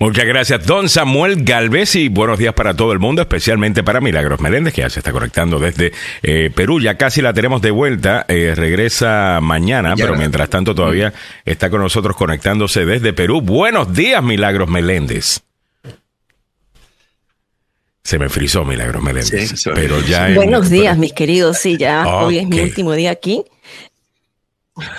Muchas gracias, don Samuel Galvez, y buenos días para todo el mundo, especialmente para Milagros Meléndez, que ya se está conectando desde eh, Perú. Ya casi la tenemos de vuelta, eh, regresa mañana, pero mientras tanto todavía está con nosotros conectándose desde Perú. Buenos días, Milagros Meléndez. Se me frizó Milagros Meléndez. pero ya Buenos días, mis queridos. Sí, ya hoy es mi último día aquí.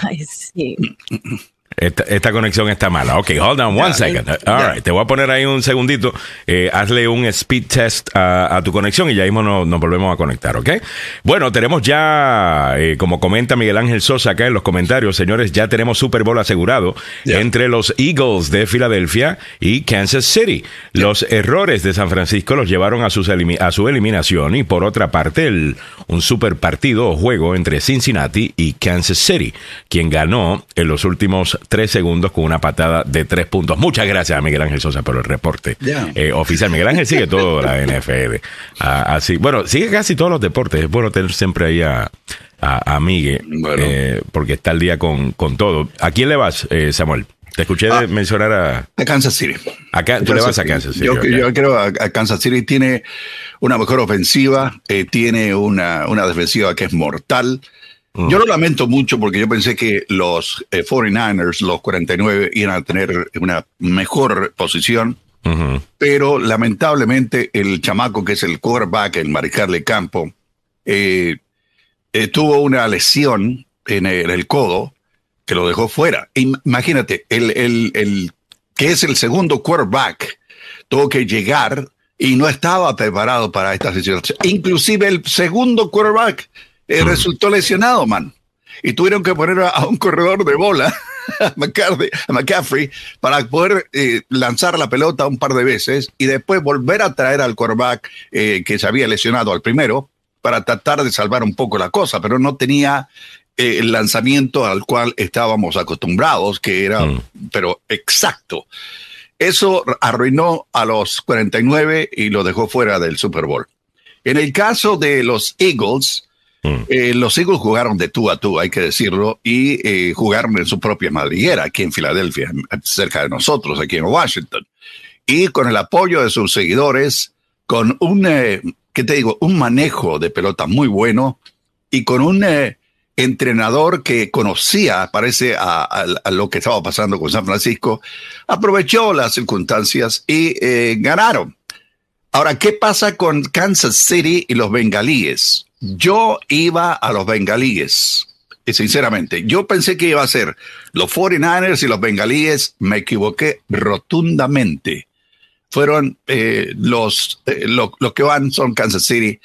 Ay, sí. Esta, conexión está mala. Ok, hold on one second. All right, te voy a poner ahí un segundito. Eh, hazle un speed test a, tu conexión y ya mismo nos, volvemos a conectar, ¿ok? Bueno, tenemos ya, eh, como comenta Miguel Ángel Sosa acá en los comentarios, señores, ya tenemos Super Bowl asegurado entre los Eagles de Filadelfia y Kansas City. Los errores de San Francisco los llevaron a, sus a su eliminación y por otra parte el, un super partido o juego entre Cincinnati y Kansas City, quien ganó en los últimos tres segundos con una patada de tres puntos. Muchas gracias a Miguel Ángel Sosa por el reporte eh, oficial. Miguel Ángel sigue todo la NFL. Ah, así, bueno, sigue casi todos los deportes. Es bueno tener siempre ahí a, a, Miguel, eh, porque está al día con, con todo. ¿A quién le vas, eh, Samuel? Te escuché ah, mencionar a... A Kansas City. Acá, tú le vas a Kansas City. Yo, creo a, a, Kansas City tiene una mejor ofensiva, tiene una, una defensiva que es mortal. Mm. Yo lo lamento mucho porque yo pensé que los 49ers, eh, los 49, iban a tener una mejor posición, pero lamentablemente el chamaco que es el quarterback, el mariscal de campo, eh, eh, tuvo una lesión en el, codo que lo dejó fuera. Imagínate, el, el, el que es el segundo quarterback tuvo que llegar y no estaba preparado para esta situación. Inclusive el segundo quarterback eh, mm. resultó lesionado, man. Y tuvieron que poner a, un corredor de bola, a, McCaffrey, para poder eh, lanzar la pelota un par de veces y después volver a traer al quarterback eh, que se había lesionado al primero para tratar de salvar un poco la cosa, pero no tenía el lanzamiento al cual estábamos acostumbrados, que era, mm. pero exacto. Eso arruinó a los 49 y lo dejó fuera del Super Bowl. En el caso de los Eagles, Mm. Eh, los Eagles jugaron de tú a tú, hay que decirlo, y eh, jugaron en su propia madriguera, aquí en Filadelfia, cerca de nosotros, aquí en Washington. Y con el apoyo de sus seguidores, con un, eh, ¿qué te digo? Un manejo de pelota muy bueno y con un entrenador que conocía, parece, a, lo que estaba pasando con San Francisco, aprovechó las circunstancias y ganaron. Ahora, ¿qué pasa con Kansas City y los bengalíes? Yo iba a los bengalíes, sinceramente. Yo pensé que iba a ser los 49ers y los bengalíes. Me equivoqué rotundamente. Fueron eh, los, eh, que van son Kansas City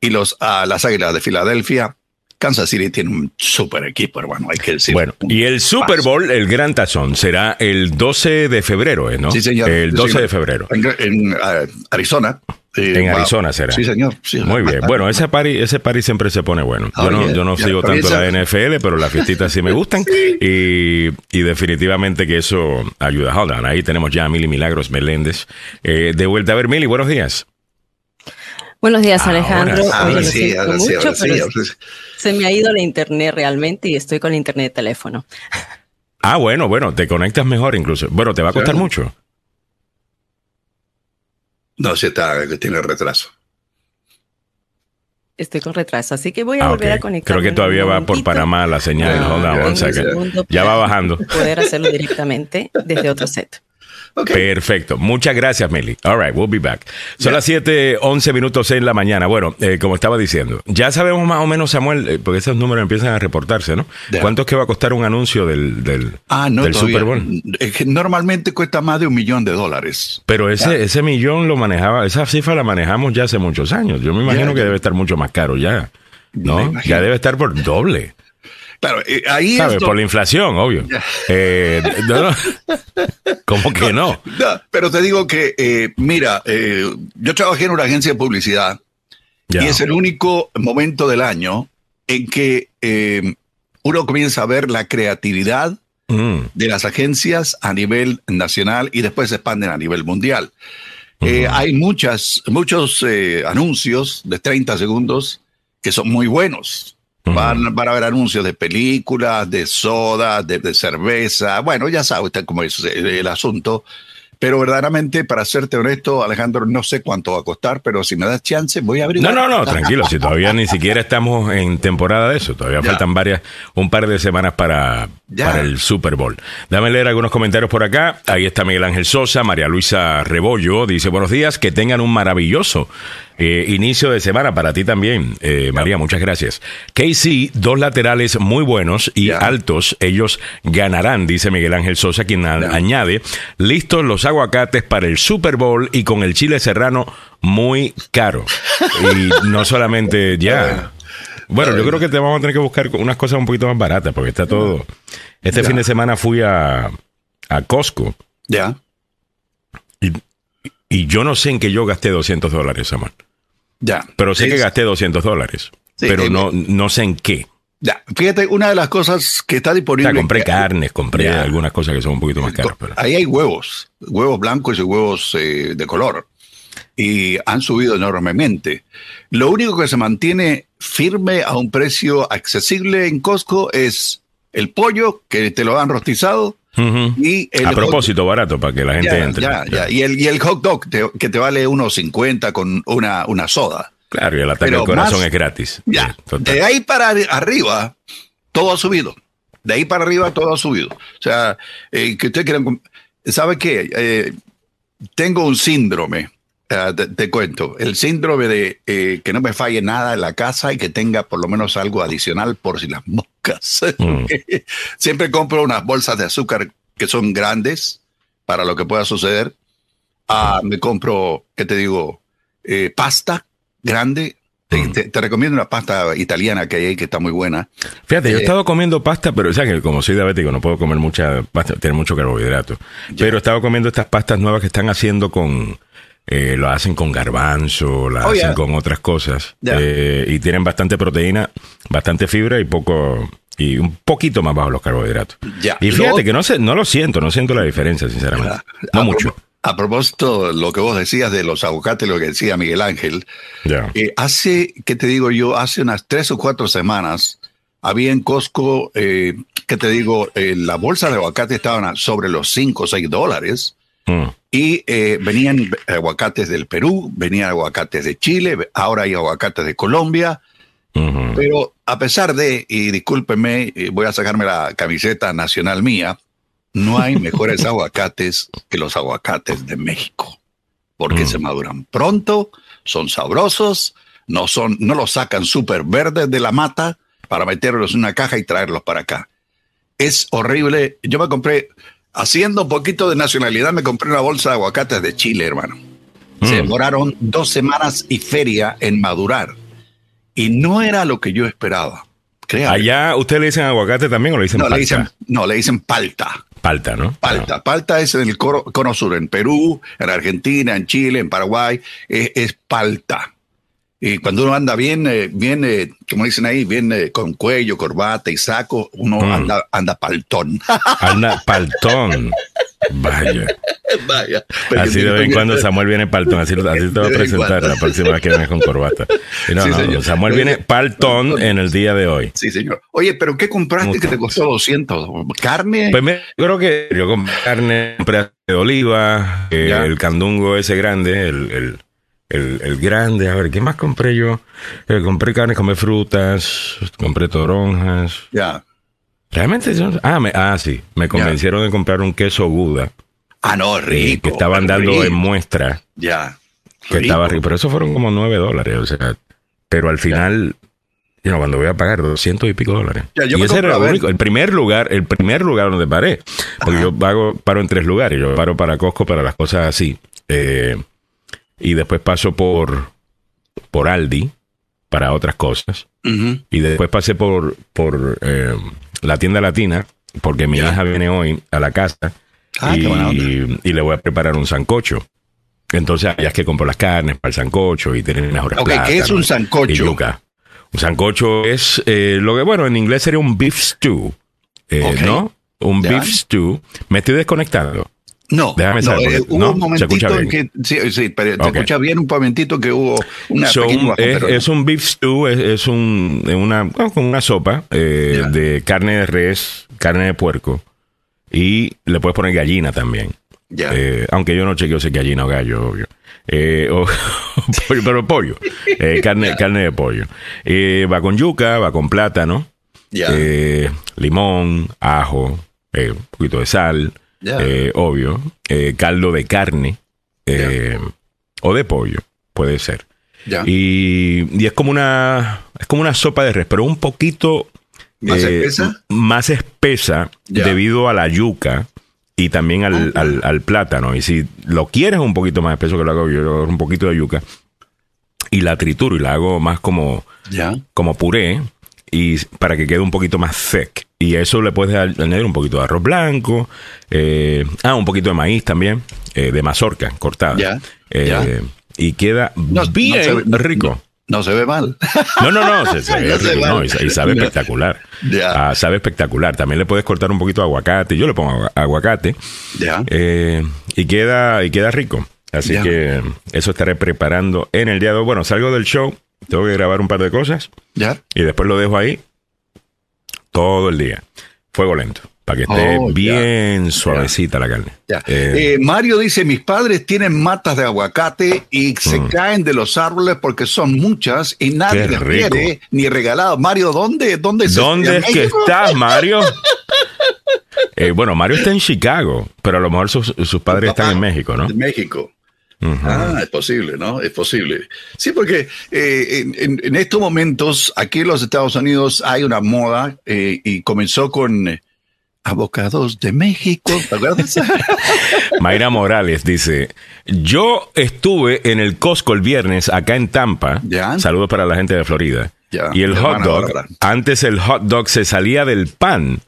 y los, uh, las Águilas de Filadelfia. Kansas City tiene un super equipo, hermano, hay que decir. Bueno, y el Super Bowl, el gran tazón, será el 12 de febrero, ¿no? Sí, señor. El 12 de febrero. En, ah, Arizona. En Arizona será. Sí, señor. Muy bien. Bueno, ese party, ese party siempre se pone bueno. Yo no, yo no sigo tanto la NFL, pero las fiestitas sí me gustan. y, y, definitivamente que eso ayuda. Hold Ahí tenemos ya a Mili Milagros Meléndez. Eh, de vuelta a ver, Mili, buenos días. Buenos días, Alejandro. sí, mucho, se me ha ido la internet realmente y estoy con la internet de teléfono. Ah, bueno, bueno, te conectas mejor incluso. Bueno, ¿te va a costar mucho? No, si está, tiene retraso. Estoy con retraso, así que voy a ah, volver a conectar. Creo que todavía va por Panamá la señal. Ah, ya va bajando. Poder hacerlo directamente desde otro set. Perfecto. Muchas gracias, Meli. All right, we'll be back. Son las 7, 11 minutos en la mañana. Bueno, eh, como estaba diciendo, ya sabemos más o menos, Samuel, eh, porque esos números empiezan a reportarse, ¿no? ¿Cuánto es que va a costar un anuncio del, del, ah, Super Bowl? normalmente cuesta más de un millón de dólares. Pero ese, ese millón lo manejaba, esa cifra la manejamos ya hace muchos años. Yo me imagino que debe estar mucho más caro ya. ¿No? Ya debe estar por doble. Claro, eh, ahí Por la inflación, obvio. Eh, ¿Cómo que no? Pero te digo que, eh, mira, yo trabajé en una agencia de publicidad y es el único momento del año en que uno comienza a ver la creatividad mm. de las agencias a nivel nacional y después se expanden a nivel mundial. hay muchas, muchos anuncios de 30 segundos que son muy buenos. Van, a ver anuncios de películas, de soda, de, cerveza. Bueno, ya sabe usted cómo es el asunto. pero verdaderamente, para serte honesto, Alejandro, no sé cuánto va a costar, pero si me das chance, voy a abrir. No, no, no, tranquilo, si todavía ni siquiera estamos en temporada de eso, todavía faltan varias, un par de semanas para, para el Super Bowl. Dame leer algunos comentarios por acá. Ahí está Miguel Ángel Sosa, María Luisa Rebollo, dice buenos días, que tengan un maravilloso eh, inicio de semana para ti también, eh, María, muchas gracias. Casey, dos laterales muy buenos y altos, ellos ganarán, dice Miguel Ángel Sosa, quien añade, listos los aguacates para el Super Bowl y con el chile serrano muy caro. y no solamente ya. Bueno, yo creo que te vamos a tener que buscar unas cosas un poquito más baratas porque está todo. Este fin de semana fui a, a Costco. Ya. Y, y, yo no sé en qué yo gasté 200 dólares, Samuel. Ya. Pero sé que gasté 200 dólares. pero no, no sé en qué. Ya, fíjate, una de las cosas que está disponible. O sea, compré carnes, compré algunas cosas que son un poquito más caras. Ahí hay huevos, huevos blancos y huevos eh, de color. Y han subido enormemente. Lo único que se mantiene firme a un precio accesible en Costco es el pollo, que te lo dan rostizado. y a propósito, barato, para que la gente entre. Ya, ya. Y, el, y el hot dog, que te vale unos 50 con una, una soda. Claro, y el ataque al corazón es gratis. Ya, de ahí para arriba, todo ha subido. De ahí para arriba, todo ha subido. O sea, eh, que ustedes quieran... ¿Sabe qué? Eh, tengo un síndrome, eh, te, cuento, el síndrome de que no me falle nada en la casa y que tenga por lo menos algo adicional por si las moscas. Mm. Siempre compro unas bolsas de azúcar que son grandes para lo que pueda suceder. Ah, me compro, ¿qué te digo? pasta grande. Mm. Te, recomiendo una pasta italiana que hay ahí que está muy buena. Fíjate, yo he eh, estado comiendo pasta, pero sea que como soy diabético no puedo comer mucha pasta, tener mucho carbohidrato. Pero he estado comiendo estas pastas nuevas que están haciendo con, eh, lo hacen con garbanzo, lo oh, hacen con otras cosas. Eh, y tienen bastante proteína, bastante fibra y poco y un poquito más bajo los carbohidratos. Y fíjate que no sé, no lo siento, no siento la diferencia, sinceramente. No mucho. A propósito, lo que vos decías de los aguacates, lo que decía Miguel Ángel, eh, hace, ¿qué te digo yo? Hace unas tres o cuatro semanas había en Costco, eh, ¿qué te digo? Eh, la bolsa de aguacate estaban sobre los 5 o 6 dólares mm. Y eh, venían aguacates del Perú, venían aguacates de Chile, ahora hay aguacates de Colombia. Pero a pesar de, y discúlpeme, voy a sacarme la camiseta nacional mía, no hay mejores aguacates que los aguacates de México, porque mm. se maduran pronto, son sabrosos, no, son, no los sacan súper verdes de la mata para meterlos en una caja y traerlos para acá. Es horrible. Yo me compré, haciendo un poquito de nacionalidad, me compré una bolsa de aguacates de Chile, hermano. Se mm. demoraron dos semanas y feria en madurar. Y no era lo que yo esperaba. Allá, ¿usted le dicen aguacate también o le dicen no, Le dicen, no, le dicen palta. Palta, ¿no? Palta. Ah. Palta es en el cono, sur, en Perú, en Argentina, en Chile, en Paraguay, es, palta. Y cuando uno anda bien, eh, bien eh, como dicen ahí, bien eh, con cuello, corbata y saco, uno mm. anda, anda paltón. Anda paltón. Vaya. Vaya. Así de vez en cuando Samuel viene paltón, así, así te va a presentar la próxima vez que vengas con corbata. no, no, Samuel viene paltón en el día de hoy. Sí, señor. Oye, pero ¿qué compraste que te costó 200? ¿Carne? Pues me, creo que yo compré carne, compré de oliva, eh, el candungo ese grande, el, el, el, el, grande. A ver, ¿qué más compré yo? Eh, compré carne, compré frutas, compré toronjas. Ya. Realmente, ah, me, ah, sí, me convencieron de comprar un queso Buda. Ah, no, rico. que estaban dando en muestra. Ya. Que estaba rico, pero eso fueron como nueve dólares, o sea, pero al final, yo cuando voy a pagar doscientos y pico dólares. y ese era el único, el primer lugar, el primer lugar donde paré, porque yo pago, paro en tres lugares, yo paro para Costco para las cosas así, eh, y después paso por, por Aldi para otras cosas, y después pasé por, por eh, la tienda latina, porque mi hija viene hoy a la casa ah, y, le voy a preparar un sancocho. Entonces, ya es que compro las carnes para el sancocho y tienen mejores okay, ¿Qué es un sancocho? Un sancocho es eh, lo que, bueno, en inglés sería un beef stew, eh, ¿no? Un beef stew. Me estoy desconectando. No, Déjame saber, eh, hubo un momentito en que, sí, sí, pero te escucha bien un momentito que hubo una es, un beef stew, es, un, una, con una sopa eh, de carne de res, carne de puerco y le puedes poner gallina también. Eh, aunque yo no chequeo si gallina o gallo, obvio. Eh, pero pollo. Eh, carne, carne de pollo. va con yuca, va con plátano, limón, ajo, un poquito de sal, obvio, caldo de carne o de pollo, puede ser. Y, es como una es como una sopa de res, pero un poquito más espesa, más espesa debido a la yuca y también al, al, plátano. Y si lo quieres un poquito más espeso que lo hago yo, un poquito de yuca y la trituro y la hago más como, como puré y para que quede un poquito más sec. Y a eso le puedes añadir un poquito de arroz blanco, eh, ah, un poquito de maíz también, eh, de mazorca cortada. Eh, y queda bien rico. No se ve mal. No, no, no, se, ve y, sabe espectacular. Ah, sabe espectacular. También le puedes cortar un poquito de aguacate. Yo le pongo aguacate. Y queda y queda rico. Así que eso estaré preparando en el día de hoy. Bueno, salgo del show, tengo que grabar un par de cosas. Ya. Y después lo dejo ahí todo el día. Fuego lento para que esté oh, bien suavecita la carne. Eh, eh, Mario dice, mis padres tienen matas de aguacate y se mm. caen de los árboles porque son muchas y nadie les quiere ni regalado. Mario, ¿dónde, dónde, ¿Dónde es que estás, Mario? Eh, bueno, Mario está en Chicago, pero a lo mejor sus, padres están en México, ¿no? En México. Ah, es posible, ¿no? Es posible. Sí, porque en, estos momentos aquí en los Estados Unidos hay una moda y comenzó con Abocados de México, Mayra Morales dice, yo estuve en el Costco el viernes acá en Tampa. Saludos para la gente de Florida. y el hot dog, antes el hot dog se salía del pan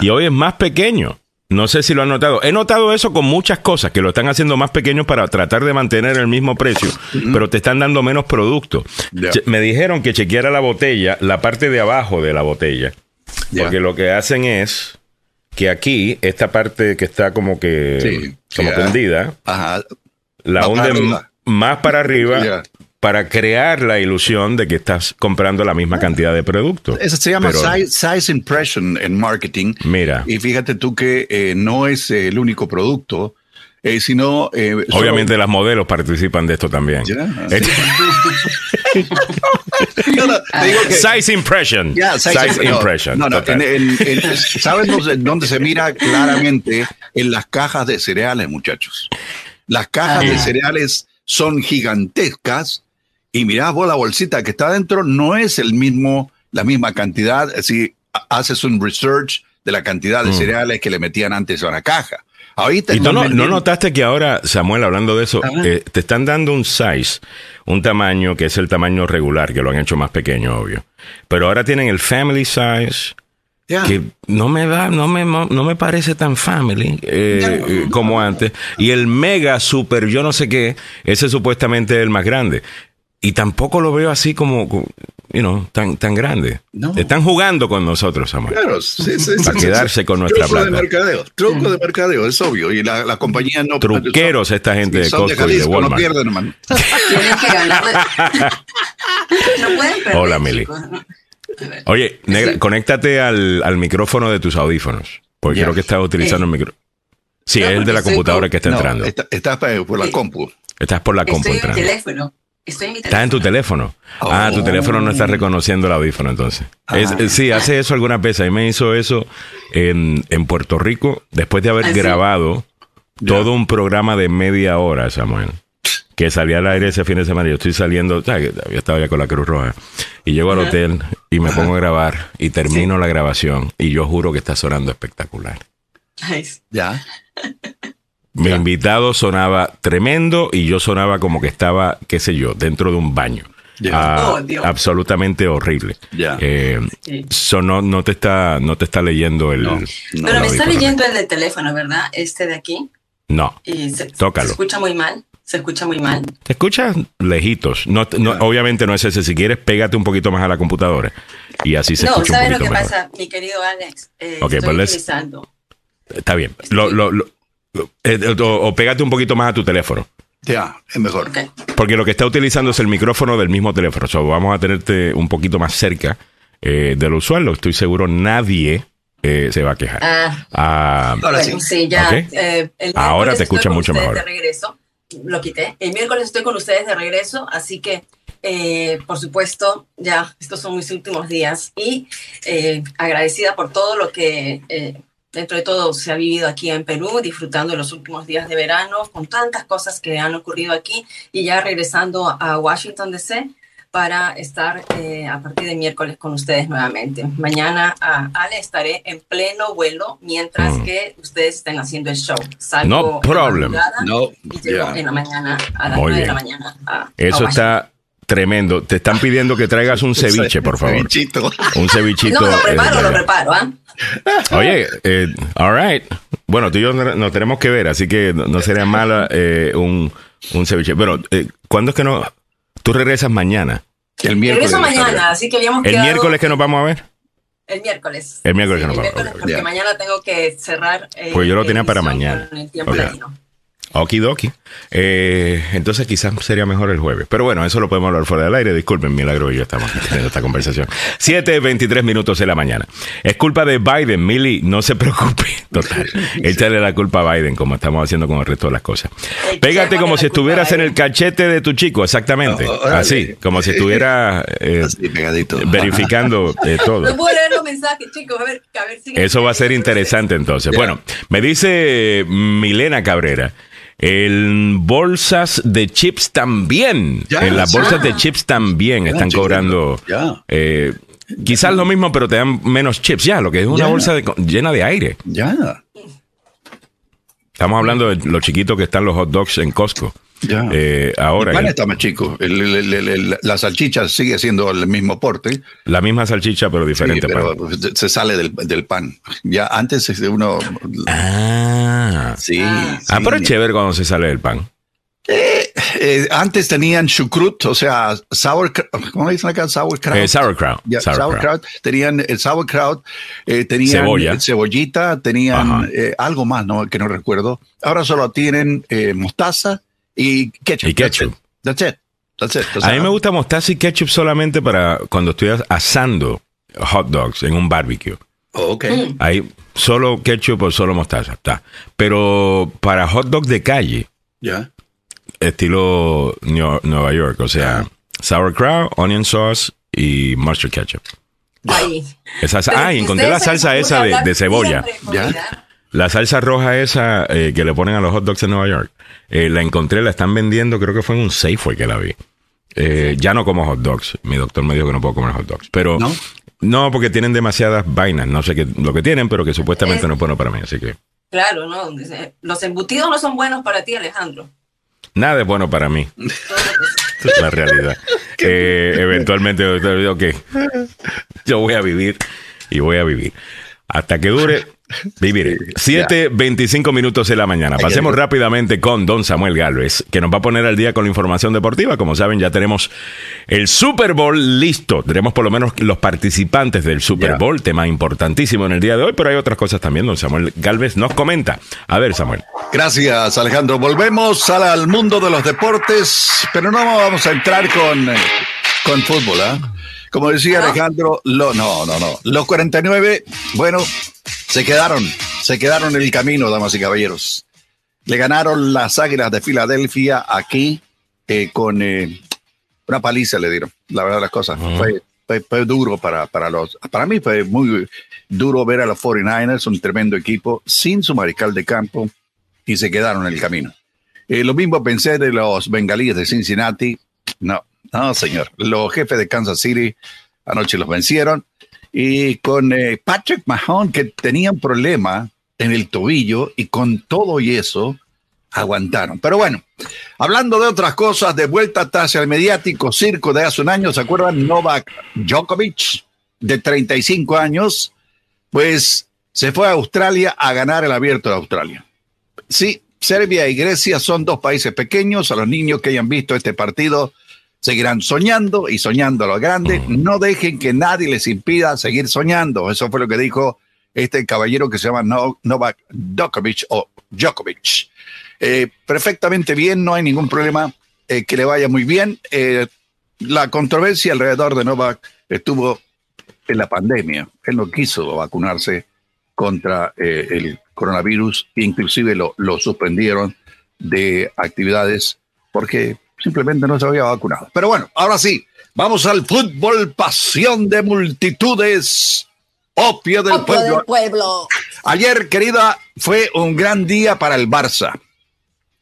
y hoy es más pequeño. No sé si lo han notado. He notado eso con muchas cosas, que lo están haciendo más pequeño para tratar de mantener el mismo precio, pero te están dando menos producto. Me dijeron que chequeara la botella, la parte de abajo de la botella, porque lo que hacen es que aquí, esta parte que está como que como tendida, la hunden más para arriba para crear la ilusión de que estás comprando la misma cantidad de producto. Eso se llama size, impression en marketing. Mira. Y fíjate tú que eh, no es el único producto. Eh, sino, eh, Obviamente las modelos participan de esto también. size impression. size, impression. No, no, ¿Sabes dónde, se mira claramente? En las cajas de cereales, muchachos. Las cajas de ah. cereales son gigantescas y mirá vos la bolsita que está dentro no es el mismo, la misma cantidad. Si haces un research de la cantidad de mm. cereales que le metían antes a una caja. ¿Y no, no, notaste que ahora, Samuel, hablando de eso, eh, te están dando un size, un tamaño que es el tamaño regular, que lo han hecho más pequeño, obvio. Pero ahora tienen el family size, que no me da, no me, no me parece tan family eh, eh, como antes. Y el mega super, yo no sé qué, ese supuestamente es el más grande. Y tampoco lo veo así como, you know, tan, tan grande. Están jugando con nosotros, Samuel. Claro, para quedarse con nuestra truco plata. de mercadeo, truco de mercadeo, es obvio. Y la, la compañía no... Truqueros esta gente de Costco y de Walmart. No pierden, hermano. Tienen que ganar. no pueden perder, Hola, Mili. Oye, negra, conéctate al, al, micrófono de tus audífonos. Porque creo que estás utilizando el micrófono. Sí, es el de la computadora que está entrando. estás por la compu. Estás por la compu entrando. En teléfono. Estoy en mi teléfono. Está en tu teléfono. Ah, tu teléfono no está oh. reconociendo el audífono entonces. Ah. sí, hace eso algunas veces. A mí me hizo eso en, en Puerto Rico después de haber ¿Ah, grabado todo un programa de media hora, Samuel. Que salía al aire ese fin de semana. Yo estoy saliendo, ¿sabes? Yo estaba ya con la Cruz Roja. Y llego al hotel y me pongo a grabar y termino la grabación. Y yo juro que está sonando espectacular. Ya. Mi invitado sonaba tremendo y yo sonaba como que estaba, qué sé yo, dentro de un baño. Ah, oh, absolutamente horrible. Eh, no, te está, no te está leyendo el. Pero me está leyendo el de teléfono, ¿verdad? Este de aquí. No. Tócalo. Se escucha muy mal. Se escucha muy mal. Te escuchas lejitos. No, Obviamente no es ese. Si quieres, pégate un poquito más a la computadora. Y así se escucha un poquito No, ¿sabes lo que pasa, mi querido Alex? Eh, estoy pues Está bien. Lo, lo, eh, o, pégate un poquito más a tu teléfono. Ya, es mejor. Porque lo que está utilizando es el micrófono del mismo teléfono. vamos a tenerte un poquito más cerca eh, del usuario. Estoy seguro nadie eh, se va a quejar. Ah, ah ahora sí. ya. Eh, ahora te escucha mucho mejor. De regreso, lo quité. El miércoles estoy con ustedes de regreso, así que, eh, por supuesto, ya estos son mis últimos días y agradecida por todo lo que dentro de todo se ha vivido aquí en Perú, disfrutando los últimos días de verano, con tantas cosas que han ocurrido aquí y ya regresando a Washington DC para estar eh, a partir de miércoles con ustedes nuevamente. Mañana, Ale, estaré en pleno vuelo mientras mm. que ustedes estén haciendo el show. no problem. No, y en la mañana, a las 9 de la mañana. Eso está tremendo. Te están pidiendo que traigas un ceviche, por favor. Un cevichito. No, lo preparo, lo preparo, ¿ah? Oye, eh, all right. Bueno, tú y yo nos tenemos que ver, así que no sería mala eh, un, un ceviche. Pero, eh, ¿cuándo es que no? Tú regresas mañana. El miércoles. Regreso mañana, así que habíamos ¿El miércoles que nos vamos a ver? El miércoles. El miércoles que nos vamos a ver. Porque mañana tengo que cerrar. Eh, pues yo lo tenía para mañana. En el tiempo Okidoki. Eh, entonces quizás sería mejor el jueves. Pero bueno, eso lo podemos hablar fuera del aire. Disculpen, Milagro y yo estamos teniendo esta conversación. 7.23 minutos de la mañana. Es culpa de Biden, Millie, no se preocupe. Total. Échale la culpa a Biden, como estamos haciendo con el resto de las cosas. Pégate como si estuvieras en el cachete de tu chico, exactamente. Oh, Así, como si estuviera eh, verificando eh, todo. No puedo leer los mensajes, chicos. A ver, a ver si Eso va a ser interesante entonces. Bueno, me dice Milena Cabrera. En bolsas de chips también. en las bolsas de chips también están cobrando. Eh, quizás lo mismo, pero te dan menos chips. Ya, lo que es una bolsa llena de aire. Ya. Estamos hablando de lo chiquito que están los hot dogs en Costco. Ya. Eh, ahora. El pan está más chico. la salchicha sigue siendo el mismo porte. La misma salchicha, pero diferente pero Se sale del, pan. Ya antes uno. Ah. Sí. Ah, pero es chévere cuando se sale del pan. Eh, eh, antes tenían chucrut, o sea, sauerkraut, ¿cómo dicen acá? Sauerkraut. Eh, sauerkraut. sauerkraut. Tenían el sauerkraut, tenían Cebolla. cebollita, tenían algo más, ¿no? Que no recuerdo. Ahora solo tienen mostaza y ketchup. Y ketchup. That's it. That's it. a mí me gusta mostaza y ketchup solamente para cuando estoy asando hot dogs en un barbecue. Oh, ok. Ahí solo ketchup o solo mostaza. Está. Pero para hot dogs de calle. Ya. Estilo Nueva York. O sea, sauerkraut, onion sauce y mustard ketchup. Ahí. Esa, ah, encontré la salsa esa de, de cebolla. ¿Ya? La salsa roja esa eh, que le ponen a los hot dogs en Nueva York, eh, la encontré, la están vendiendo, creo que fue en un Safeway que la vi. Eh, ya no como hot dogs. Mi doctor me dijo que no puedo comer hot dogs. Pero no, no porque tienen demasiadas vainas. No sé qué, lo que tienen, pero que supuestamente no es bueno para mí. Así que. Claro, no. Los embutidos no son buenos para ti, Alejandro. Nada es bueno para mí. es la realidad. eventualmente, ok, yo voy a vivir y voy a vivir. Hasta que dure Vivir. 7.25 minutos de la mañana. Pasemos rápidamente con don Samuel Galvez, que nos va a poner al día con la información deportiva. Como saben, ya tenemos el Super Bowl listo. Tenemos por lo menos los participantes del Super Bowl, tema importantísimo en el día de hoy, pero hay otras cosas también. Don Samuel Galvez nos comenta. A ver, Samuel. Gracias, Alejandro. Volvemos al mundo de los deportes, pero no vamos a entrar con, con fútbol, ¿ah? Como decía Alejandro, lo, no, no, no. Los 49, bueno, se quedaron, se quedaron en el camino, damas y caballeros. Le ganaron las Águilas de Filadelfia aquí eh, con eh, una paliza, le dieron. La verdad, las cosas. fue, duro para, para los. Para mí fue muy duro ver a los 49ers, un tremendo equipo, sin su mariscal de campo, y se quedaron en el camino. Eh, lo mismo pensé de los bengalíes de Cincinnati. No, no, señor. Los jefes de Kansas City anoche los vencieron. Y con eh, Patrick Mahon, que tenía un problema en el tobillo, y con todo y eso, aguantaron. Pero bueno, hablando de otras cosas, de vuelta hacia el mediático circo de hace un año, ¿se acuerdan? Novak Djokovic, de 35 años, pues se fue a Australia a ganar el abierto de Australia. Sí, Serbia y Grecia son dos países pequeños. A los niños que hayan visto este partido seguirán soñando y soñando a lo grande. No dejen que nadie les impida seguir soñando. Eso fue lo que dijo este caballero que se llama Novak Djokovic o Djokovic. Eh, perfectamente bien, no hay ningún problema eh, que le vaya muy bien. Eh, la controversia alrededor de Novak estuvo en la pandemia. Él no quiso vacunarse contra el coronavirus, inclusive lo, lo suspendieron de actividades porque simplemente no se había vacunado. Pero bueno, ahora sí, vamos al fútbol, pasión de multitudes, opio del, pueblo. del pueblo. Ayer, querida, fue un gran día para el Barça.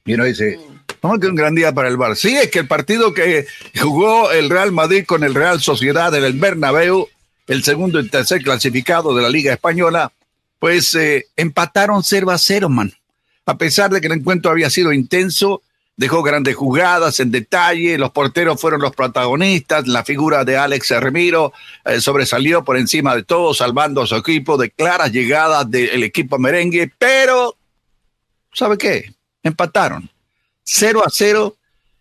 Y uno dice, ¿cómo que un gran día para el Barça? Sí, es que el partido que jugó el Real Madrid con el Real Sociedad en el Bernabéu, el segundo y tercer clasificado de la Liga Española, pues eh, empataron 0 a 0, man. A pesar de que el encuentro había sido intenso, dejó grandes jugadas en detalle, los porteros fueron los protagonistas, la figura de Alex Remiro eh, sobresalió por encima de todo, salvando a su equipo de claras llegadas del equipo merengue, pero, ¿sabe qué? Empataron 0 a 0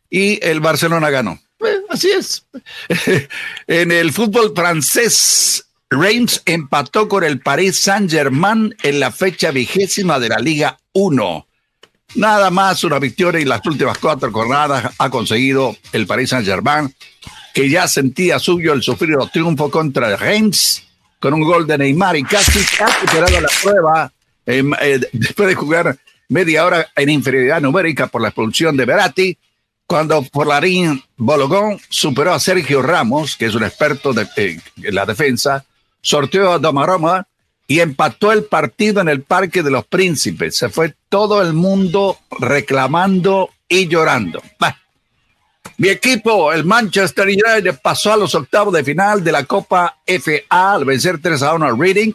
y el Barcelona ganó. Eh, así es. en el fútbol francés, Reims empató con el Paris Saint-Germain en la fecha vigésima de la Liga 1. Nada más una victoria y las últimas cuatro jornadas ha conseguido el Paris Saint-Germain, que ya sentía suyo el sufrido triunfo contra Reims con un gol de Neymar y casi ha superado la prueba eh, después de jugar media hora en inferioridad numérica por la expulsión de Berati, cuando Porlarín Bologón superó a Sergio Ramos, que es un experto eh, en la defensa, sorteó a Domaroma y empató el partido en el Parque de los Príncipes. Se fue todo el mundo reclamando y llorando. Mi equipo, el Manchester United, pasó a los octavos de final de la Copa FA al vencer 3 a 1 al Reading.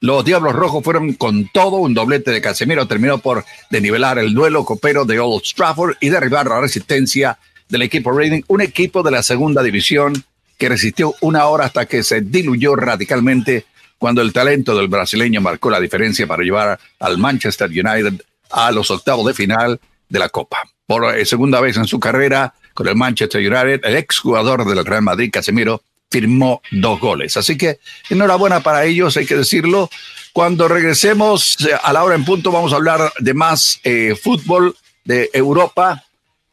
Los Diablos Rojos fueron con todo, un doblete de Casemiro terminó por denivelar el duelo copero de Old Trafford y derribar la resistencia del equipo Reading, un equipo de la segunda división que resistió una hora hasta que se diluyó radicalmente cuando el talento del brasileño marcó la diferencia para llevar al Manchester United a los octavos de final de la Copa. Por eh, segunda vez en su carrera con el Manchester United, el exjugador del Real Madrid, Casemiro, firmó dos goles. Así que enhorabuena para ellos, hay que decirlo. Cuando regresemos eh, a la hora en punto, vamos a hablar de más eh, fútbol de Europa.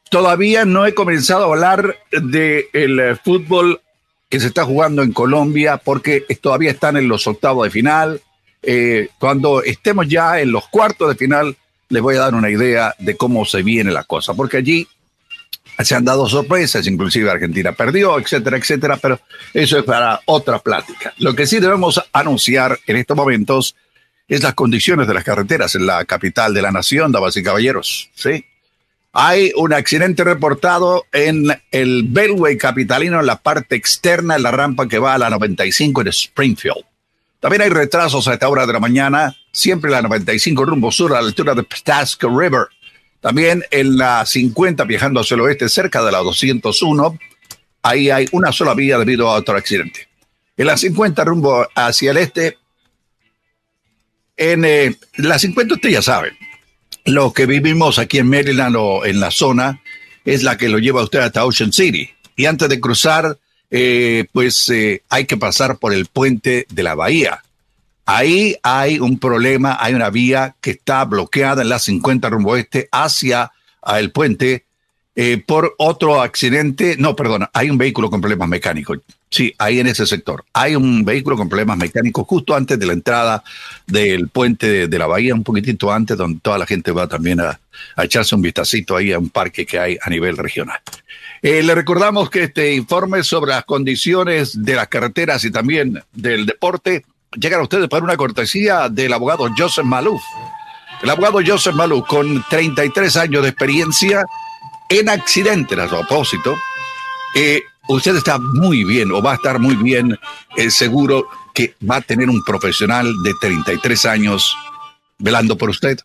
Todavía no he comenzado a hablar del el fútbol que se está jugando en Colombia porque todavía están en los octavos de final. Eh, cuando estemos ya en los cuartos de final, les voy a dar una idea de cómo se viene la cosa, porque allí se han dado sorpresas, inclusive Argentina perdió, etcétera, etcétera, pero eso es para otra plática. Lo que sí debemos anunciar en estos momentos es las condiciones de las carreteras en la capital de la nación, damas y caballeros, ¿sí? Hay un accidente reportado en el Beltway capitalino en la parte externa de la rampa que va a la 95 en Springfield. También hay retrasos a esta hora de la mañana, siempre la 95 rumbo sur a la altura de Ptasca River. También en la 50 viajando hacia el oeste cerca de la 201, ahí hay una sola vía debido a otro accidente. En la 50 rumbo hacia el este, en eh, la 50 usted ya sabe, lo que vivimos aquí en Maryland o en la zona es la que lo lleva usted hasta Ocean City. Y antes de cruzar, eh, pues eh, hay que pasar por el puente de la bahía. Ahí hay un problema, hay una vía que está bloqueada en la 50 rumbo este hacia el puente eh, por otro accidente. No, perdona, hay un vehículo con problemas mecánicos. Sí, ahí en ese sector. Hay un vehículo con problemas mecánicos justo antes de la entrada del puente de, la bahía, un poquitito antes, donde toda la gente va también a, echarse un vistacito ahí a un parque que hay a nivel regional. Eh, le recordamos que este informe sobre las condiciones de las carreteras y también del deporte llega a ustedes por una cortesía del abogado Joseph Maluf. El abogado Joseph Maluf, con 33 años de experiencia en accidentes a propósito, eh, usted está muy bien o va a estar muy bien eh, seguro que va a tener un profesional de 33 años velando por usted.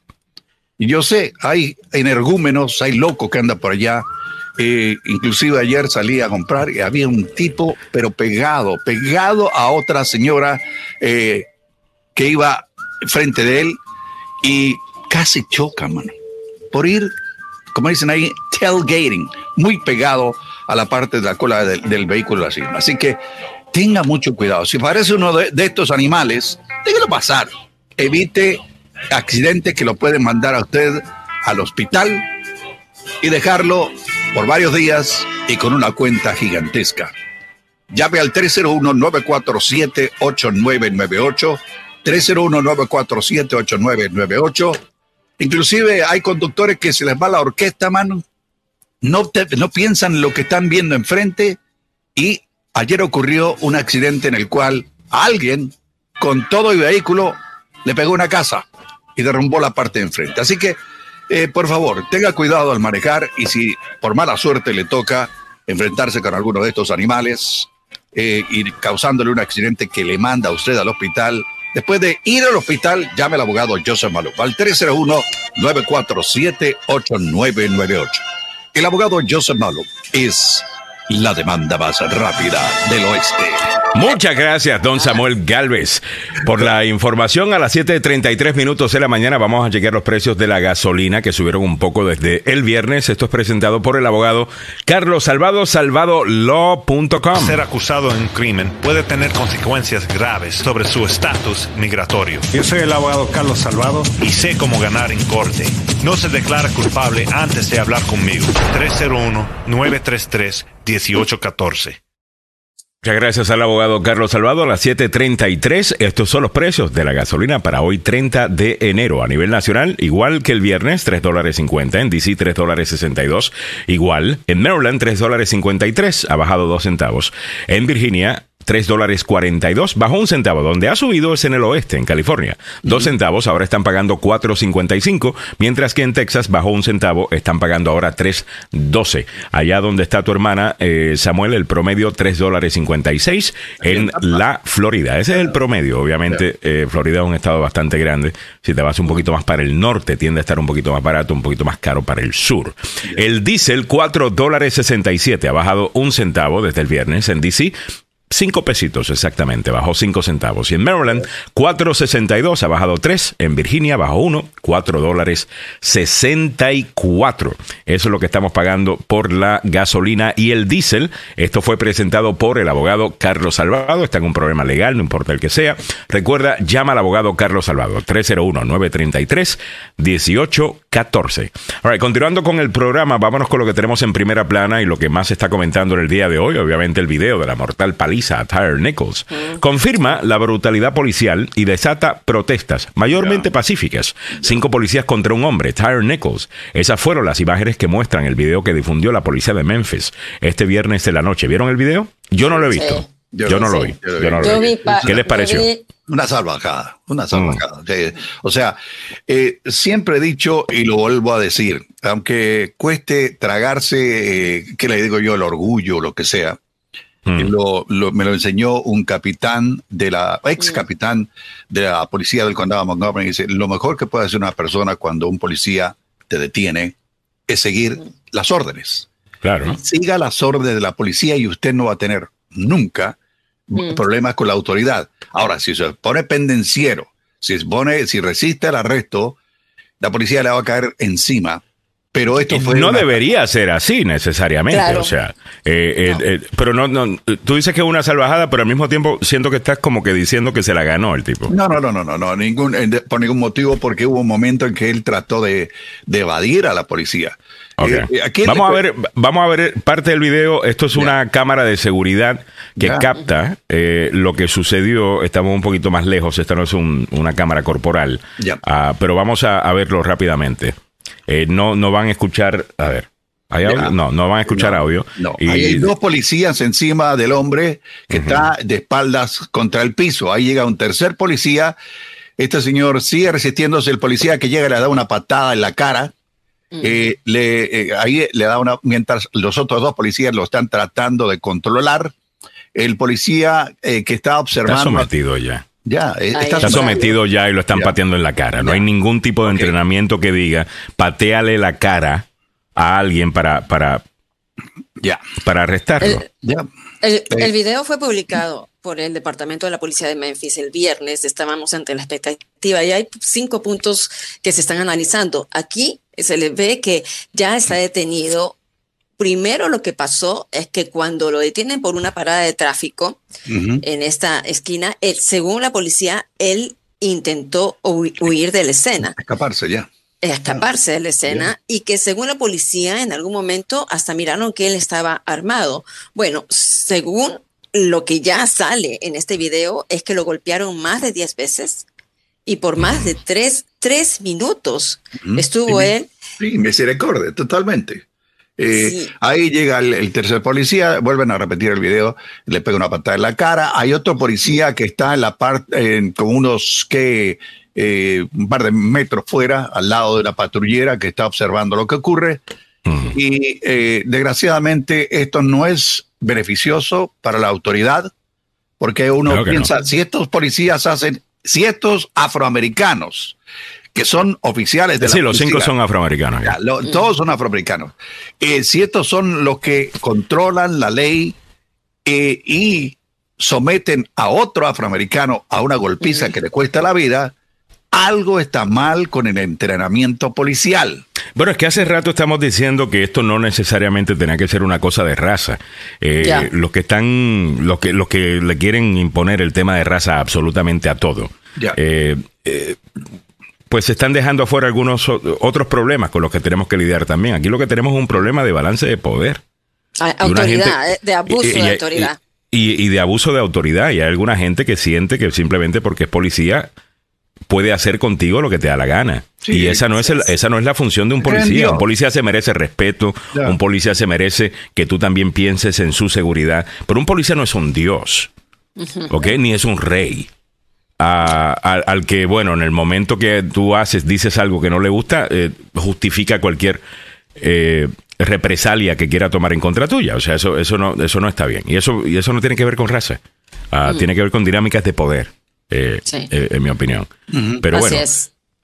Y yo sé, hay energúmenos, hay locos que andan por allá. Eh, inclusive ayer salí a comprar y había un tipo, pero pegado, pegado a otra señora eh, que iba frente de él y casi choca, mano, por ir, como dicen ahí, tailgating, muy pegado a la parte de la cola del, vehículo así. Así que tenga mucho cuidado. Si parece uno de, estos animales, déjelo pasar. Evite accidentes que lo pueden mandar a usted al hospital y dejarlo por varios días y con una cuenta gigantesca. Llame al 301-947-8998. 301-947-8998. Inclusive hay conductores que se les va la orquesta, mano. No, no piensan lo que están viendo enfrente. Y ayer ocurrió un accidente en el cual alguien con todo el vehículo le pegó una casa y derrumbó la parte de enfrente. Así que, eh, por favor, tenga cuidado al manejar y si por mala suerte le toca enfrentarse con alguno de estos animales eh, y causándole un accidente que le manda a usted al hospital, después de ir al hospital, llame al abogado Joseph Maluf al 301-947-8998. El abogado Joseph Maluf es la demanda más rápida del oeste. Muchas gracias, don Samuel Galvez, por la información. A las 7.33 minutos de la mañana vamos a llegar los precios de la gasolina que subieron un poco desde el viernes. Esto es presentado por el abogado Carlos Salvado, salvadolaw.com. Ser acusado en un crimen puede tener consecuencias graves sobre su estatus migratorio. Yo soy el abogado Carlos Salvado y sé cómo ganar en corte. No se declara culpable antes de hablar conmigo. 301 933 1814. Muchas gracias al abogado Carlos Salvador. A las 7.33, estos son los precios de la gasolina para hoy 30 de enero. A nivel nacional, igual que el viernes, 3 dólares 50. En DC, 3 dólares 62. Igual. En Maryland, 3 dólares 53. Ha bajado 2 centavos. En Virginia, 3 dólares 42, bajó un centavo. Donde ha subido es en el oeste, en California. Dos centavos, ahora están pagando 4.55, mientras que en Texas bajó un centavo, están pagando ahora 3.12. Allá donde está tu hermana, eh, Samuel, el promedio 3 dólares 56 en la Florida. Ese es el promedio, obviamente. Eh, Florida es un estado bastante grande. Si te vas un poquito más para el norte, tiende a estar un poquito más barato, un poquito más caro para el sur. El diésel, 4 dólares 67, ha bajado un centavo desde el viernes en DC. 5 pesitos exactamente, bajó 5 centavos. Y en Maryland, 4.62, ha bajado 3. En Virginia, bajó 1, 4 dólares 64. Eso es lo que estamos pagando por la gasolina y el diésel. Esto fue presentado por el abogado Carlos Salvado. Está en un problema legal, no importa el que sea. Recuerda, llama al abogado Carlos Salvado, 301-933-1814. All right, continuando con el programa, vámonos con lo que tenemos en primera plana y lo que más se está comentando en el día de hoy. Obviamente el video de la mortal paliza a Tyre Nichols. Confirma la brutalidad policial y desata protestas, mayormente pacíficas. Cinco policías contra un hombre, Tyre Nichols. Esas fueron las imágenes que muestran el video que difundió la policía de Memphis este viernes de la noche. ¿Vieron el video? Yo no lo he visto. Yo, no lo vi. Yo no lo vi. ¿Qué les pareció? Una salvajada, una salvajada. Mm. O sea, eh, siempre he dicho y lo vuelvo a decir, aunque cueste tragarse, eh, ¿qué le digo yo? El orgullo, lo que sea. Mm. Lo, me lo enseñó un capitán de la, ex mm. capitán de la policía del condado de Montgomery. Dice, lo mejor que puede hacer una persona cuando un policía te detiene es seguir mm. las órdenes. Claro. Siga las órdenes de la policía y usted no va a tener nunca problemas con la autoridad. Ahora, si se pone pendenciero, si, pone, si resiste el arresto, la policía le va a caer encima pero esto fue no debería ser así necesariamente, o sea, eh, eh, eh, pero no, no, tú dices que es una salvajada, pero al mismo tiempo siento que estás como que diciendo que se la ganó el tipo. No, no, no, no, no, no ningún, por ningún motivo, porque hubo un momento en que él trató de, evadir a la policía. vamos a ver, vamos a ver parte del video. Esto es una cámara de seguridad que capta lo que sucedió. Estamos un poquito más lejos. Esta no es una cámara corporal, ah, pero vamos a verlo rápidamente. Eh, no, no van a escuchar, a ver, ¿hay audio? No, no van a escuchar audio. No, hay dos policías encima del hombre que está de espaldas contra el piso. Ahí llega un tercer policía. Este señor sigue resistiéndose. El policía que llega le da una patada en la cara. Eh, le, eh, ahí le da una, mientras los otros dos policías lo están tratando de controlar. El policía que está observando. Está sometido ya. Ya, eh, está, sometido ya y lo están pateando en la cara. No hay ningún tipo de entrenamiento que diga pateale la cara a alguien para, para, ya. para arrestarlo. El, el, video fue publicado por el Departamento de la Policía de Memphis el viernes. Estábamos ante la expectativa y hay cinco puntos que se están analizando. Aquí se le ve que ya está detenido Primero lo que pasó es que cuando lo detienen por una parada de tráfico en esta esquina, según la policía, él intentó huir de la escena. Escaparse ya. Escaparse de la escena y que según la policía en algún momento hasta miraron que él estaba armado. Bueno, según lo que ya sale en este video es que lo golpearon más de 10 veces y por más de tres, tres minutos estuvo él. Sí, misericordia, totalmente. Eh, ahí llega el, tercer policía, vuelven a repetir el video, le pega una patada en la cara. Hay otro policía que está en la parte, con unos que eh, un par de metros fuera, al lado de la patrullera que está observando lo que ocurre. Y eh, desgraciadamente esto no es beneficioso para la autoridad, porque uno piensa, si estos policías hacen, si estos afroamericanos que son oficiales de la Sí, los cinco son afroamericanos. Todos son afroamericanos. Eh, si estos son los que controlan la ley eh, y someten a otro afroamericano a una golpiza que le cuesta la vida, algo está mal con el entrenamiento policial. Bueno, es que hace rato estamos diciendo que esto no necesariamente tenía que ser una cosa de raza. Eh, los que están, los que, los que le quieren imponer el tema de raza absolutamente a todo. Eh, eh, pues se están dejando afuera algunos otros problemas con los que tenemos que lidiar también. Aquí lo que tenemos es un problema de balance de poder. Autoridad, de abuso de autoridad. y, de abuso de autoridad. Y hay alguna gente que siente que simplemente porque es policía puede hacer contigo lo que te da la gana. y esa no, es esa no es la función de un policía. Un policía se merece respeto, un policía se merece que tú también pienses en su seguridad. Pero un policía no es un dios, ¿ok? Ni es un rey. Al que, bueno, en el momento que tú haces, dices algo que no le gusta, eh, justifica cualquier eh, represalia que quiera tomar en contra tuya. O sea, eso, eso, no, eso no está bien. Y eso, y eso no tiene que ver con raza. Ah, tiene que ver con dinámicas de poder. Eh, eh, en mi opinión. Pero bueno,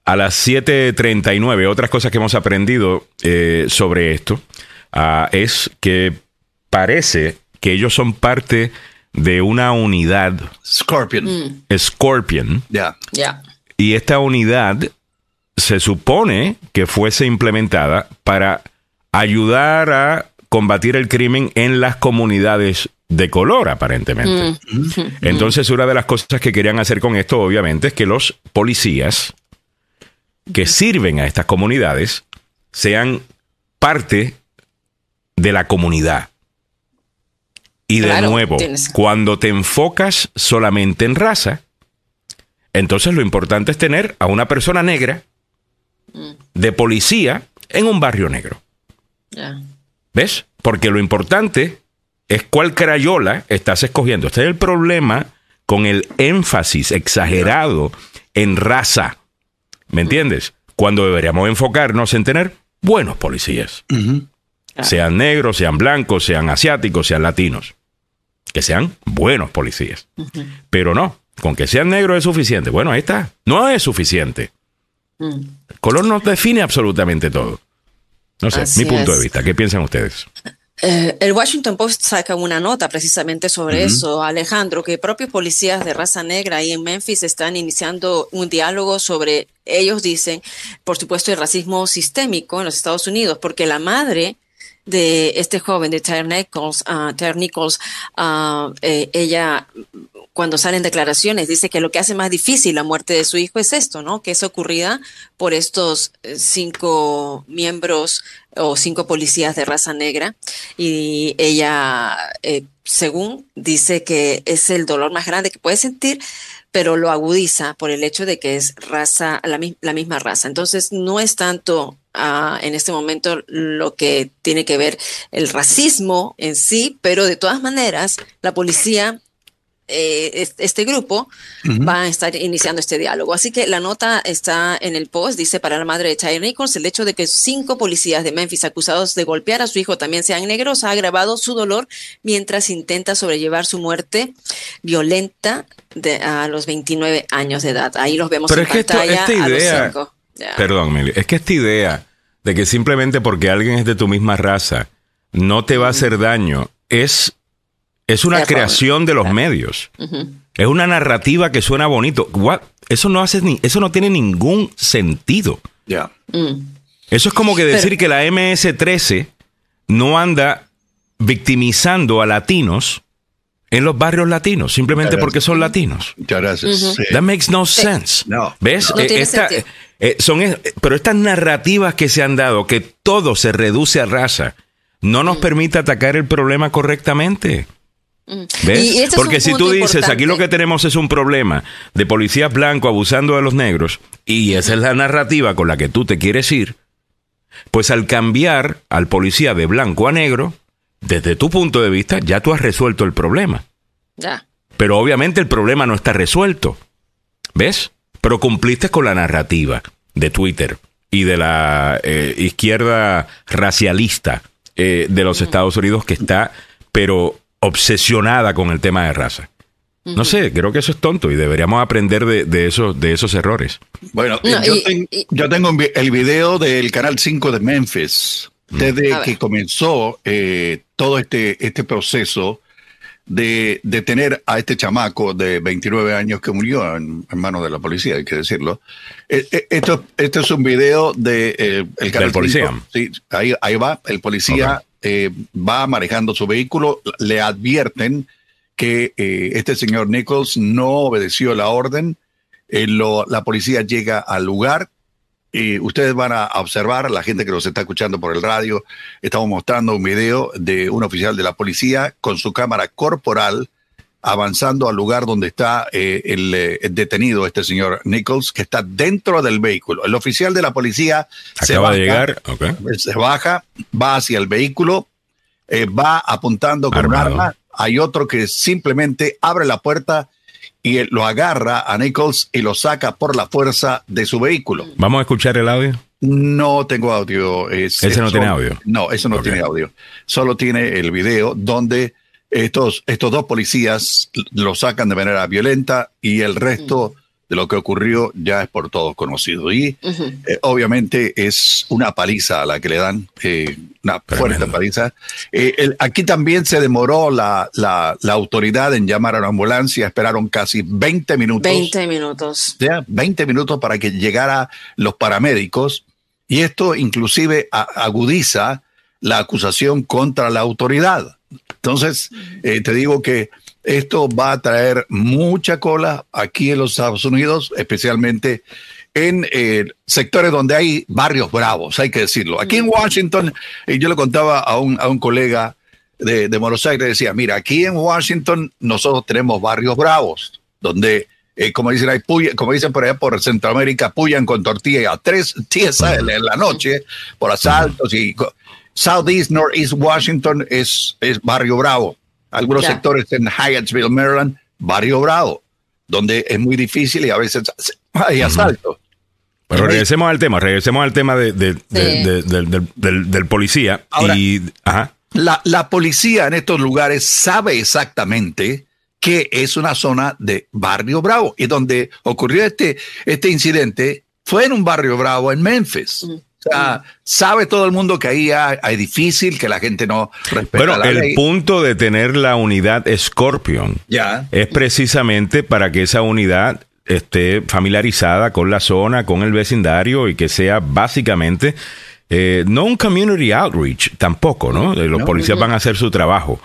a las 7.39, otras cosas que hemos aprendido eh, sobre esto ah, es que parece que ellos son parte de una unidad. Scorpion. Mm. Scorpion. Ya. Y esta unidad se supone que fuese implementada para ayudar a combatir el crimen en las comunidades de color, aparentemente. Mm. Entonces, una de las cosas que querían hacer con esto, obviamente, es que los policías que sirven a estas comunidades sean parte de la comunidad. Y de nuevo, cuando te enfocas solamente en raza, entonces lo importante es tener a una persona negra mm. de policía en un barrio negro. ¿Ves? Porque lo importante es cuál crayola estás escogiendo. Este es el problema con el énfasis exagerado en raza. ¿Me entiendes? Cuando deberíamos enfocarnos en tener buenos policías. Sean negros, sean blancos, sean asiáticos, sean latinos. Que sean buenos policías. Pero no, con que sean negros es suficiente. Bueno, ahí está. No es suficiente. Mm. El color no define absolutamente todo. No sé, mi punto de vista. ¿Qué piensan ustedes? Eh, el Washington Post saca una nota precisamente sobre eso, Alejandro, que propios policías de raza negra ahí en Memphis están iniciando un diálogo sobre, ellos dicen, por supuesto, el racismo sistémico en los Estados Unidos, porque la madre de este joven, de Terry Nichols, uh, Nichols uh, eh, ella cuando salen declaraciones dice que lo que hace más difícil la muerte de su hijo es esto, ¿no? Que es ocurrida por estos eh, cinco miembros o cinco policías de raza negra y ella, eh, según dice que es el dolor más grande que puede sentir, pero lo agudiza por el hecho de que es raza, la, la misma raza. Entonces no es tanto ah, en este momento lo que tiene que ver el racismo en sí, pero de todas maneras la policía eh, este grupo va a estar iniciando este diálogo. Así que la nota está en el post, dice para la madre de Ty Nichols, el hecho de que cinco policías de Memphis acusados de golpear a su hijo también sean negros ha agravado su dolor mientras intenta sobrellevar su muerte violenta de, a los 29 años de edad. Ahí los vemos en pantalla esta idea, Perdón, Mili, es que esta idea de que simplemente porque alguien es de tu misma raza no te va a hacer daño es es una creación de los medios. Es una narrativa que suena bonito. Eso no hace ni, eso no tiene ningún sentido. Ya. Mm. Eso es como que decir que la MS-13 no anda victimizando a latinos en los barrios latinos, simplemente porque son latinos. Muchas gracias. That makes no sense. No. ¿Ves? Eh, eh, son, pero estas narrativas que se han dado, que todo se reduce a raza, no nos mm. permite atacar el problema correctamente. ¿Ves? Porque si tú dices, aquí lo que tenemos es un problema de policías blancos abusando de los negros, y esa es la narrativa con la que tú te quieres ir, pues al cambiar al policía de blanco a negro, desde tu punto de vista, ya tú has resuelto el problema. Ya. Pero obviamente el problema no está resuelto. ¿Ves? Pero cumpliste con la narrativa de Twitter y de la eh, izquierda racialista eh, de los Estados Unidos que está, pero obsesionada con el tema de raza. No sé, creo que eso es tonto y deberíamos aprender de, de, esos, de esos errores. Bueno, yo, tengo el video del Canal 5 de Memphis. Desde que comenzó eh, todo este, este proceso de detener a este chamaco de 29 años que murió en, manos de la policía, hay que decirlo. Eh, eh, esto, este es un video de el canal policía. Sí, ahí, ahí va, el policía va manejando su vehículo, le advierten que eh, este señor Nichols no obedeció la orden. Eh, la policía llega al lugar. Y ustedes van a observar, la gente que nos está escuchando por el radio, estamos mostrando un video de un oficial de la policía con su cámara corporal avanzando al lugar donde está eh, el, detenido, este señor Nichols, que está dentro del vehículo. El oficial de la policía se de llegar, se baja, va hacia el vehículo, va apuntando con un arma. Hay otro que simplemente abre la puerta y lo agarra a Nichols y lo saca por la fuerza de su vehículo. ¿Vamos a escuchar el audio? No tengo audio. ¿Ese no tiene audio? No, eso no tiene audio. Solo tiene el video donde estos, estos dos policías lo sacan de manera violenta y el resto de lo que ocurrió ya es por todos conocido. Y eh, obviamente es una paliza a la que le dan, eh, una fuerte paliza. Eh, aquí también se demoró la, la, autoridad en llamar a la ambulancia, esperaron casi 20 minutos. 20 minutos. Ya, 20 minutos para que llegara los paramédicos. Y esto inclusive agudiza la acusación contra la autoridad. Entonces, te digo que esto va a traer mucha cola aquí en los Estados Unidos, especialmente en eh, sectores donde hay barrios bravos, hay que decirlo. Aquí en Washington, eh, yo le contaba a un, a un colega de, de Buenos Aires, decía, mira, aquí en Washington nosotros tenemos barrios bravos, donde eh, como dicen ahí, como dicen por allá por Centroamérica, puyan con tortilla a tres días en la noche por asaltos y Southeast, Northeast Washington es, es barrio bravo algunos sectores en Hyattsville, Maryland, Barrio Bravo, donde es muy difícil y a veces hay asaltos. Pero regresemos al tema, regresemos al tema de, del, policía. y, La, la policía en estos lugares sabe exactamente que es una zona de Barrio Bravo y donde ocurrió este, este incidente fue en un Barrio Bravo en Memphis. Sabe todo el mundo que ahí hay, difícil, que la gente no respeta bueno, el punto de tener la unidad Scorpion es precisamente para que esa unidad esté familiarizada con la zona, con el vecindario y que sea básicamente eh, no un community outreach tampoco, ¿no? Eh, los policías van a hacer su trabajo,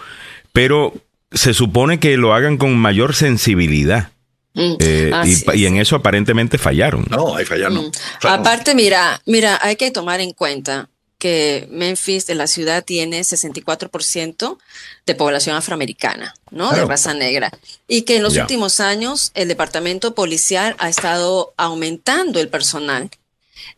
pero se supone que lo hagan con mayor sensibilidad. Mm. Eh, y, en eso aparentemente fallaron. No, ahí fallaron. Mm. Aparte, mira, mira, hay que tomar en cuenta que Memphis de la ciudad tiene 64% de población afroamericana, ¿no? De raza negra. Y que en los últimos años el departamento policial ha estado aumentando el personal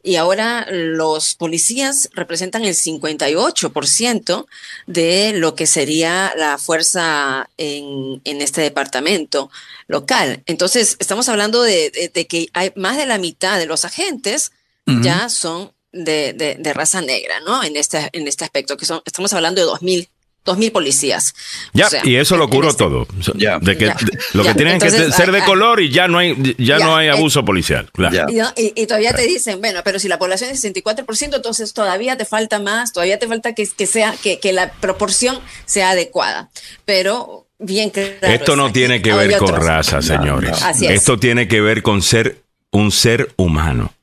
y ahora los policías representan el 58% de lo que sería la fuerza en, este departamento local. Entonces, estamos hablando de, que hay más de la mitad de los agentes ya son de, raza negra, ¿no? En este, en este aspecto, que son, estamos hablando de 2.000 dos mil policías. Ya, y eso lo curó este todo. Ya. De que lo que tienen que ser de color y ya no hay, ya, no hay abuso policial. Claro. Y, todavía te dicen, bueno, pero si la población es 64%, entonces todavía te falta más, todavía te falta que, que sea, que, que la proporción sea adecuada. Pero bien claro. Esto no tiene que ver con raza, señores. Esto tiene que ver con ser un ser humano.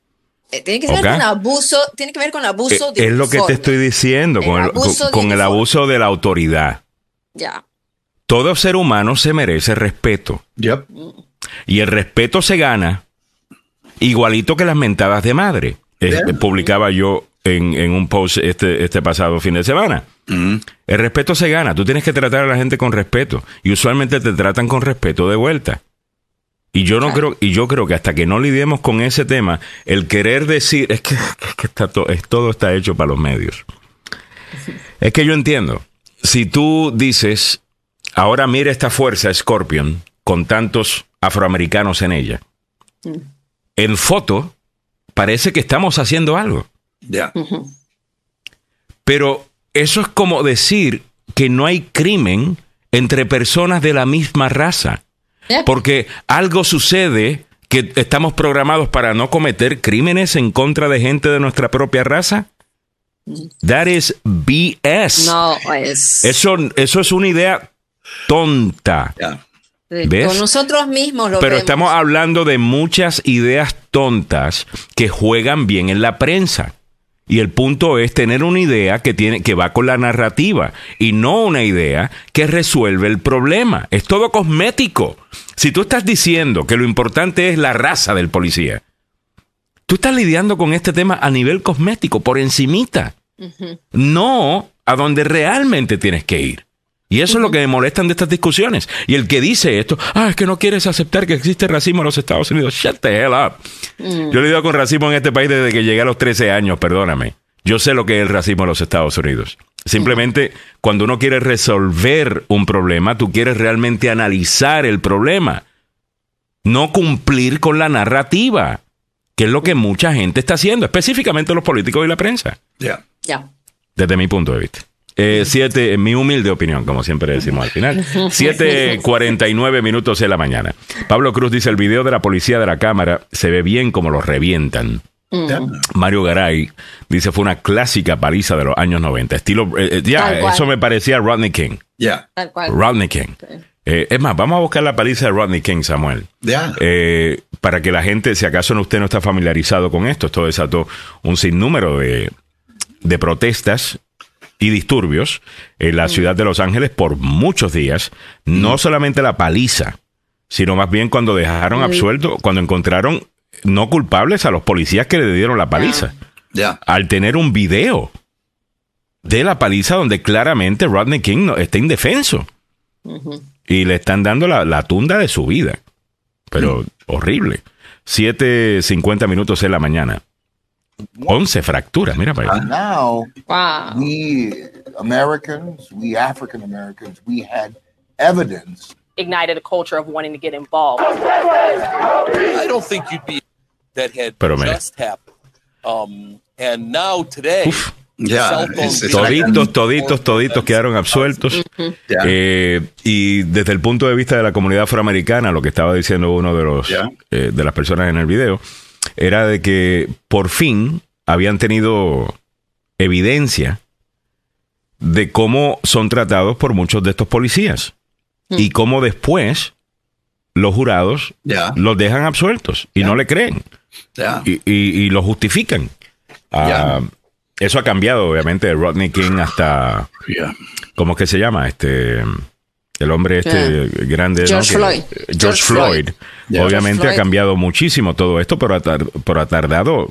Eh, tiene que ver con abuso, tiene que ver con abuso eh, Es lo que te estoy diciendo, con, el, con, el abuso de la autoridad. Ya. Todo ser humano se merece respeto. Yep. Y el respeto se gana igualito que las mentadas de madre. publicaba yo en, en un post este, este pasado fin de semana. Mm. El respeto se gana. Tú tienes que tratar a la gente con respeto. Y usualmente te tratan con respeto de vuelta. Y yo no creo, y yo creo que hasta que no lidiemos con ese tema, el querer decir, es que, es que está to- es, todo está hecho para los medios. Es que yo entiendo. Si tú dices, ahora mira esta fuerza Scorpion con tantos afroamericanos en ella. En foto, parece que estamos haciendo algo. Ya. Pero eso es como decir que no hay crimen entre personas de la misma raza. Porque algo sucede que estamos programados para no cometer crímenes en contra de gente de nuestra propia raza. That is BS. No, es. Eso, eso es una idea tonta. Con nosotros mismos lo Pero vemos. estamos hablando de muchas ideas tontas que juegan bien en la prensa. Y el punto es tener una idea que tiene que va con la narrativa y no una idea que resuelve el problema. Es todo cosmético. Si tú estás diciendo que lo importante es la raza del policía, tú estás lidiando con este tema a nivel cosmético, por encimita. No a donde realmente tienes que ir. Y eso es lo que me molestan de estas discusiones. Y el que dice esto, ah, es que no quieres aceptar que existe racismo en los Estados Unidos. Shut the hell up. Yo he lidiado con racismo en este país desde que llegué a los 13 años, perdóname. Yo sé lo que es el racismo en los Estados Unidos. Simplemente, cuando uno quiere resolver un problema, tú quieres realmente analizar el problema. No cumplir con la narrativa, que es lo que mucha gente está haciendo, específicamente los políticos y la prensa Ya. Ya. desde mi punto de vista. Eh, siete, en mi humilde opinión, como siempre decimos al final. 7.49 minutos de la mañana. Pablo Cruz dice, el video de la policía de la cámara se ve bien como lo revientan. Ya. Mario Garay dice, fue una clásica paliza de los años 90. Estilo, eh, eh, ya, eso me parecía Rodney King. Ya. Tal cual. Rodney King. Eh, es más, vamos a buscar la paliza de Rodney King, Samuel. Ya. Eh, para que la gente, si acaso usted no está familiarizado con esto, esto desató un sinnúmero de, de protestas y disturbios en la ciudad de Los Ángeles por muchos días. No solamente la paliza, sino más bien cuando dejaron absuelto, cuando encontraron no culpables a los policías que le dieron la paliza. Ya. Al tener un video de la paliza donde claramente Rodney King no- está indefenso. Y le están dando la, la tunda de su vida. Pero horrible. 7.50 minutos en la mañana. 11 fracturas, mira para allá. Now, Wow. we Americans, we African Americans, we had evidence. ignited a culture of wanting to get involved. I don't think you'd be that had Pero mira. just happened. Um, and now today, Ya. Es- es- Toditos, toditos, toditos quedaron absueltos. Eh, y desde el punto de vista de la comunidad afroamericana, lo que estaba diciendo uno de los eh, de las personas en el video, era de que por fin habían tenido evidencia de cómo son tratados por muchos de estos policías y cómo después los jurados los dejan absueltos y no le creen y, y- y lo justifican. Ah, eso ha cambiado, obviamente, de Rodney King hasta. ¿cómo es que se llama? Este, el hombre este grande. ¿no? George Floyd. George, George Floyd. Obviamente George ha cambiado muchísimo todo esto, pero ha, tar- pero ha tardado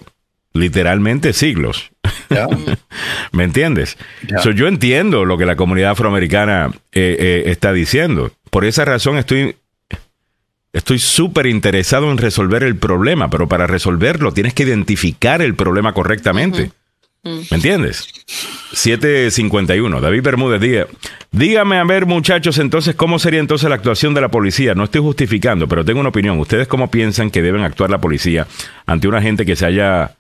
literalmente siglos. ¿Me entiendes? So, yo entiendo lo que la comunidad afroamericana eh, eh, está diciendo. Por esa razón estoy estoy súper interesado en resolver el problema, pero para resolverlo tienes que identificar el problema correctamente. ¿Me entiendes? 751. David Bermúdez, diga, dígame a ver muchachos, entonces, ¿cómo sería entonces la actuación de la policía? No estoy justificando, pero tengo una opinión. ¿Ustedes cómo piensan que deben actuar la policía ante una gente que se haya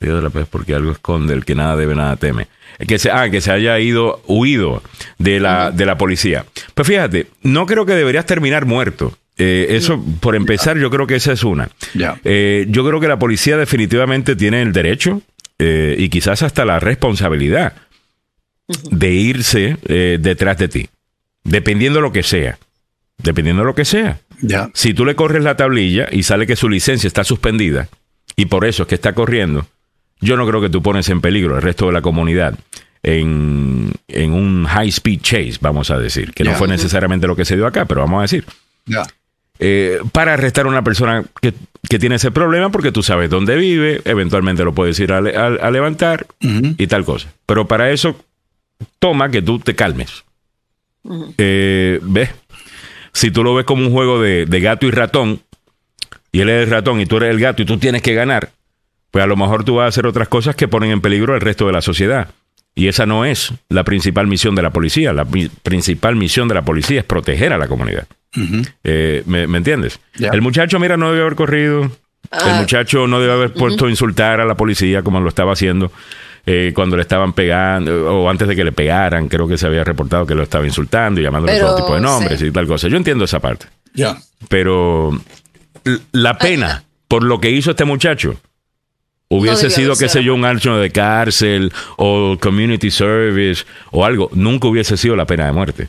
Dios de la pez porque algo esconde, el que nada debe, nada teme. Que se, ah, que se haya ido, huido de la, de la policía. Pues fíjate, no creo que deberías terminar muerto. Eh, eso, por empezar, yo creo que esa es una. Eh, yo creo que la policía definitivamente tiene el derecho eh, y quizás hasta la responsabilidad de irse eh, detrás de ti, dependiendo de lo que sea. Dependiendo de lo que sea. Ya. Si tú le corres la tablilla y sale que su licencia está suspendida y por eso es que está corriendo, yo no creo que tú pones en peligro el resto de la comunidad en, en un high speed chase, vamos a decir, que no fue necesariamente lo que se dio acá, pero vamos a decir. Ya. Eh, para arrestar a una persona que, que tiene ese problema porque tú sabes dónde vive, eventualmente lo puedes ir a, le- a- a levantar y tal cosa. Pero para eso toma que tú te calmes. Eh, ¿Ves? Si tú lo ves como un juego de, de gato y ratón, y él es el ratón y tú eres el gato y tú tienes que ganar, pues a lo mejor tú vas a hacer otras cosas que ponen en peligro al resto de la sociedad. Y esa no es la principal misión de la policía. La principal misión de la policía es proteger a la comunidad. Eh, ¿me, me entiendes? El muchacho, mira, no debe haber corrido. el Ah, muchacho no debe haber puesto a insultar a la policía como lo estaba haciendo eh, cuando le estaban pegando o antes de que le pegaran. Creo que se había reportado que lo estaba insultando y llamándole Pero, todo tipo de nombres sí. y tal cosa. Yo entiendo esa parte. Ya. Pero la pena por lo que hizo este muchacho hubiese sido, qué sé yo, un año de cárcel o community service o algo. Nunca hubiese sido la pena de muerte.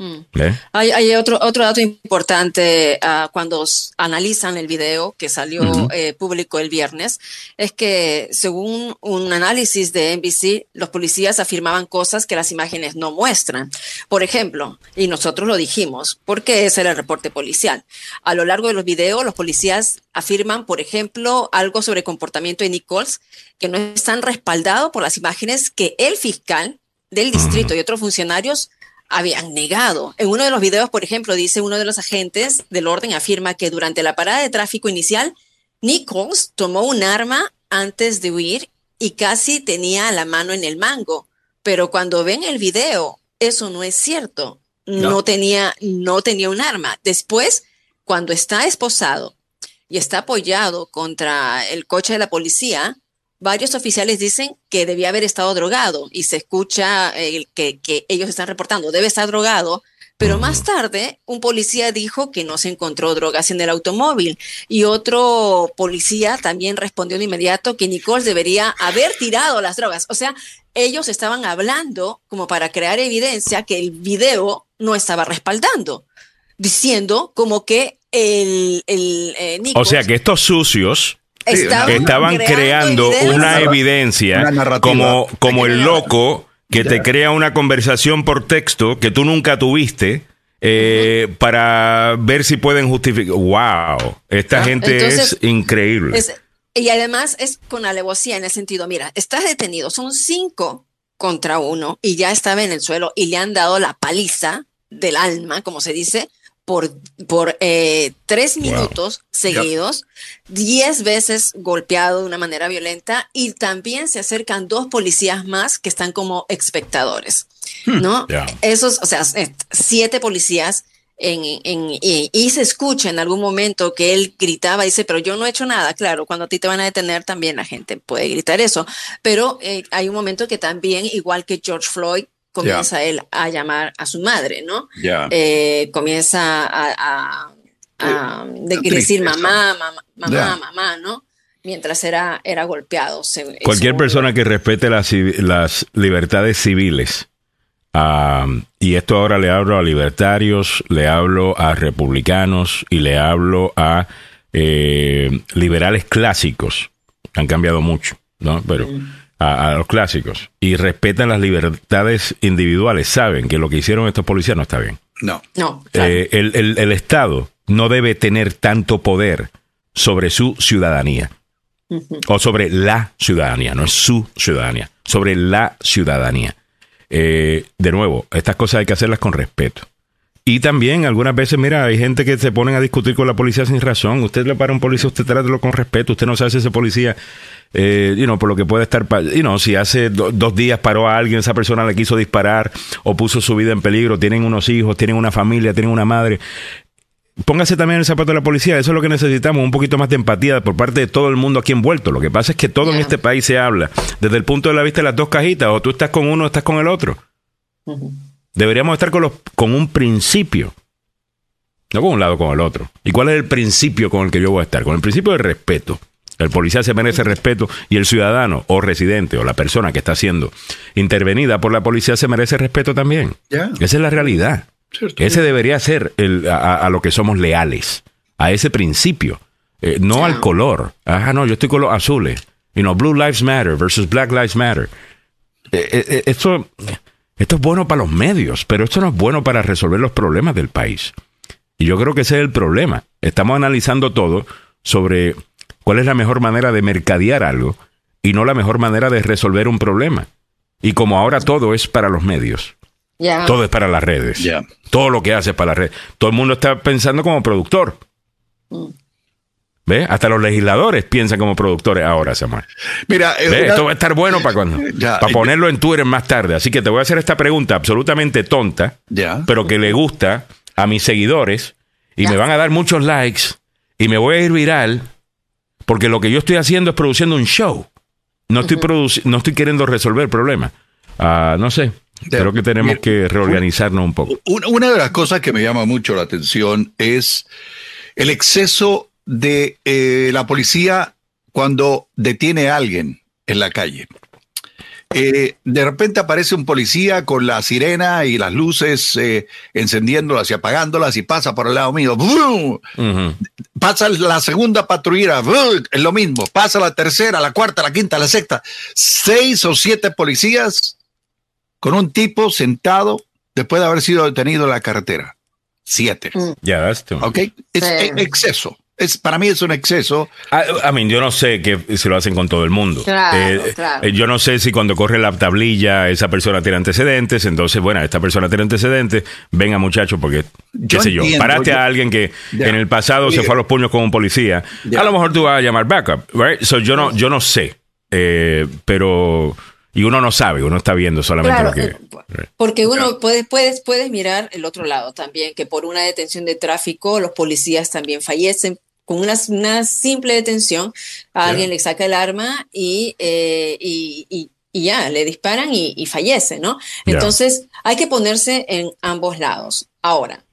Mm. ¿Eh? Hay, hay otro, otro dato importante ah, cuando analizan el video que salió eh, público el viernes, es que según un análisis de NBC, los policías afirmaban cosas que las imágenes no muestran. Por ejemplo, y nosotros lo dijimos, porque ese era el reporte policial. A lo largo de los videos, los policías afirman, por ejemplo, algo sobre el comportamiento de Nichols que no están respaldados por las imágenes que el fiscal del distrito y otros funcionarios habían negado. En uno de los videos, por ejemplo, dice uno de los agentes del orden afirma que durante la parada de tráfico inicial, Nichols tomó un arma antes de huir y casi tenía la mano en el mango. Pero cuando ven el video, eso no es cierto. No, No. tenía, no tenía un arma. Después, cuando está esposado y está apoyado contra el coche de la policía, varios oficiales dicen que debía haber estado drogado y se escucha eh, que, que ellos están reportando, debe estar drogado, pero más tarde un policía dijo que no se encontró drogas en el automóvil y otro policía también respondió de inmediato que Nicole debería haber tirado las drogas. O sea, ellos estaban hablando como para crear evidencia que el video no estaba respaldando, diciendo como que el, el eh, O Nichols sea que estos sucios estaban, estaban creando una evidencia Una como, como el loco que te crea una conversación por texto que tú nunca tuviste eh, para ver si pueden justificar. ¡Wow! Esta Ah, gente entonces, es increíble. Es- y además es con alevosía en el sentido, mira, estás detenido, son cinco contra uno y ya estaba en el suelo y le han dado la paliza del alma, como se dice, por, por eh, tres minutos seguidos, diez veces golpeado de una manera violenta y también se acercan dos policías más que están como espectadores, ¿no? Ya. Esos, o sea, eh, siete policías en, en- y, y se escucha en algún momento que él gritaba, dice, pero yo no he hecho nada. Claro, cuando a ti te van a detener también la gente puede gritar eso, pero eh, hay un momento que también, igual que George Floyd, comienza él a llamar a su madre, ¿no? Eh, comienza a, a- a- de Triste decir mamá, mamá, mamá, mamá, ¿no? Mientras era, era golpeado. se- Cualquier persona que respete las, libertades civiles, ah, y esto ahora le hablo a libertarios, le hablo a republicanos y le hablo a eh, liberales clásicos, han cambiado mucho, ¿no? Pero a, a los clásicos, y respetan las libertades individuales, saben que lo que hicieron estos policías no está bien. No. No, claro. Eh, el, el- el Estado no debe tener tanto poder sobre su ciudadanía. O sobre la ciudadanía, no es su ciudadanía, sobre la ciudadanía. Eh, de nuevo, estas cosas hay que hacerlas con respeto. Y también algunas veces, mira, hay gente que se ponen a discutir con la policía sin razón. Usted le para a un policía, usted trátelo con respeto. Usted no sabe si ese policía, eh, you know, por lo que puede estar, you know, si hace do- dos días paró a alguien, esa persona le quiso disparar o puso su vida en peligro, tienen unos hijos, tienen una familia, tienen una madre. Póngase también en el zapato de la policía. Eso es lo que necesitamos, un poquito más de empatía por parte de todo el mundo aquí envuelto. Lo que pasa es que todo en este país se habla desde el punto de la vista de las dos cajitas. O tú estás con uno o estás con el otro. Deberíamos estar con, los, con un principio. No con un lado con el otro. ¿Y cuál es el principio con el que yo voy a estar? Con el principio de respeto. El policía se merece respeto y el ciudadano o residente o la persona que está siendo intervenida por la policía se merece respeto también. Esa es la realidad. Cierto. Ese debería ser el, a, a lo que somos leales, a ese principio, eh, no al color. Ajá, no, yo estoy con los azules. You know, Blue Lives Matter versus Black Lives Matter. Eh, eh, eh, esto, esto es bueno para los medios, pero esto no es bueno para resolver los problemas del país. Y yo creo que ese es el problema. Estamos analizando todo sobre cuál es la mejor manera de mercadear algo y no la mejor manera de resolver un problema. Y como ahora todo es para los medios. Todo es para las redes. Todo lo que hace es para las redes. Todo el mundo está pensando como productor. ¿Ves? Hasta los legisladores piensan como productores ahora, Samuel. Mira, Esto va a estar bueno para cuando. Ya. para ponerlo en Twitter más tarde. Así que te voy a hacer esta pregunta absolutamente tonta, Ya. pero que le gusta a mis seguidores y me van a dar muchos likes y me voy a ir viral porque lo que yo estoy haciendo es produciendo un show. No estoy, no estoy queriendo resolver problemas. Ah, no sé. Creo que tenemos Mira, que reorganizarnos un poco. Una de las cosas que me llama mucho la atención es el exceso de eh, la policía cuando detiene a alguien en la calle. Eh, de repente aparece un policía con la sirena y las luces eh, encendiéndolas y apagándolas y pasa por el lado mío. Pasa la segunda patrullera, ¡bum! es lo mismo. Pasa la tercera, la cuarta, la quinta, la sexta. Seis o siete policías con un tipo sentado después de haber sido detenido en la carretera. Siete. Ya, that's too much. ¿Ok? Es Sí. exceso. Es, para mí es un exceso. Ah, I mean, yo no sé que se lo hacen con todo el mundo. Claro, claro. eh, yo no sé si cuando corre la tablilla esa persona tiene antecedentes, entonces, bueno, esta persona tiene antecedentes, venga muchacho, porque, qué Yo sé yo, entiendo, paraste yo- a alguien que en el pasado se fue a los puños con un policía, a lo mejor tú vas a llamar backup, right? So, yo no, yo no sé, eh, pero, y uno no sabe, uno está viendo solamente Claro, lo que... eh, porque uno puede, puedes, puedes mirar el otro lado también, que por una detención de tráfico los policías también fallecen. Con una, una simple detención, a alguien le saca el arma y, eh, y, y- y ya, le disparan y, y fallece, ¿no? Entonces, hay que ponerse en ambos lados. Ahora,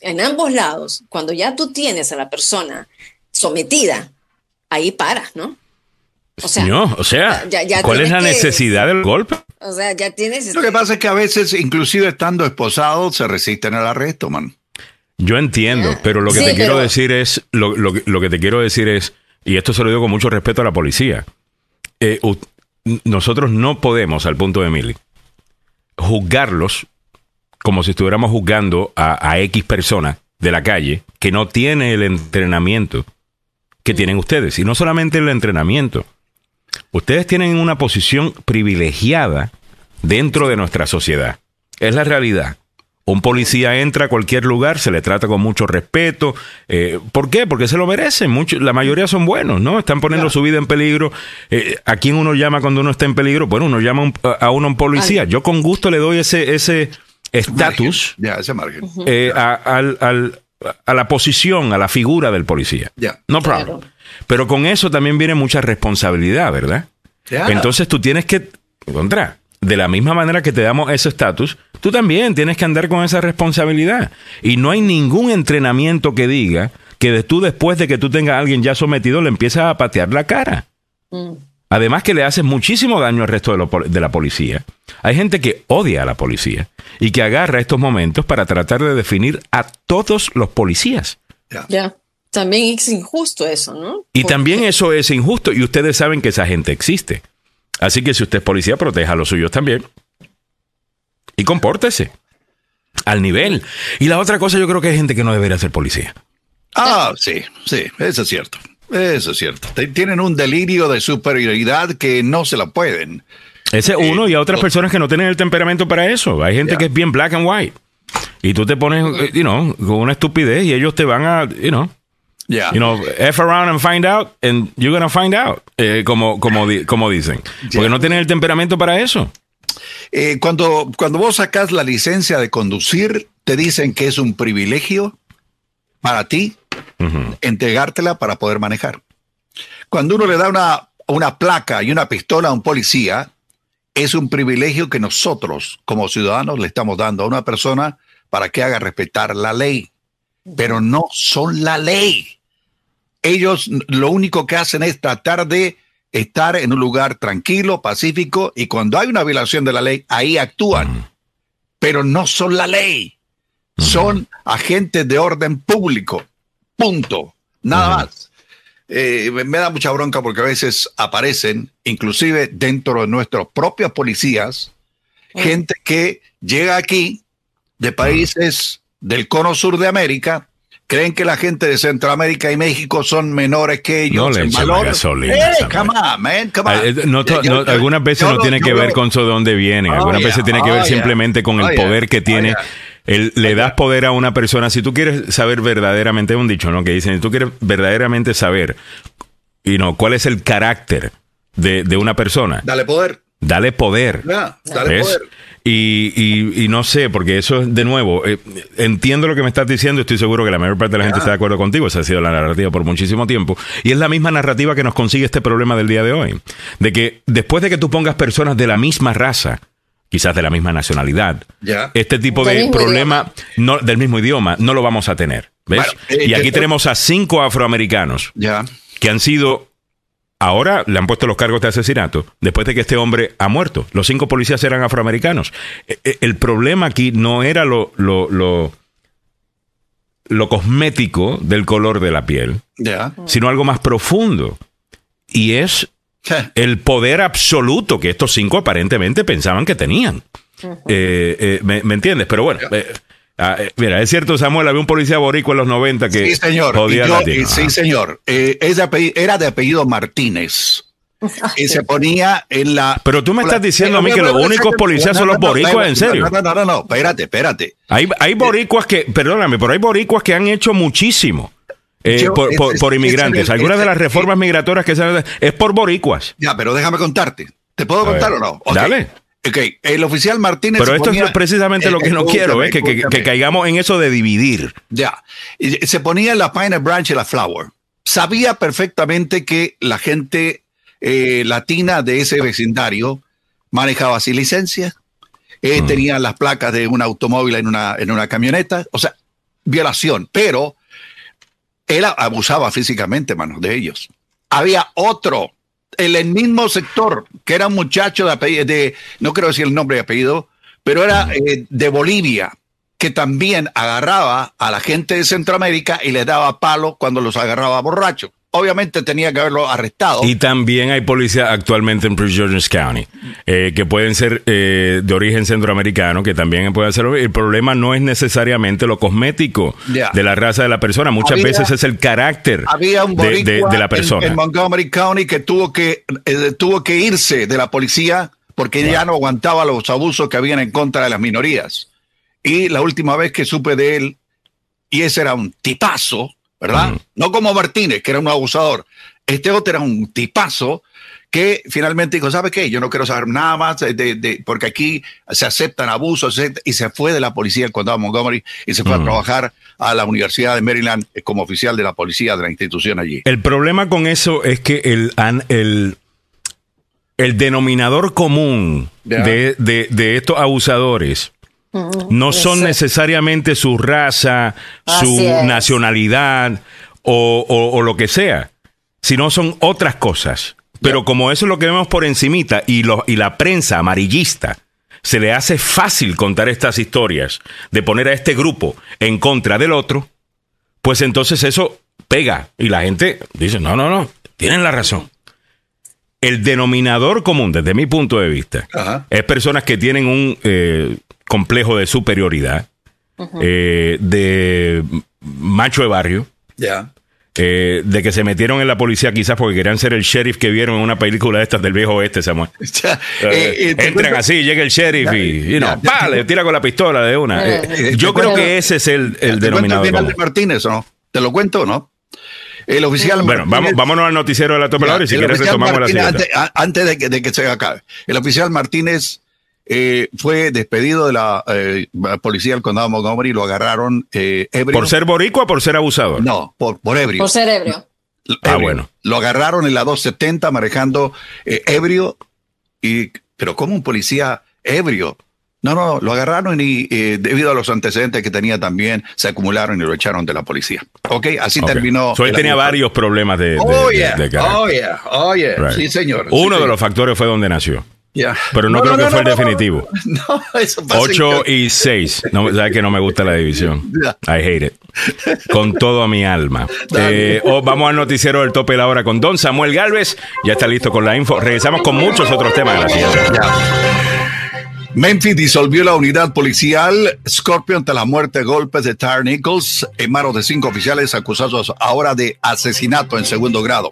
en ambos lados, cuando ya tú tienes a la persona sometida, ahí paras, ¿no? O sea, no, o sea, ya- ya ¿cuál es la que- necesidad del golpe? o sea, ya tienes... Lo que pasa es que a veces, inclusive estando esposados, se resisten al arresto, man. Yo entiendo, Ah, pero lo que sí, te quiero decir es, lo, lo que- lo que te quiero decir es, y esto se lo digo con mucho respeto a la policía, eh, nosotros no podemos, al punto de Emily, juzgarlos como si estuviéramos juzgando a, a X persona de la calle que no tiene el entrenamiento que tienen ustedes. Y no solamente el entrenamiento. Ustedes tienen una posición privilegiada dentro de nuestra sociedad. Es la realidad. Un policía entra a cualquier lugar, se le trata con mucho respeto. Eh, ¿Por qué? Porque se lo merecen. Mucho, la mayoría son buenos, ¿no? Están poniendo su vida en peligro. Eh, ¿A quién uno llama cuando uno está en peligro? Bueno, uno llama un- a uno un policía. Yo con gusto le doy ese ese estatus Ya, ese margen. eh, a, al- al- a la posición, a la figura del policía. Ya. No problem. Claro. Pero con eso también viene mucha responsabilidad, ¿verdad? Entonces tú tienes que, contra, de la misma manera que te damos ese estatus, tú también tienes que andar con esa responsabilidad. Y no hay ningún entrenamiento que diga que de tú después de que tú tengas a alguien ya sometido le empiezas a patear la cara. Además que le haces muchísimo daño al resto de, lo pol- de la policía. Hay gente que odia a la policía y que agarra estos momentos para tratar de definir a todos los policías. Ya. También es injusto eso, ¿no? Y Porque- también eso es injusto y ustedes saben que esa gente existe. Así que si usted es policía, proteja a los suyos también. Y compórtese al nivel. Y la otra cosa, yo creo que hay gente que no debería ser policía. Ah, sí, sí, eso es cierto. Eso es cierto. Tienen un delirio de superioridad que no se la pueden. Ese es uno y a otras no. personas que no tienen el temperamento para eso. Hay gente que es bien black and white. Y tú te pones, eh, you know, con una estupidez y ellos te van a, you know, Ya. you know, F around and find out and you're gonna find out, eh, como, como, di- como dicen. Porque no tienen el temperamento para eso. Eh, cuando, cuando vos sacas la licencia de conducir, te dicen que es un privilegio para ti entregártela para poder manejar. Cuando uno le da una, una placa y una pistola a un policía, es un privilegio que nosotros, como ciudadanos, le estamos dando a una persona para que haga respetar la ley. Pero no son la ley. Ellos lo único que hacen es tratar de estar en un lugar tranquilo, pacífico, y cuando hay una violación de la ley, ahí actúan. Pero no son la ley. Son agentes de orden público. Punto. Nada más. Eh, me- me da mucha bronca porque a veces aparecen, inclusive dentro de nuestros propios policías, gente que llega aquí de países del cono sur de América creen que la gente de Centroamérica y México son menores que ellos. No le en echen gasolina, Eh, Samuel. come on, man, come on. Eh, no no, algunas veces no tiene que ver con so- de dónde vienen. Oh, Algunas yeah, veces tiene que oh, ver yeah, simplemente con oh, el yeah, poder que oh, tiene. El- le das poder a una persona. Si tú quieres saber verdaderamente, es un dicho, ¿no? Que dicen, si tú quieres verdaderamente saber, y no, cuál es el carácter de, de una persona, Dale poder. dale poder. Dale ¿Ves? poder. Y, y- y no sé, porque eso es de nuevo, eh, entiendo lo que me estás diciendo, estoy seguro que la mayor parte de la gente está de acuerdo contigo, esa ha sido la narrativa por muchísimo tiempo, y es la misma narrativa que nos consigue este problema del día de hoy, de que después de que tú pongas personas de la misma raza, quizás de la misma nacionalidad, Ya. este tipo Del de problema no, del mismo idioma no lo vamos a tener, ¿ves? Bueno, eh, y aquí tenemos a cinco afroamericanos Ya. que han sido ahora le han puesto los cargos de asesinato después de que este hombre ha muerto. Los cinco policías eran afroamericanos. Eh, eh, El problema aquí no era lo, lo, lo, lo cosmético del color de la piel, sino algo más profundo. Y es el poder absoluto que estos cinco aparentemente pensaban que tenían. Eh, eh, ¿me, me entiendes? Pero bueno, eh, ah, eh, mira, es cierto, Samuel, había un policía boricua en los 90 que Sí, señor. jodía yo- y sí, señor. Eh, es de apellido- era de apellido Martínez. Y se ponía en la. Pero tú me estás diciendo a mí que los únicos policías son los boricuas, ¿en serio? No, no, no, no, espérate, espérate. Hay, hay boricuas que, perdóname, pero hay boricuas que han hecho muchísimo eh, Yo- por, por- es- por es- inmigrantes. es- Algunas de las reformas migratorias que se han es por boricuas. Ya, pero déjame contarte. ¿Te puedo A contar ver, o no? Dale. Ok, el oficial Martínez. Pero esto ponía- es precisamente lo que no Escúchame, quiero, ¿eh? que, que- caigamos en eso de dividir. Ya. Se ponía en la Pine Branch y la Flower. Sabía perfectamente que la gente eh, latina de ese vecindario manejaba sin licencia, eh, Mm. tenía las placas de un automóvil en una, en una camioneta, o sea, violación, pero él abusaba físicamente, manos de ellos. Había otro el mismo sector, que era un muchacho de apellido, de, no quiero decir el nombre y apellido, pero era eh, de Bolivia, que también agarraba a la gente de Centroamérica y les daba palo cuando los agarraba borrachos. Obviamente tenía que haberlo arrestado. Y también hay policías actualmente en Prince George's County eh, que pueden ser eh, de origen centroamericano, que también pueden ser. El problema no es necesariamente lo cosmético de la raza de la persona. Muchas Había- veces es el carácter Había un de, de- de la en- persona. En, Montgomery County que tuvo que eh, tuvo que irse de la policía porque ya no aguantaba los abusos que habían en contra de las minorías. Y la última vez que supe de él, y ese era un tipazo, ¿verdad? Mm. No como Martínez, que era un abusador. Este otro era un tipazo que finalmente dijo, ¿sabe qué? Yo no quiero saber nada más de, de- de- porque aquí se aceptan abusos y se fue de la policía cuando estaba en Montgomery y se fue Mm. a trabajar a la Universidad de Maryland como oficial de la policía de la institución allí. El problema con eso es que el, el, el denominador común de, de- de estos abusadores no son necesariamente su raza, su nacionalidad o, o- o lo que sea, sino son otras cosas. Pero como eso es lo que vemos por encimita y, lo- y la prensa amarillista se le hace fácil contar estas historias de poner a este grupo en contra del otro, pues entonces eso pega y la gente dice, no, no, no, tienen la razón. El denominador común, desde mi punto de vista, Ajá. es personas que tienen un eh, complejo de superioridad, eh, de macho de barrio, Ya. eh, de que se metieron en la policía quizás porque querían ser el sheriff que vieron en una película de estas del viejo oeste, Samuel. Ya, Eh, entran cuento- así, llega el sheriff Ya, y, you know, ya, ya. pa, le tira con la pistola de una. Eh, Eh, eh, yo creo que ese es el, el ¿Te cuento denominador el de Martínez o no? ¿Te lo cuento o no? El oficial Bueno, vamos, Martínez- vámonos al noticiero de la tope Ya, y si quieres retomamos la siguiente. Antes, antes de, que, de que se acabe. El oficial Martínez eh, fue despedido de la eh, policía del condado de Montgomery, lo agarraron eh, ebrio. ¿Por ser boricua o por ser abusador? No, por, por ebrio. Por. Ah, Ebrio. bueno. Lo agarraron en la 270 manejando eh, ebrio. Y, pero como un policía ebrio. No, no, lo agarraron y eh, debido a los antecedentes que tenía también, se acumularon y lo echaron de la policía. Ok, así terminó. So, él tenía abuso. varios problemas de, de- Oh, de- yeah. de carácter. oh, yeah. Oh, yeah. Right. Sí, señor. Uno Sí, de los factores fue donde nació. Pero no, creo que fue el definitivo. No, eso pasa. 8 y 6. No, ¿Sabes que no me gusta la división? I hate it. Con todo mi alma. Eh, oh, vamos al noticiero del tope de la hora con Don Samuel Galvez. Ya está listo con la info. Regresamos con muchos otros temas de la siguiente. Ya. Memphis disolvió la unidad policial Scorpion tras la muerte de golpes de Tyre Nichols en manos de cinco oficiales acusados ahora de asesinato en segundo grado.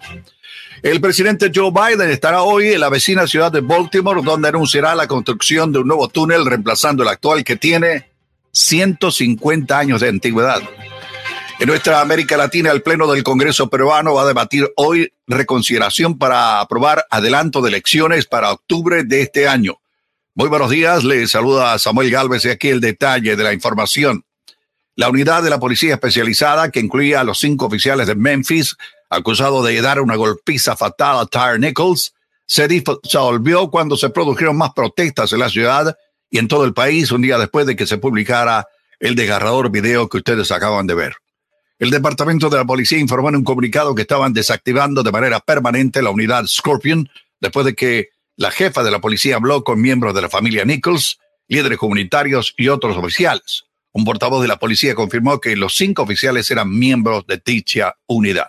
El presidente Joe Biden estará hoy en la vecina ciudad de Baltimore, donde anunciará la construcción de un nuevo túnel reemplazando el actual que tiene 150 años de antigüedad. En nuestra América Latina, el Pleno del Congreso peruano va a debatir hoy reconsideración para aprobar adelanto de elecciones para octubre de este año. Muy buenos días, le saluda Samuel Galvez y aquí el detalle de la información. La unidad de la policía especializada, que incluía a los cinco oficiales de Memphis, acusado de dar una golpiza fatal a Tyre Nichols, se disolvió cuando se produjeron más protestas en la ciudad y en todo el país un día después de que se publicara el desgarrador video que ustedes acaban de ver. El departamento de la policía informó en un comunicado que estaban desactivando de manera permanente la unidad Scorpion después de que la jefa de la policía habló con miembros de la familia Nichols, líderes comunitarios y otros oficiales. Un portavoz de la policía confirmó que los cinco oficiales eran miembros de dicha unidad.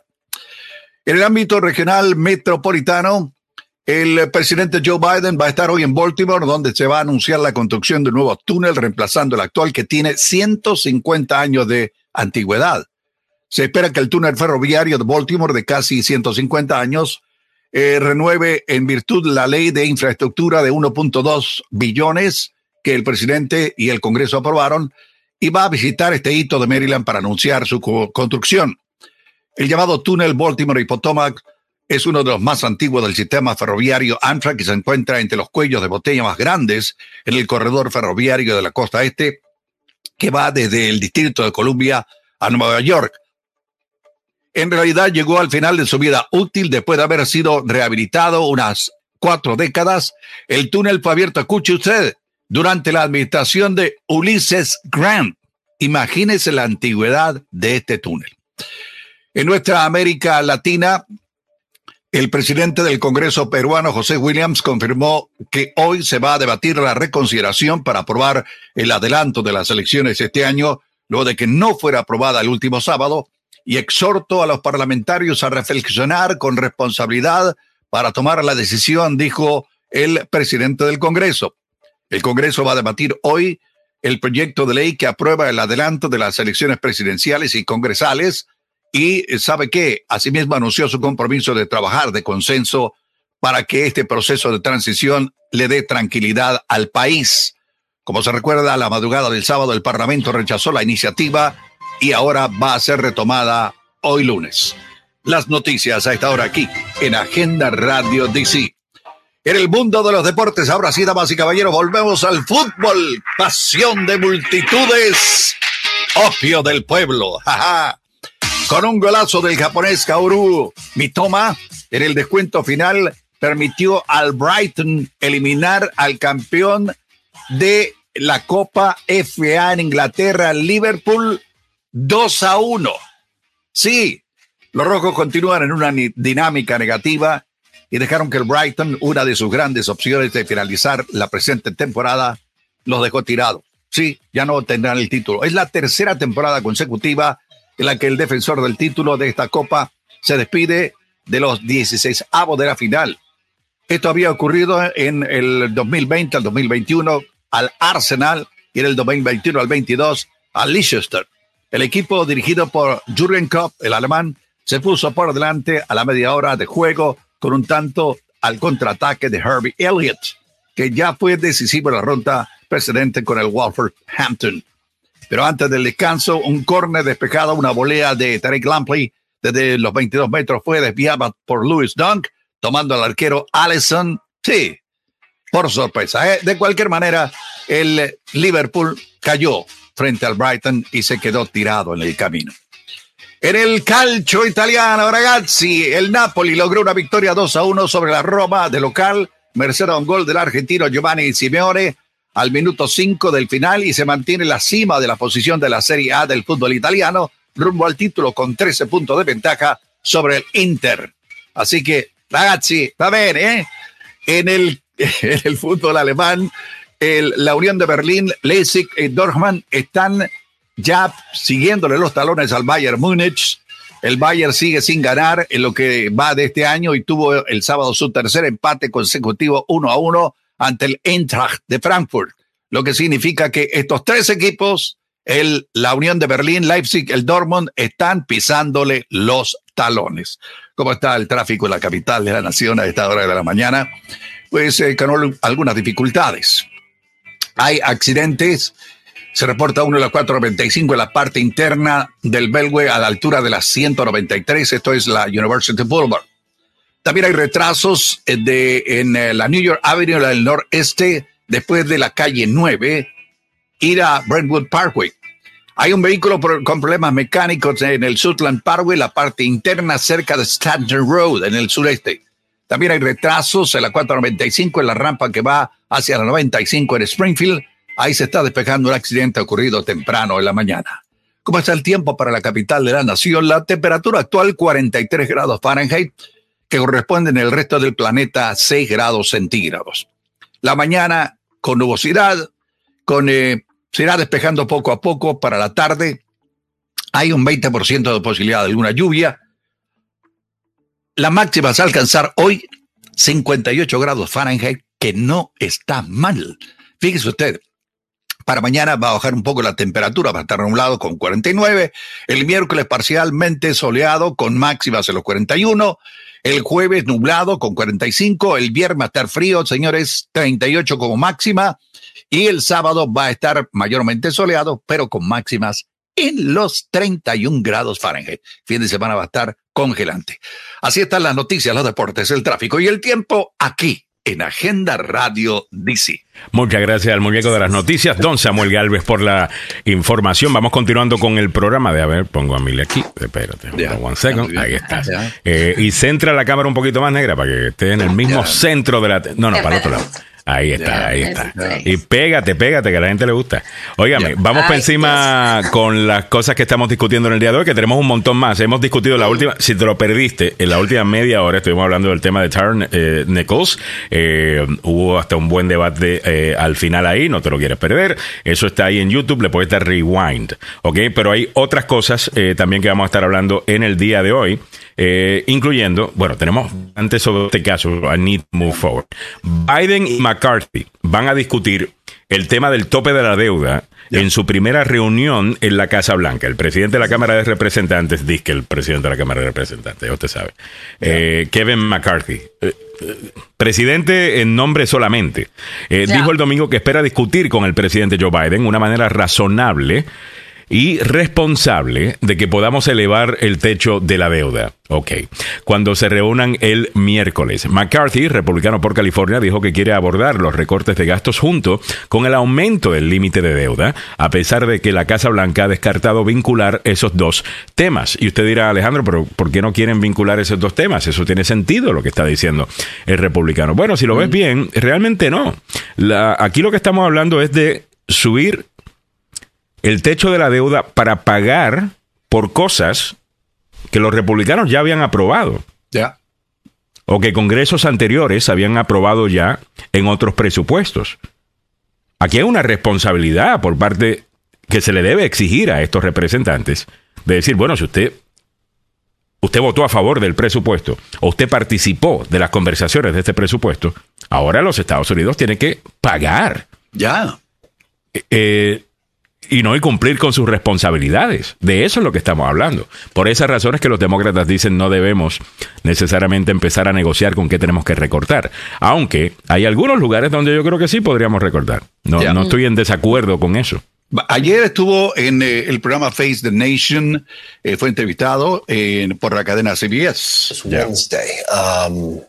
En el ámbito regional metropolitano, el presidente Joe Biden va a estar hoy en Baltimore, donde se va a anunciar la construcción de un nuevo túnel reemplazando el actual que tiene 150 años de antigüedad. Se espera que el túnel ferroviario de Baltimore de casi 150 años eh, renueve en virtud la ley de infraestructura de 1.2 billones que el presidente y el Congreso aprobaron y va a visitar este hito de Maryland para anunciar su construcción. El llamado túnel Baltimore y Potomac es uno de los más antiguos del sistema ferroviario Amtrak y se encuentra entre los cuellos de botella más grandes en el corredor ferroviario de la costa este que va desde el Distrito de Columbia a Nueva York en realidad llegó al final de su vida útil después de haber sido rehabilitado unas cuatro décadas. El túnel fue abierto, escuche usted, durante la administración de Ulysses Grant. Imagínese la antigüedad de este túnel. En nuestra América Latina, el presidente del Congreso peruano, José Williams, confirmó que hoy se va a debatir la reconsideración para aprobar el adelanto de las elecciones este año, luego de que no fuera aprobada el último sábado y exhorto a los parlamentarios a reflexionar con responsabilidad para tomar la decisión, dijo el presidente del Congreso. El Congreso va a debatir hoy el proyecto de ley que aprueba el adelanto de las elecciones presidenciales y congresales y sabe que asimismo anunció su compromiso de trabajar de consenso para que este proceso de transición le dé tranquilidad al país. Como se recuerda, a la madrugada del sábado el Parlamento rechazó la iniciativa y ahora va a ser retomada hoy lunes. Las noticias a esta hora aquí en Agenda Radio DC. En el mundo de los deportes, ahora sí, damas y caballeros, volvemos al fútbol. Pasión de multitudes. Opio del pueblo. Con un golazo del japonés Kaoru Mitoma en el descuento final permitió al Brighton eliminar al campeón de la Copa FA en Inglaterra, Liverpool, 2 a 1. Sí, los rojos continúan en una dinámica negativa y dejaron que el Brighton, una de sus grandes opciones de finalizar la presente temporada, los dejó tirado. Sí, ya no tendrán el título. Es la tercera temporada consecutiva en la que el defensor del título de esta copa se despide de los 16 avos de la final. Esto había ocurrido en el 2020 al 2021 al Arsenal y en el 2021 al 22 al Leicester. El equipo dirigido por Jürgen Klopp, el alemán, se puso por delante a la media hora de juego con un tanto al contraataque de Herbie Elliott, que ya fue decisivo en la ronda precedente con el Wolverhampton. Pero antes del descanso, un córner despejado, una volea de Tarek Lampley desde los 22 metros fue desviada por Louis Dunk, tomando al arquero Allison. Sí, por sorpresa. ¿eh? De cualquier manera, el Liverpool cayó frente al Brighton y se quedó tirado en el camino. En el calcio italiano, ragazzi, el Napoli logró una victoria 2 a 1 sobre la Roma de local, merced a un gol del argentino Giovanni Simeone al minuto 5 del final y se mantiene la cima de la posición de la Serie A del fútbol italiano, rumbo al título con 13 puntos de ventaja sobre el Inter. Así que, ragazzi, va bien, ¿eh? En el, en el fútbol alemán, la Unión de Berlín, Leipzig y Dortmund están ya siguiéndole los talones al Bayern Múnich. El Bayern sigue sin ganar en lo que va de este año y tuvo el sábado su tercer empate consecutivo 1 a 1 ante el Eintracht de Frankfurt. lo que significa que estos tres equipos, el, la Unión de Berlín, Leipzig, el Dortmund, están pisándole los talones. ¿Cómo está el tráfico en la capital de la nación a esta hora de la mañana? Pues eh, con algunas dificultades. Hay accidentes. Se reporta uno de la 495 en la parte interna del Belway a la altura de la 193. Esto es la University Boulevard. También hay retrasos eh, en eh, la New York Avenue del noreste después de la calle 9, ir a Brentwood Parkway. Hay un vehículo con problemas mecánicos en el Sutland Parkway, la parte interna cerca de Stanton Road, en el sureste. También hay retrasos en la 495, en la rampa que va hacia la 95 en Springfield. Ahí se está despejando un accidente ocurrido temprano en la mañana. ¿Cómo está el tiempo para la capital de la nación? La temperatura actual 43 grados Fahrenheit, que corresponde en el resto del planeta a 6 grados centígrados. La mañana con nubosidad, con, eh, se irá despejando poco a poco para la tarde. Hay un 20% de posibilidad de alguna lluvia. La máxima a alcanzar hoy 58 grados Fahrenheit, que no está mal. Fíjese usted, para mañana va a bajar un poco la temperatura, va a estar nublado con 49. El miércoles parcialmente soleado con máximas en los 41. El jueves nublado con 45. El viernes va a estar frío, señores, 38 como máxima. Y el sábado va a estar mayormente soleado, pero con máximas en los 31 grados Fahrenheit. Fin de semana va a estar congelante. Así están las noticias, los deportes, el tráfico y el tiempo aquí en Agenda Radio DC. Muchas gracias al muñeco de las noticias, don Samuel Galvez, por la información. Vamos continuando con el programa. De, a ver, pongo a Mili aquí, espérate, one second, ahí está. Eh, y centra la cámara un poquito más negra para que esté en el mismo centro de la... No, no, para el otro lado. Ahí está, ahí está. Y pégate, pégate, que a la gente le gusta. Óigame, vamos por encima con las cosas que estamos discutiendo en el día de hoy, que tenemos un montón más. Hemos discutido la última, si te lo perdiste, en la última media hora estuvimos hablando del tema de Turn eh, Nichols. Eh, hubo hasta un buen debate eh, al final ahí, no te lo quieres perder. Eso está ahí en YouTube, le puedes dar rewind. ¿Ok? Pero hay otras cosas también que vamos a estar hablando en el día de hoy. Eh, incluyendo, bueno, tenemos antes sobre este caso, I need to move forward. Biden y McCarthy van a discutir el tema del tope de la deuda en su primera reunión en la Casa Blanca. El presidente de la Cámara de Representantes, dice que el presidente de la Cámara de Representantes, usted sabe, eh, Kevin McCarthy. Eh, presidente en nombre solamente, dijo el domingo que espera discutir con el presidente Joe Biden una manera razonable y responsable de que podamos elevar el techo de la deuda. Ok. Cuando se reúnan el miércoles, McCarthy, republicano por California, dijo que quiere abordar los recortes de gastos junto con el aumento del límite de deuda, a pesar de que la Casa Blanca ha descartado vincular esos dos temas. Y usted dirá, Alejandro, pero ¿por qué no quieren vincular esos dos temas? Eso tiene sentido lo que está diciendo el republicano. Bueno, si lo ves mm. bien, realmente no. aquí lo que estamos hablando es de subir el techo de la deuda para pagar por cosas que los republicanos ya habían aprobado. Ya. O que congresos anteriores habían aprobado ya en otros presupuestos. Aquí hay una responsabilidad por parte que se le debe exigir a estos representantes de decir, bueno, si usted usted votó a favor del presupuesto o usted participó de las conversaciones de este presupuesto, ahora los Estados Unidos tienen que pagar. Ya. Eh, y no y cumplir con sus responsabilidades. De eso es lo que estamos hablando. Por esas razones que los demócratas dicen no debemos necesariamente empezar a negociar con qué tenemos que recortar. Aunque hay algunos lugares donde yo creo que sí podríamos recortar. No, no estoy en desacuerdo con eso. Ayer estuvo en eh, el programa Face the Nation, eh, fue entrevistado eh, por la cadena CBS. Wednesday. Um,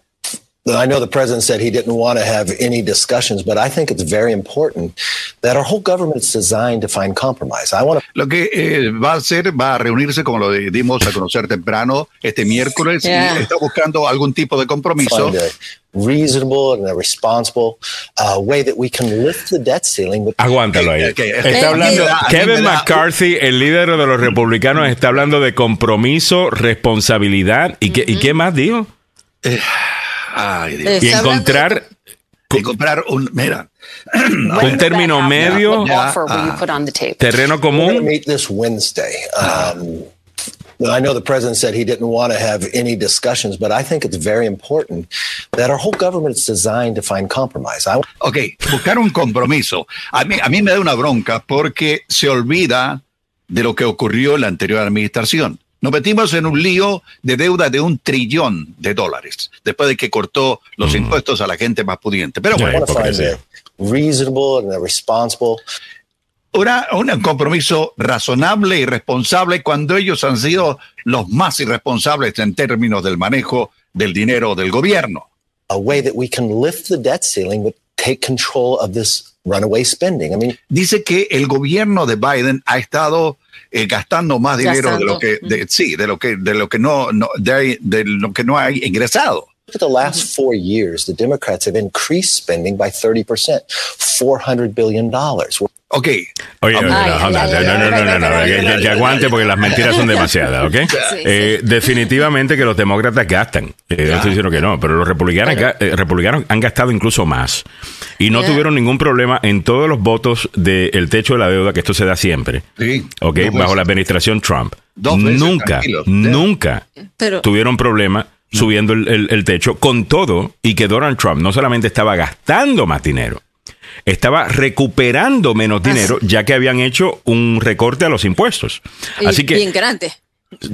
I know the president said he didn't want to have any discussions, but I think it's very important that our whole government is designed to find compromise. I want to... Lo que eh, va a hacer, va a reunirse, como lo dimos a conocer temprano, este miércoles, yeah. y está buscando algún tipo de compromiso. reasonable and a responsible uh, way that we can lift the debt ceiling. Aguántalo ahí. Okay, okay. Está hablando, Kevin McCarthy, el líder de los republicanos, está hablando de compromiso, responsabilidad. ¿Y, qué, ¿y qué más dijo? Eh, y encontrar comprar un, mira, un término medio, terreno común. Um, I know the president said he didn't want to have any discussions, but I think it's very important that our whole government is designed to find compromise. I, Ok, buscar un compromiso. A mí, a mí me da una bronca porque se olvida de lo que ocurrió en la anterior administración. Nos metimos en un lío de deuda de un trillón de dólares después de que cortó los impuestos a la gente más pudiente. Pero bueno, a reasonable and responsible una, un compromiso razonable y responsable cuando ellos han sido los más irresponsables en términos del manejo del dinero del gobierno. a way that we can lift the debt ceiling but take control of this runaway spending. I mean, Dice que el gobierno de Biden ha estado eh, gastando más dinero de lo que de- sí, de lo que de lo que no, no de, de lo que no ha ingresado. Look at the last four years. The Democrats have increased spending by 30%, $400 billion. Ok. Oye, no, no, no, no, que- aguante porque las mentiras son demasiadas, ¿ok? Sí, Eh, definitivamente que los demócratas gastan. Eh, no estoy diciendo que no, pero los republicanos, eh, republicanos han gastado incluso más. Y no Yeah. tuvieron ningún problema en todos los votos del techo de la deuda, que esto se da siempre. Sí. ¿Ok? Bajo la administración Trump. Dos veces nunca, tranquilos. nunca Pero tuvieron problema subiendo el, el- el techo con todo y que Donald Trump no solamente estaba gastando más dinero, estaba recuperando menos dinero ya que habían hecho un recorte a los impuestos. y Así que, bien grande.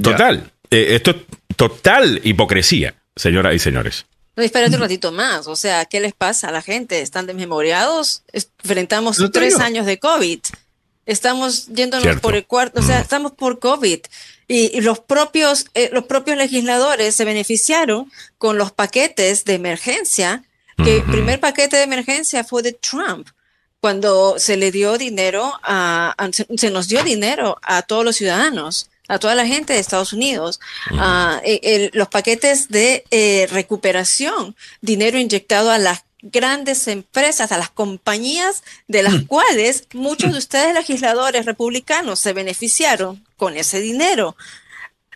total, eh, esto es total hipocresía, señoras y señores. No, espérate un ratito más. O sea, ¿qué les pasa a la gente? ¿Están desmemoriados? Es- Enfrentamos tres digo. años de COVID. Estamos yéndonos Cierto. por el cuarto, o sea, estamos por COVID. Y, y los propios, eh, los propios legisladores se beneficiaron con los paquetes de emergencia, que el primer paquete de emergencia fue de Trump, cuando se le dio dinero a, a- se, se nos dio dinero a todos los ciudadanos, a toda la gente de Estados Unidos, el- los paquetes de eh, recuperación, dinero inyectado a las grandes empresas, a las compañías de las cuales muchos de ustedes legisladores republicanos se beneficiaron con ese dinero.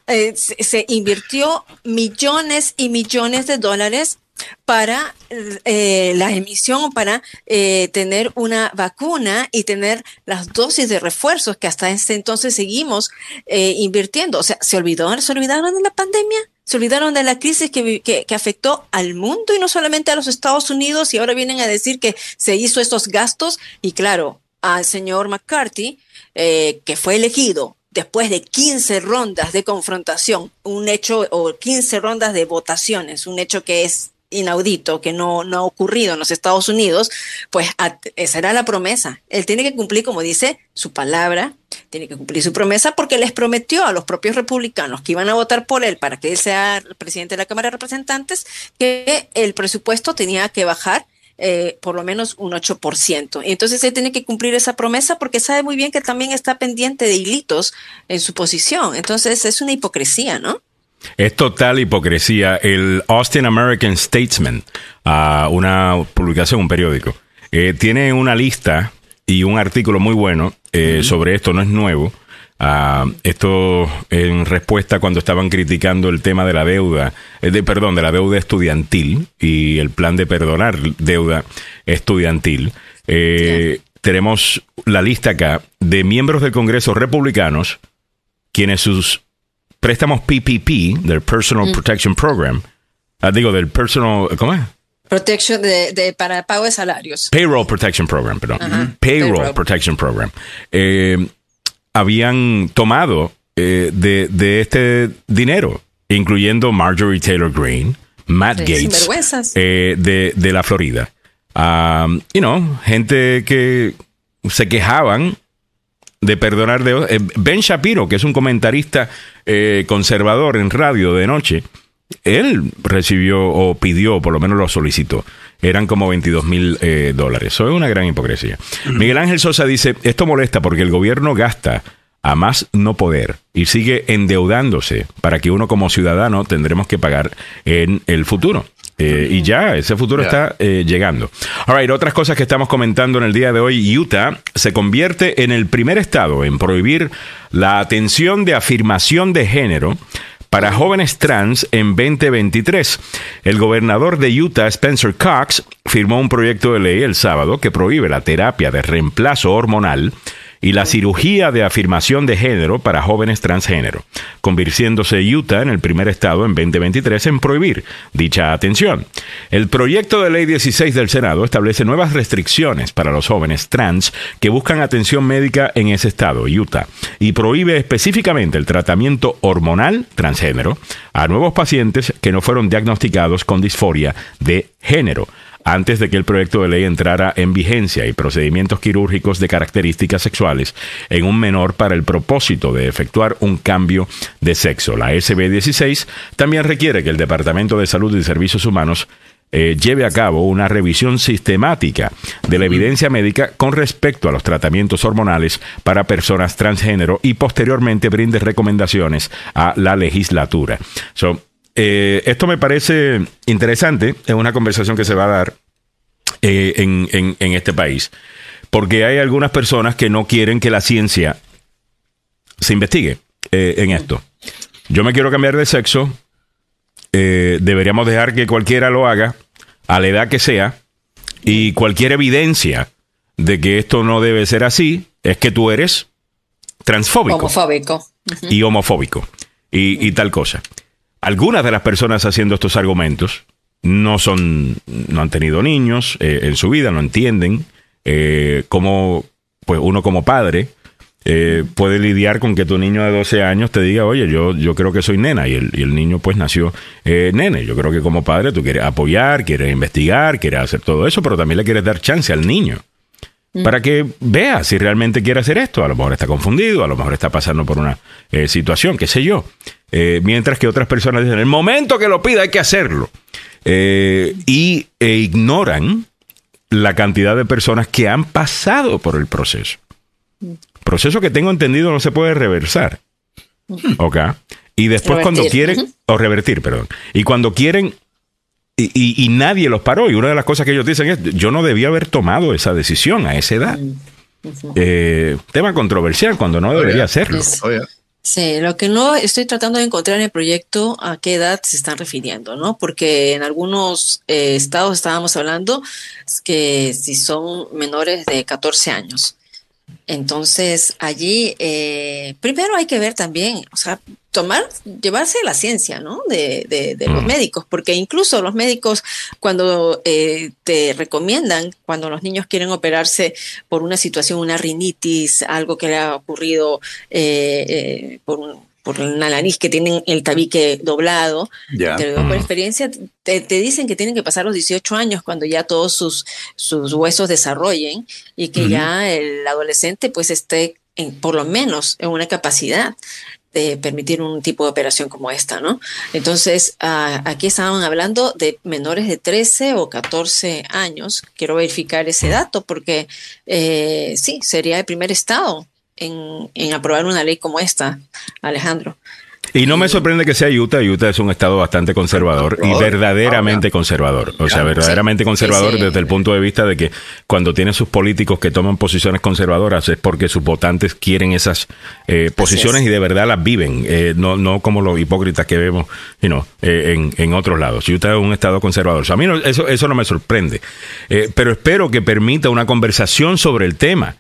Eh, se, se invirtió millones y millones de dólares para eh, la emisión, para eh, tener una vacuna y tener las dosis de refuerzos que hasta este entonces seguimos eh, invirtiendo. O sea, ¿se olvidó, se olvidaron de la pandemia? ¿Se olvidaron de la crisis que, que, que afectó al mundo y no solamente a los Estados Unidos? Y ahora vienen a decir que se hizo estos gastos. Y claro, al señor McCarthy, eh, que fue elegido después de 15 rondas de confrontación, un hecho, o 15 rondas de votaciones, un hecho que es inaudito, que no, no ha ocurrido en los Estados Unidos, pues esa era la promesa. Él tiene que cumplir, como dice, su palabra, tiene que cumplir su promesa porque les prometió a los propios republicanos que iban a votar por él para que él sea presidente de la Cámara de Representantes que el presupuesto tenía que bajar eh, por lo menos un 8%. Y entonces él tiene que cumplir esa promesa porque sabe muy bien que también está pendiente de hilitos en su posición. Entonces es una hipocresía, ¿no? Es total hipocresía. El Austin American Statesman, ah, una publicación, un periódico, eh, tiene una lista y un artículo muy bueno eh, sobre esto, no es nuevo. Ah, esto en respuesta cuando estaban criticando el tema de la deuda, eh, de, perdón, de la deuda estudiantil y el plan de perdonar deuda estudiantil. Eh, Tenemos la lista acá de miembros del Congreso republicanos quienes sus préstamos PPP, del Personal Mm. Protection Program, ah, digo, del Personal, ¿cómo es? Protection de, de- para pago de salarios. Payroll Protection Program, perdón. Ajá. Payroll, Payroll. Protection Program. Eh, habían tomado eh, de, de este dinero, incluyendo Marjorie Taylor Greene, Matt Sí, Gates, eh, de, de la Florida. Um, you know, gente que se quejaban de perdonar deudas. Eh, ben Shapiro, que es un comentarista eh, conservador en radio de noche, él recibió o pidió, por lo menos lo solicitó. Eran como 22 mil eh, dólares. Eso es una gran hipocresía. Miguel Ángel Sosa dice, esto molesta porque el gobierno gasta a más no poder y sigue endeudándose para que uno como ciudadano tendremos que pagar en el futuro. Eh, y ya, ese futuro está eh, llegando. All right, otras cosas que estamos comentando en el día de hoy. Utah se convierte en el primer estado en prohibir la atención de afirmación de género para jóvenes trans en 2023. El gobernador de Utah, Spencer Cox, firmó un proyecto de ley el sábado que prohíbe la terapia de reemplazo hormonal y la cirugía de afirmación de género para jóvenes transgénero, convirtiéndose Utah en el primer estado en 2023 en prohibir dicha atención. El proyecto de ley 16 del Senado establece nuevas restricciones para los jóvenes trans que buscan atención médica en ese estado, Utah, y prohíbe específicamente el tratamiento hormonal transgénero a nuevos pacientes que no fueron diagnosticados con disforia de género antes de que el proyecto de ley entrara en vigencia y procedimientos quirúrgicos de características sexuales en un menor para el propósito de efectuar un cambio de sexo. La SB16 también requiere que el Departamento de Salud y Servicios Humanos eh, lleve a cabo una revisión sistemática de la evidencia médica con respecto a los tratamientos hormonales para personas transgénero y posteriormente brinde recomendaciones a la legislatura. Eh, esto me parece interesante, es una conversación que se va a dar eh, en, este país, porque hay algunas personas que no quieren que la ciencia se investigue eh, en esto. Yo me quiero cambiar de sexo, deberíamos dejar que cualquiera lo haga, a la edad que sea, y cualquier evidencia de que esto no debe ser así, es que tú eres transfóbico. Homofóbico. Y homofóbico. y tal cosa. Algunas de las personas haciendo estos argumentos no son, no han tenido niños eh, en su vida, no entienden eh, cómo, pues uno como padre eh, puede lidiar con que tu niño de 12 años te diga, oye, yo, yo creo que soy nena, y el, y el niño pues nació nene. Yo creo que como padre tú quieres apoyar, quieres investigar, quieres hacer todo eso, pero también le quieres dar chance al niño para que vea si realmente quiere hacer esto. A lo mejor está confundido, a lo mejor está pasando por una situación, qué sé yo. Eh, mientras que otras personas dicen, el momento que lo pida hay que hacerlo. Eh, y e ignoran la cantidad de personas que han pasado por el proceso. Proceso que tengo entendido no se puede reversar. ¿Ok? Y después cuando quieren, o revertir, perdón. Y cuando quieren, y, nadie los paró. Y una de las cosas que ellos dicen es, yo no debía haber tomado esa decisión a esa edad. Eh, tema controversial cuando no debería hacerlo. Sí, lo que no estoy tratando de encontrar en el proyecto a qué edad se están refiriendo, ¿no? Porque en algunos eh, estados estábamos hablando que si son menores de 14 años. Entonces, allí, eh, primero hay que ver también, o sea, tomar, llevarse la ciencia, ¿no? De, de, los mm. médicos, porque incluso los médicos cuando eh, te recomiendan, cuando los niños quieren operarse por una situación, una rinitis, algo que le ha ocurrido eh, eh, por un por una nariz que tienen el tabique doblado, te por mm. experiencia, te, dicen que tienen que pasar los 18 años cuando ya todos sus, sus huesos desarrollen y que ya el adolescente pues esté en, por lo menos en una capacidad de permitir un tipo de operación como esta, ¿no? Entonces, ah, aquí estaban hablando de menores de 13 o 14 años. Quiero verificar ese dato porque eh, sí, sería el primer estado en, en aprobar una ley como esta, Alejandro. Y no me sorprende que sea Utah. Utah es un estado bastante conservador y verdaderamente conservador. O sea, verdaderamente conservador desde el punto de vista de que cuando tiene sus políticos que toman posiciones conservadoras es porque sus votantes quieren esas eh, posiciones y de verdad las viven. Eh, no, no como los hipócritas que vemos eh, en, en, otros lados. Utah es un estado conservador. O sea, a mí eso, eso no me sorprende. pero espero que permita una conversación sobre el tema.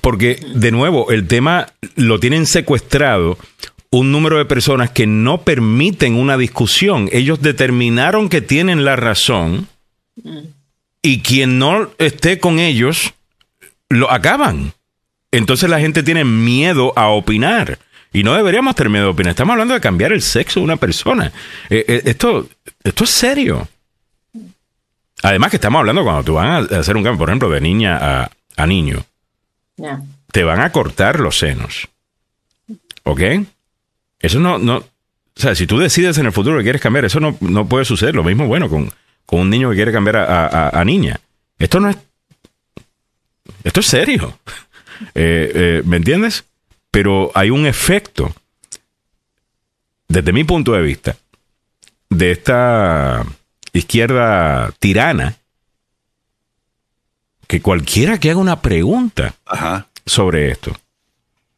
Porque, de nuevo, el tema lo tienen secuestrado un número de personas que no permiten una discusión. Ellos determinaron que tienen la razón y quien no esté con ellos lo acaban. Entonces la gente tiene miedo a opinar. Y no deberíamos tener miedo a opinar. Estamos hablando de cambiar el sexo de una persona. Eh, eh, esto, esto es serio. Además que estamos hablando cuando tú vas a hacer un cambio, por ejemplo, de niña a, niño. Te van a cortar los senos. ¿Ok? Eso no, no, o sea, si tú decides en el futuro que quieres cambiar, eso no, no puede suceder. Lo mismo, bueno, con, un niño que quiere cambiar a, niña. Esto no es, esto es serio. Eh, eh, ¿Me entiendes? Pero hay un efecto, desde mi punto de vista, de esta izquierda tirana, que cualquiera que haga una pregunta sobre esto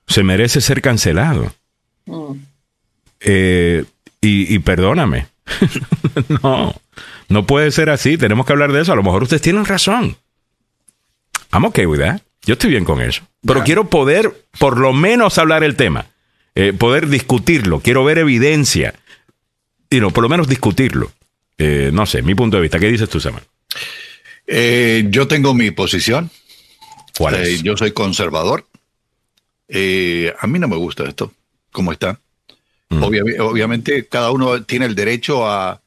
se merece ser cancelado. Mm. Eh, y, perdóname. no, no puede ser así. Tenemos que hablar de eso. A lo mejor ustedes tienen razón. I'm okay with that. Yo estoy bien con eso. Pero quiero poder, por lo menos, hablar el tema. Eh, poder discutirlo. Quiero ver evidencia. Y no, por lo menos discutirlo. Eh, no sé, mi punto de vista. ¿Qué dices tú, Samuel? Eh, yo tengo mi posición. ¿Cuál Eh, es? yo soy conservador. Eh, a mí no me gusta esto, como está. Mm. Obvia- obviamente, cada uno tiene el derecho a, a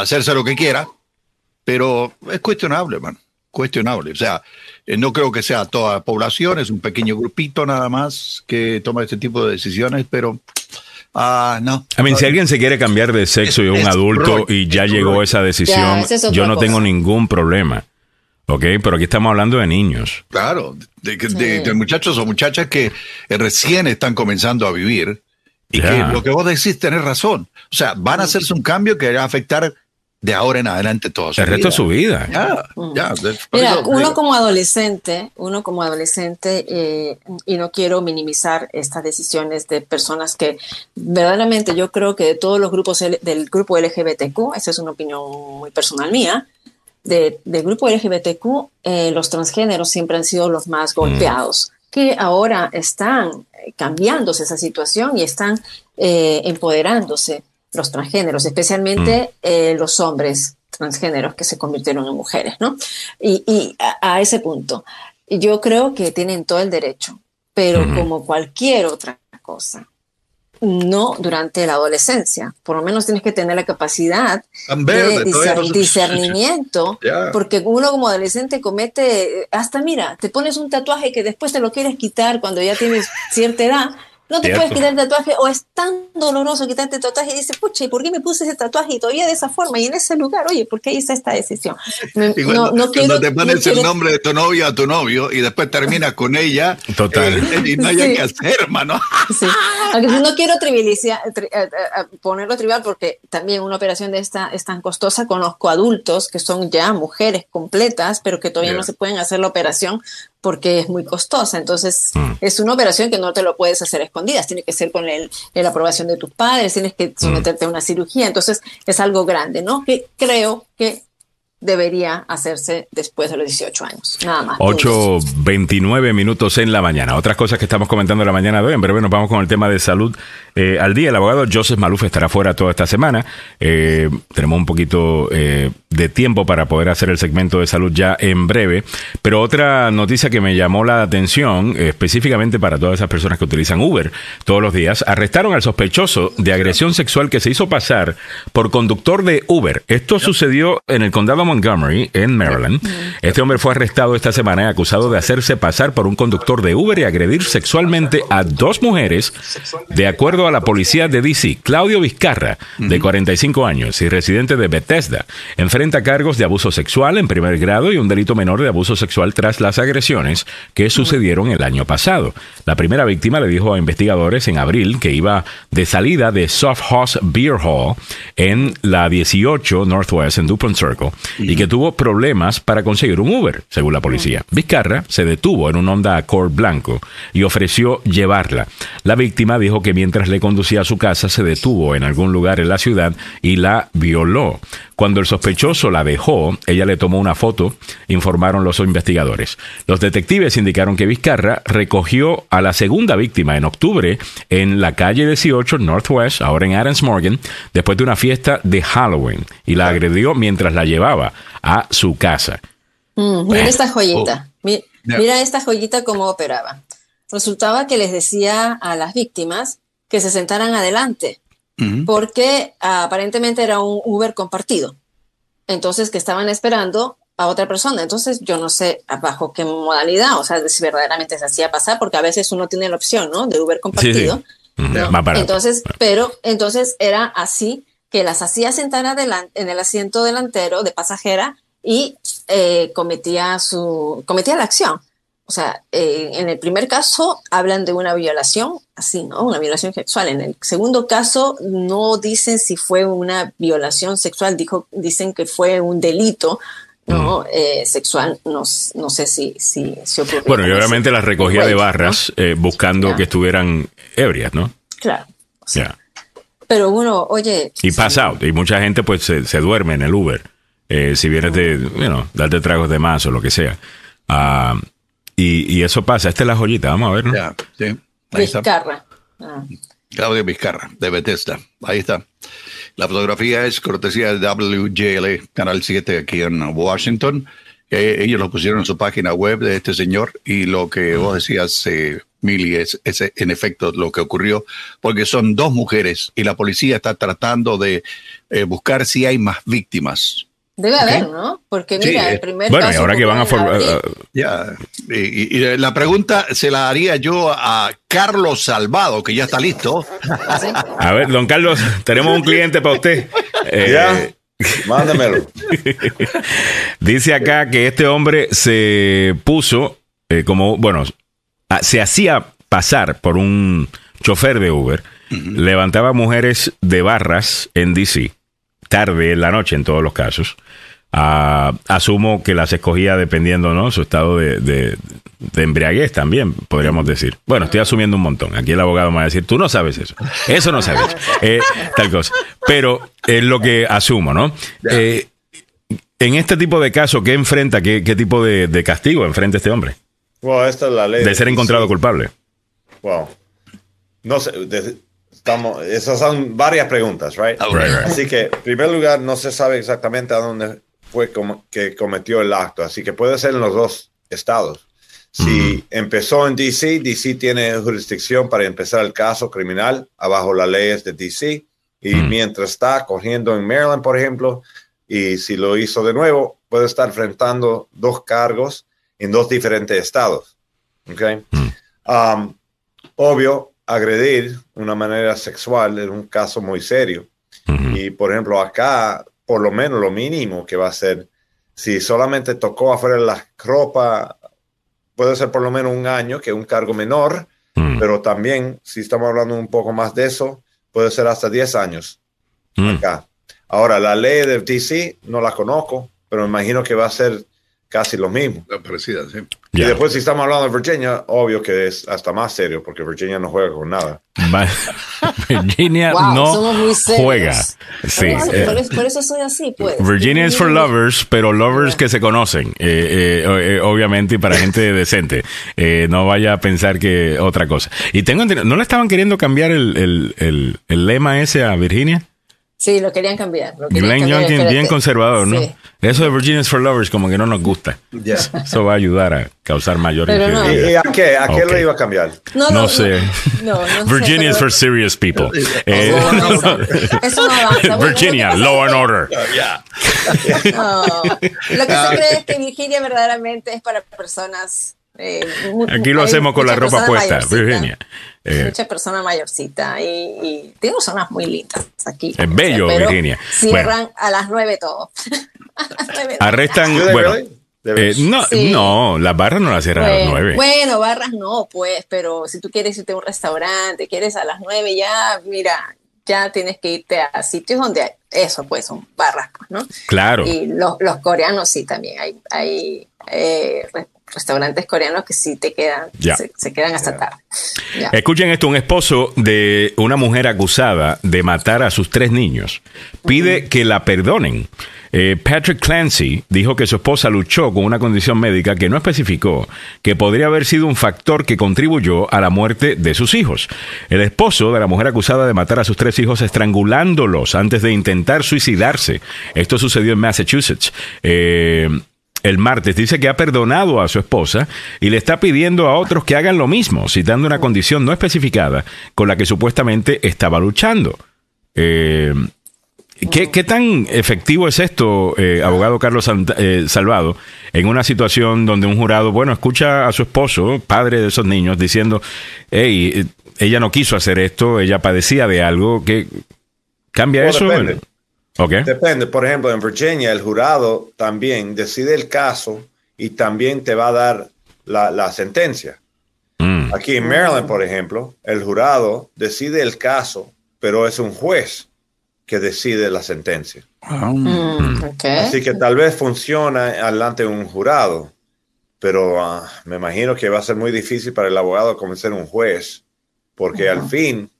hacerse lo que quiera, pero es cuestionable, man. Cuestionable. O sea, eh, no creo que sea toda la población, es un pequeño grupito nada más que toma este tipo de decisiones, pero. Ah, no. A mí, si alguien se quiere cambiar de sexo y es un adulto y ya llegó esa decisión, es yo no cosa. tengo ningún problema. ¿Ok? Pero aquí estamos hablando de niños. Claro, de, de- de muchachos o muchachas que eh, recién están comenzando a vivir y que lo que vos decís tenés razón. O sea, van a hacerse un cambio que va a afectar de ahora en adelante todo El resto de su vida. Ya, ya. de- por Mira, eso uno digo, como adolescente, uno como adolescente, eh, y no quiero minimizar estas decisiones de personas que verdaderamente yo creo que de todos los grupos L- del grupo LGBTQ, esa es una opinión muy personal mía, de- del grupo LGBTQ, eh, los transgéneros siempre han sido los más golpeados, que ahora están eh, cambiándose esa situación y están eh, empoderándose los transgéneros, especialmente eh, los hombres transgéneros que se convirtieron en mujeres, ¿no? Y, y a, a ese punto, yo creo que tienen todo el derecho, pero como cualquier otra cosa, no durante la adolescencia. Por lo menos tienes que tener la capacidad de discernimiento, porque uno como adolescente comete, hasta mira, te pones un tatuaje que después te lo quieres quitar cuando ya tienes cierta edad. No te Cierto. puedes quitar el tatuaje o es tan doloroso quitarte el tatuaje y dices, pucha, ¿y por qué me puse ese tatuaje y todavía de esa forma y en ese lugar? Oye, ¿por qué hice esta decisión? Me- Y cuando, no, no cuando quiero- te no pones el nombre de tu novia a tu novio y después terminas con ella, Total. eh, y no hay Sí. que hacer, hermano. Sí. Aunque no quiero trivializar, tri- eh, eh, ponerlo trivial porque también una operación de esta es tan costosa. Conozco adultos que son ya mujeres completas, pero que todavía Yeah. no se pueden hacer la operación porque es muy costosa. Entonces, Mm. es una operación que no te lo puedes hacer a escondidas. Tiene que ser con el, la aprobación de tus padres, tienes que someterte a una cirugía. Entonces, es algo grande, ¿no? Que creo que debería hacerse después de los 18 años. Nada más. 8.29 minutos en la mañana. Otras cosas que estamos comentando en la mañana de hoy. En breve nos vamos con el tema de salud eh, al día. El abogado Joseph Maluf estará fuera toda esta semana. Eh, tenemos un poquito eh, de tiempo para poder hacer el segmento de salud ya en breve. Pero otra noticia que me llamó la atención, eh, específicamente para todas esas personas que utilizan Uber todos los días, arrestaron al sospechoso de agresión sexual que se hizo pasar por conductor de Uber. Esto sucedió en el condado de Montgomery, en Maryland. Este hombre fue arrestado esta semana y acusado de hacerse pasar por un conductor de Uber y agredir sexualmente a dos mujeres, de acuerdo a la policía de DC. Claudio Vizcarra, de 45 años y residente de Bethesda, enfrenta cargos de abuso sexual en primer grado y un delito menor de abuso sexual tras las agresiones que sucedieron el año pasado. La primera víctima le dijo a investigadores en abril que iba de salida de Soft House Beer Hall en la 18 Northwest en Dupont Circle y que tuvo problemas para conseguir un Uber, según la policía. Vizcarra se detuvo en un Honda Accord blanco y ofreció llevarla. La víctima dijo que mientras le conducía a su casa se detuvo en algún lugar en la ciudad y la violó. Cuando el sospechoso la dejó, ella le tomó una foto, informaron los investigadores. Los detectives indicaron que Vizcarra recogió a la segunda víctima en octubre en la calle 18 Northwest, ahora en Adams Morgan, después de una fiesta de Halloween y la agredió mientras la llevaba a su casa. Mm, mira esta joyita. Oh. Mira esta joyita cómo operaba. Resultaba que les decía a las víctimas que se sentaran adelante, Porque ah, aparentemente era un Uber compartido. Entonces, que estaban esperando a otra persona. Entonces, yo no sé bajo qué modalidad, o sea, si verdaderamente se hacía pasar, porque a veces uno tiene la opción, ¿no? De Uber compartido. Ujú, ¿no? Más barato. Entonces, pero entonces era así que las hacía sentar adelan- en el asiento delantero de pasajera y eh, cometía su cometía la acción. O sea, eh, en el primer caso hablan de una violación, así, ¿no? Una violación sexual. En el segundo caso no dicen si fue una violación sexual, dijo, dicen que fue un delito, ¿no? Eh, sexual. No, sé si, si, si ocurrió. Bueno, y obviamente las recogía de barras eh, buscando que estuvieran ebrias, ¿no? Claro. Ya. Pero uno, oye. Y pass out. Y mucha gente pues se, se duerme en el Uber. Eh, si vienes de, you know, darte tragos de más o lo que sea. Ah, y, y eso pasa. Esta es la joyita, vamos a ver, ¿no? Ya, sí. Ahí está. Vizcarra. Ah. Claudio Vizcarra, de Bethesda. Ahí está. La fotografía es cortesía de WJL, Canal 7 aquí en Washington. Eh, ellos lo pusieron en su página web de este señor y lo que vos decías, eh, Mili, es, es en efecto lo que ocurrió, porque son dos mujeres y la policía está tratando de eh, buscar si hay más víctimas. Debe haber, ¿no? Porque mira, eh, el primer Bueno, y caso ahora que van a formar... abril. Ya, y, y- y la pregunta se la haría yo a Carlos Salvado, que ya está listo. A ver, don Carlos, tenemos un cliente para usted. Eh, Ya. Mándamelo. Dice acá que este hombre se puso eh, como, bueno, a- se hacía pasar por un chofer de Uber, levantaba mujeres de barras en DC, tarde en la noche en todos los casos. Ah, asumo que las escogía dependiendo, ¿no? Su estado de, de- de embriaguez también, podríamos decir. Bueno, estoy asumiendo un montón. Aquí el abogado me va a decir, tú no sabes eso. Eso no sabes. Eh, tal cosa. Pero es lo que asumo, ¿no? Eh, en este tipo de casos, ¿qué enfrenta? ¿Qué, qué tipo de, de castigo enfrenta este hombre? Bueno, esta es la ley. De ser encontrado sí. culpable. Wow. No sé, estamos, esas son varias preguntas, right? Right, right. Así que, en primer lugar, no se sabe exactamente a dónde fue como- que cometió el acto, así que puede ser en los dos estados. Si empezó en DC, DC tiene jurisdicción para empezar el caso criminal abajo las leyes de DC, y mientras está corriendo en Maryland, por ejemplo, y si lo hizo de nuevo, puede estar enfrentando dos cargos en dos diferentes estados. ¿ok? Um, obvio, agredir de una manera sexual es un caso muy serio. Y por ejemplo, acá, por lo menos lo mínimo que va a ser, si solamente tocó afuera de la ropa, puede ser por lo menos un año, que es un cargo menor, pero también, si estamos hablando un poco más de eso, puede ser hasta 10 años Mm. acá. Ahora, la ley de DC no la conozco, pero me imagino que va a ser casi lo mismo. Parecida, sí. Y Ya. después, si estamos hablando de Virginia, obvio que es hasta más serio, porque Virginia no juega con nada. Virginia Wow, no somos muy serios. juega. Sí. Por, eh, por eso, por eso soy así, pues. Virginia is for lovers, pero lovers que se conocen, eh, eh, eh, obviamente, y para gente decente. Eh, no vaya a pensar que otra cosa. Y tengo entendido, ¿no le estaban queriendo cambiar el, el, el, el lema ese a Virginia? Sí, lo querían cambiar. Lo querían Glenn cambiar, Youngkin, bien conservador, ¿no? Sí. Eso de Virginia is for lovers como que no nos gusta. Eso va a ayudar a causar mayor Pero no. ¿Y, a qué? ¿A qué lo iba a cambiar? No, No no, sé. No, no, no sé, Virginia is pero- for serious people. Eh, Eso no Virginia, law and order. No, lo que se cree es que Virginia verdaderamente es para personas. Eh, Aquí lo hacemos con la ropa puesta, Virginia. Eh, Mucha persona mayorcita y, y zonas muy lindas aquí. Es bello, Virginia. Cierran a las nueve todo. A las nueve. arrestan, ¿Do they bueno, eh, no, Sí. no, las barras no las cierran a las nueve. bueno, barras no, pues, pero si tú quieres irte a un restaurante, quieres a las nueve ya, mira, ya tienes que irte a sitios donde hay eso, pues, son barras, pues, ¿no? Claro. Y los, los coreanos sí también, hay, hay eh, restaurantes coreanos que sí te quedan, se, se quedan hasta tarde. Ya. Escuchen esto, un esposo de una mujer acusada de matar a sus tres niños pide que la perdonen. Eh, Patrick Clancy dijo que su esposa luchó con una condición médica que no especificó, que podría haber sido un factor que contribuyó a la muerte de sus hijos. El esposo de la mujer acusada de matar a sus tres hijos estrangulándolos antes de intentar suicidarse. Esto sucedió en Massachusetts. Eh, el martes dice que ha perdonado a su esposa y le está pidiendo a otros que hagan lo mismo, citando una condición no especificada con la que supuestamente estaba luchando. Eh, ¿qué, qué tan efectivo es esto, eh, abogado Carlos Sant- eh, Salvado, en una situación donde un jurado, bueno, escucha a su esposo, padre de esos niños, diciendo, hey, ella no quiso hacer esto, ella padecía de algo, que cambia eso? depende. Ok. Depende, por ejemplo, en Virginia el jurado también decide el caso y también te va a dar la, la sentencia. Mm. Aquí en Maryland, por ejemplo, el jurado decide el caso, pero es un juez que decide la sentencia. Mm, ok. Así que tal vez funciona adelante de un jurado, pero ah, me imagino que va a ser muy difícil para el abogado convencer a un juez, porque al fin,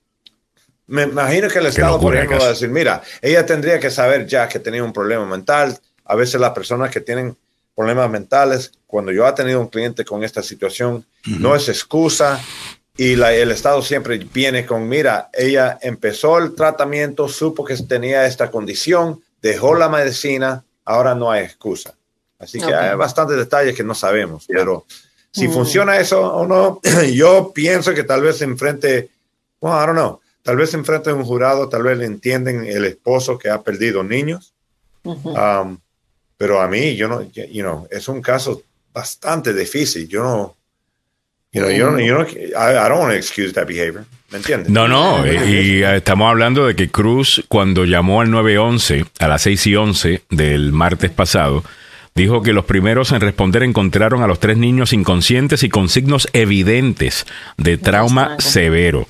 me imagino que el Estado, por ejemplo, va a decir, mira, ella tendría que saber ya que tenía un problema mental. A veces las personas que tienen problemas mentales, cuando yo he tenido un cliente con esta situación, no es excusa y la- el Estado siempre viene con, mira, ella empezó el tratamiento, supo que tenía esta condición, dejó la medicina, ahora no hay excusa. Así que Ok. hay bastantes detalles que no sabemos, pero si Mm. funciona eso o no, yo pienso que tal vez enfrente, well, I don't know, tal vez enfrente de un jurado, tal vez le entienden el esposo que ha perdido niños. Um, pero a mí, yo no, you know, es un caso bastante difícil. Yo no, you know, yo no, yo no, I, I don't want to excuse that behavior. ¿Me entiendes? No, no, y, y, estamos hablando de que Cruz, cuando llamó al 911 a las 6 y 11 del martes pasado, dijo que los primeros en responder encontraron a los tres niños inconscientes y con signos evidentes de trauma severo.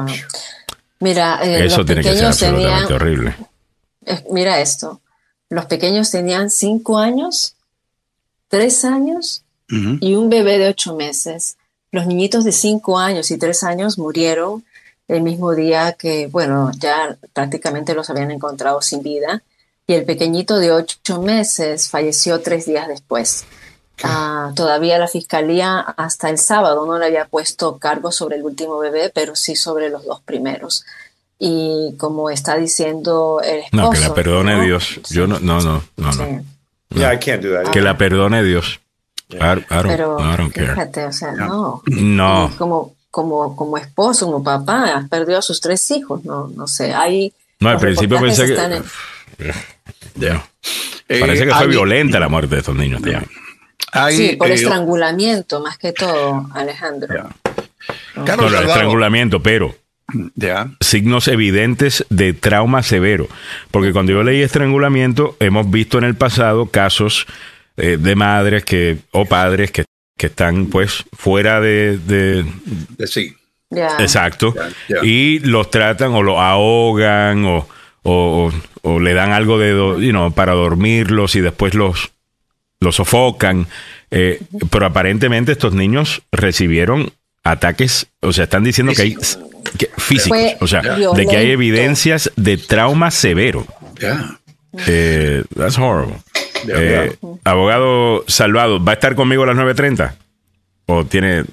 Wow. Mira, eh, Eso los tiene que ser pequeños absolutamente tenían, horrible. eh, mira esto, los pequeños tenían cinco años, tres años y un bebé de ocho meses. Los niñitos de cinco años y tres años murieron el mismo día que, bueno, ya prácticamente los habían encontrado sin vida. Y el pequeñito de ocho meses falleció tres días después. Ah, todavía la fiscalía hasta el sábado no le había puesto cargo sobre el último bebé, pero sí sobre los dos primeros. Y como está diciendo el esposo. No, que la perdone ¿no? Dios. Yo no, no, no, no, no. Yeah, I can't do that. Que la perdone Dios. I, I don't, Pero I don't care. fíjate, o sea, no. No. Como, como, como esposo, como papá, has perdido a sus tres hijos, no, no sé. Hay, No, al principio pensé que. en- Ya. Eh, Parece que fue hay- violenta la muerte de estos niños. también. Hay, sí, por eh, estrangulamiento, más que todo, Alejandro. No, Carlos no, estrangulamiento, pero Ya. signos evidentes de trauma severo. Porque cuando yo leí estrangulamiento, hemos visto en el pasado casos eh, de madres que o padres que, que están pues fuera de, de- De sí. Ya. exacto y los tratan o los ahogan o, o, o- o le dan algo de do- you know, para dormirlos y después los los sofocan eh, pero aparentemente estos niños recibieron ataques o sea están diciendo que hay que- físicos Fue o sea de que hay evidencias de trauma severo Ya. eh, that's horrible Eh, abogado Salvado ¿va a estar conmigo a las 9.30? ¿o tiene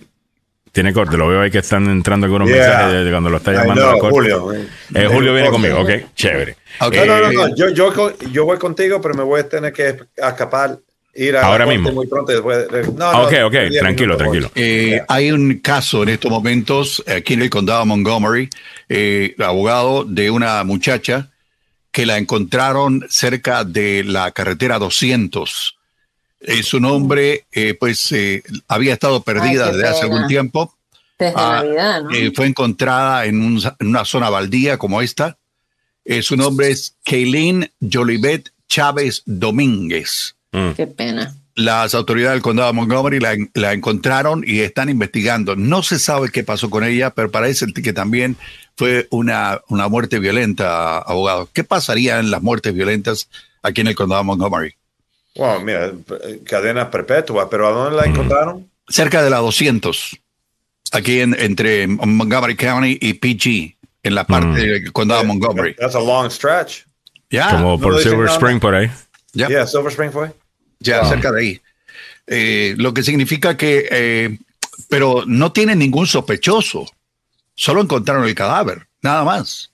tiene corte? Lo veo ahí que están entrando algunos Yeah. mensajes cuando lo está llamando know, a corte. Julio. Eh, Julio viene conmigo, ok, chévere. Ok. No, no, no, no. Yo, yo, yo voy contigo, pero me voy a tener que escapar, ir a Ahora mismo. muy pronto. Después, no, no, ok, ok, tranquilo, tranquilo. Eh, hay un caso en estos momentos aquí en el condado de Montgomery, eh, abogado de una muchacha que la encontraron cerca de la carretera 200. Eh, su nombre, eh, pues, eh, había estado perdida Ay, desde hace pena. algún tiempo. Desde Ah, Navidad, ¿no? Eh, fue encontrada en, un- en una zona baldía como esta. Eh, su nombre es Kaylin Jolivet Chávez Domínguez. Qué pena. Las autoridades del condado de Montgomery la, la encontraron y están investigando. No se sabe qué pasó con ella, pero parece que también fue una, una muerte violenta, abogado. ¿Qué pasaría en las muertes violentas aquí en el condado de Montgomery? Wow, mira, eh, cadena perpetua, pero ¿a dónde la encontraron? Cerca de la 200, aquí en- entre Montgomery County y PG, en la parte del condado de Montgomery. That's a long stretch. Ya, Como por no Silver. Spring por ahí. ya. Yeah, Silver Spring fue. Ya, cerca de ahí. Eh, lo que significa que, eh, pero no tienen ningún sospechoso. Solo encontraron el cadáver, nada más.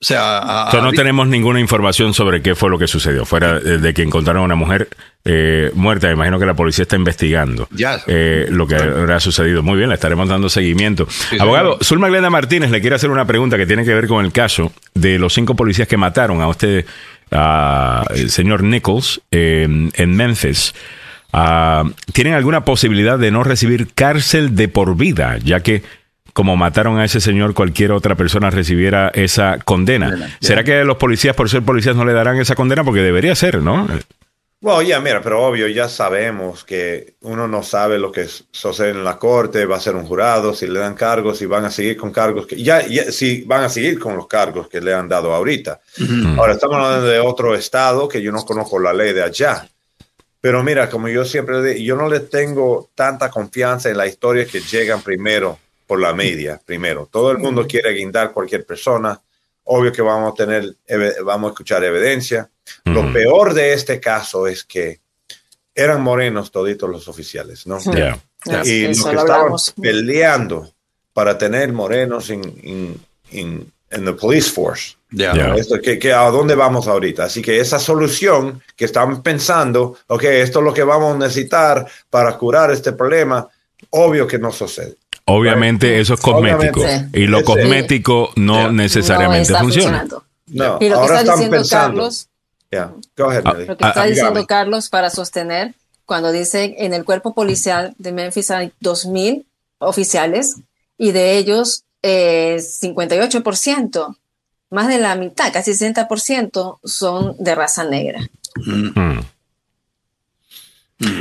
O sea, a- no a- tenemos ninguna información sobre qué fue lo que sucedió. Fuera de que encontraron a una mujer eh, muerta, me imagino que la policía está investigando eh, lo que habrá sucedido. Muy bien, le estaremos dando seguimiento. Abogado, Zulma Glenda Martínez le quiere hacer una pregunta que tiene que ver con el caso de los cinco policías que mataron a usted, a el señor Nichols, eh, en Memphis. Ah, ¿Tienen alguna posibilidad de no recibir cárcel de por vida, ya que como mataron a ese señor, cualquier otra persona recibiera esa condena? ¿Será que los policías, por ser policías, no le darán esa condena? Porque debería ser, ¿no? Bueno, ya, mira, pero obvio, ya sabemos que uno no sabe lo que sucede en la corte, va a ser un jurado, si le dan cargos, si van a seguir con cargos, que ya, ya si van a seguir con los cargos que le han dado ahorita. Ahora estamos hablando de otro estado que yo no conozco la ley de allá. Pero mira, como yo siempre digo, yo no le tengo tanta confianza en la historia que llegan primero por la media, primero. Todo el mundo quiere guindar cualquier persona. Obvio que vamos a tener, vamos a escuchar evidencia. Lo peor de este caso es que eran morenos toditos los oficiales, ¿no? Yeah. Y Eso los que lo estaban hablamos. peleando para tener morenos en, en, en, en the police force. Yeah. Yeah. Esto, que, que ¿A dónde vamos ahorita? Así que esa solución que están pensando, ok, esto es lo que vamos a necesitar para curar este problema, obvio que no sucede. Obviamente eso es cosmético. Obviamente. Y lo Sí. cosmético no Yeah. necesariamente no está funciona. No, Y lo que ahora está están diciendo pensando. Carlos, Yeah. Go ahead, Ah, Nelly. lo que Ah, está ah, diciendo dígame. Carlos para sostener cuando dice en el cuerpo policial de Memphis hay 2.000 oficiales y de ellos eh, 58%, más de la mitad, casi 60% son de raza negra. Mm.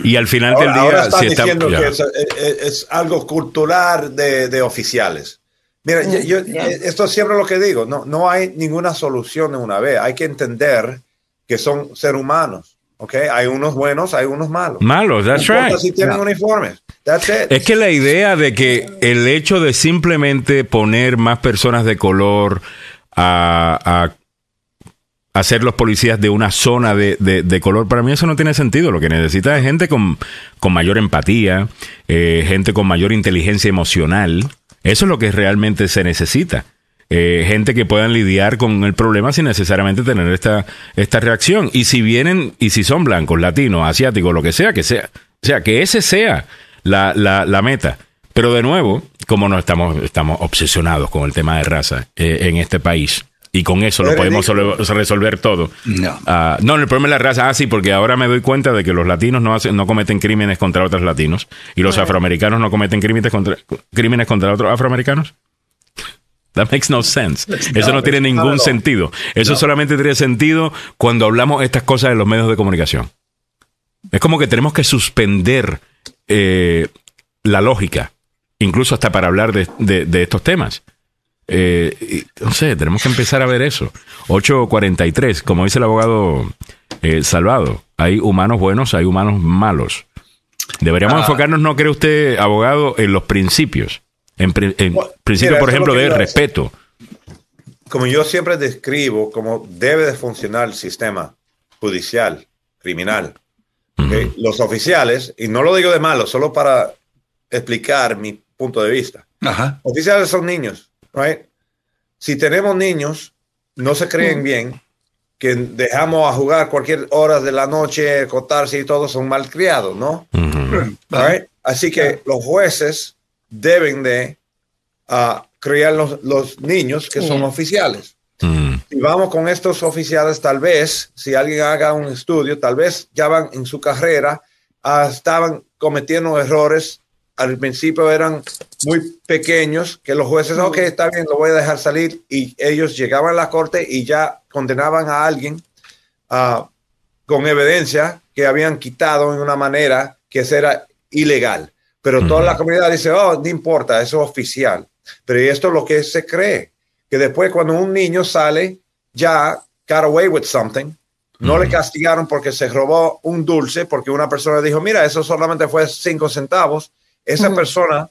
Y al final Ahora, del ahora día, están si está, diciendo ya. que es, es- es algo cultural de, de oficiales. Mira, yo- yo- ya. eh, esto es siempre lo que digo, no, no hay ninguna solución de una vez. Hay que entender que son seres humanos, ¿ok? Hay unos buenos, hay unos malos. Malos, that's No importa right. si tienen uniformes. That's it. Es que la idea de que el hecho de simplemente poner más personas de color a, a hacer los policías de una zona de, de- de color, para mí eso no tiene sentido. Lo que necesita es gente con, con mayor empatía, eh, gente con mayor inteligencia emocional. Eso es lo que realmente se necesita. Eh, gente que puedan lidiar con el problema sin necesariamente tener esta, esta reacción. Y si vienen, y si son blancos, latinos, asiáticos, lo que sea, que sea. O sea, que ese sea la, la, la meta. Pero de nuevo, como no estamos, estamos obsesionados con el tema de raza eh, en este país, y con eso lo podemos resolver todo. No. Ah, no, el problema es la raza. Ah, sí, porque ahora me doy cuenta de que los latinos no, hacen, no cometen crímenes contra otros latinos y los afroamericanos no cometen crímenes contra, crímenes contra otros afroamericanos. That makes no sense. Eso no tiene ningún sentido. Eso solamente tiene sentido cuando hablamos estas cosas en los medios de comunicación. Es como que tenemos que suspender eh, la lógica, incluso hasta para hablar de, de- de estos temas. Eh, no sé, tenemos que empezar a ver eso. 843, como dice el abogado eh, Salvado, hay humanos buenos, hay humanos malos. Deberíamos Ah. enfocarnos, ¿no cree usted, abogado, en los principios? En, pri- en Bueno, principio, mira, por ejemplo, lo que de iba a decir. respeto. Como yo siempre describo cómo debe de funcionar el sistema judicial, criminal. ¿ok? Los oficiales, y no lo digo de malo, solo para explicar mi punto de vista. Ajá. Oficiales son niños, right? Si tenemos niños, no se creen bien, que dejamos a jugar cualquier hora de la noche, acotarse y todo, son malcriados, ¿no? Ujú. Right? Así que los jueces deben de ah, criar los, los niños que son oficiales. Mm. Y vamos con estos oficiales, tal vez, si alguien haga un estudio, tal vez ya van en su carrera, ah, estaban cometiendo errores. Al principio eran muy pequeños, que los jueces, ok, está bien, lo voy a dejar salir. Y ellos llegaban a la corte y ya condenaban a alguien ah, con evidencia que habían quitado en una manera que era ilegal. Pero toda la comunidad dice, oh, no importa, eso es oficial. Pero esto es lo que se cree, que después cuando un niño sale, ya got away with something, no le castigaron porque se robó un dulce, porque una persona dijo, mira, eso solamente fue cinco centavos. Esa persona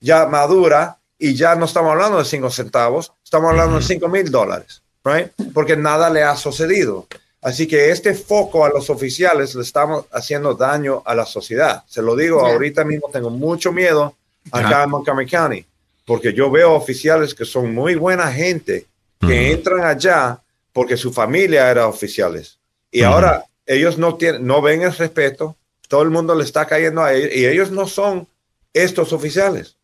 ya madura y ya no estamos hablando de cinco centavos, estamos hablando de cinco mil dólares, right? Porque nada le ha sucedido. Así que este foco a los oficiales le estamos haciendo daño a la sociedad. Se lo digo, Ya. ahorita mismo tengo mucho miedo acá Ya. en Montgomery County, porque yo veo oficiales que son muy buena gente, que entran allá porque su familia era oficiales. Y ahora ellos no, tienen, no ven el respeto, todo el mundo le está cayendo a ellos, y ellos no son estos oficiales.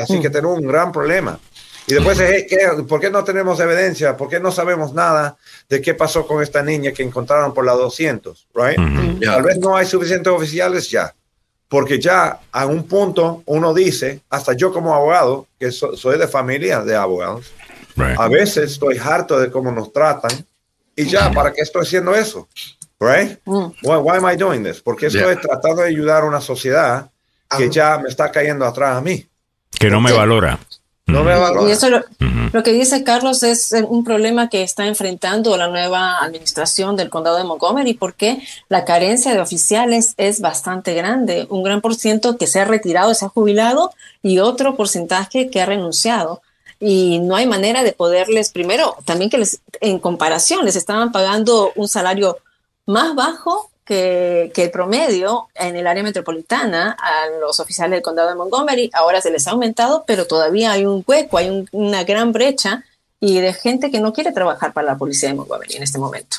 Así que tenemos un gran problema. Y después, hey, ¿qué? ¿por qué no tenemos evidencia? ¿Por qué no sabemos nada de qué pasó con esta niña que encontraron por la 200? Right? Ya. Tal vez no hay suficientes oficiales ya, porque ya a un punto uno dice, hasta yo como abogado, que so- soy de familia de abogados, Right. a veces estoy harto de cómo nos tratan y ya, ¿para qué estoy haciendo eso? Right? Mm. Why, why am I doing this? Porque estoy Yeah. tratando de ayudar a una sociedad que ya me está cayendo atrás a mí. Que no me valora. No me valora. Y eso lo, lo que dice Carlos es eh, un problema que está enfrentando la nueva administración del condado de Montgomery porque la carencia de oficiales es bastante grande. Un gran por ciento que se ha retirado, se ha jubilado y otro porcentaje que ha renunciado. Y no hay manera de poderles, primero, también que les, en comparación, les estaban pagando un salario más bajo que, que el promedio en el área metropolitana a los oficiales del condado de Montgomery ahora se les ha aumentado, pero todavía hay un hueco, hay un- una gran brecha y de gente que no quiere trabajar para la policía de Montgomery en este momento.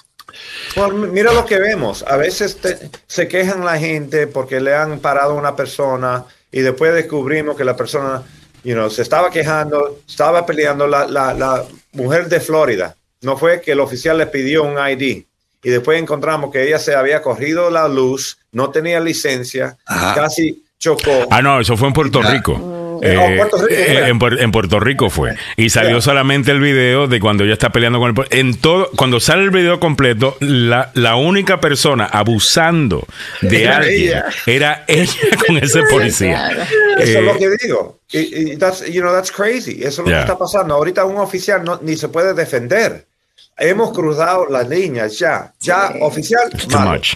Bueno, mira lo que vemos. A veces te- se quejan la gente porque le han parado a una persona y después descubrimos que la persona you know, se estaba quejando, estaba peleando la, la, la mujer de Florida. No fue que el oficial le pidió un ID y después encontramos que ella se había corrido la luz, no tenía licencia, Ajá. casi chocó. Ah, no, eso fue en Puerto Rico. Eh, Oh, Puerto Rico, eh, en, en Puerto Rico fue. Y salió solamente el video de cuando ella está peleando con el... En todo, cuando sale el video completo, la, la única persona abusando de Era alguien ella. era ella con ese policía. Eso es lo Eh, que digo. Y, y that's, you know, that's crazy. Eso es lo Yeah. que está pasando. Ahorita un oficial no, ni se puede defender. Hemos cruzado las líneas ya. Ya, oficial, too malo. much.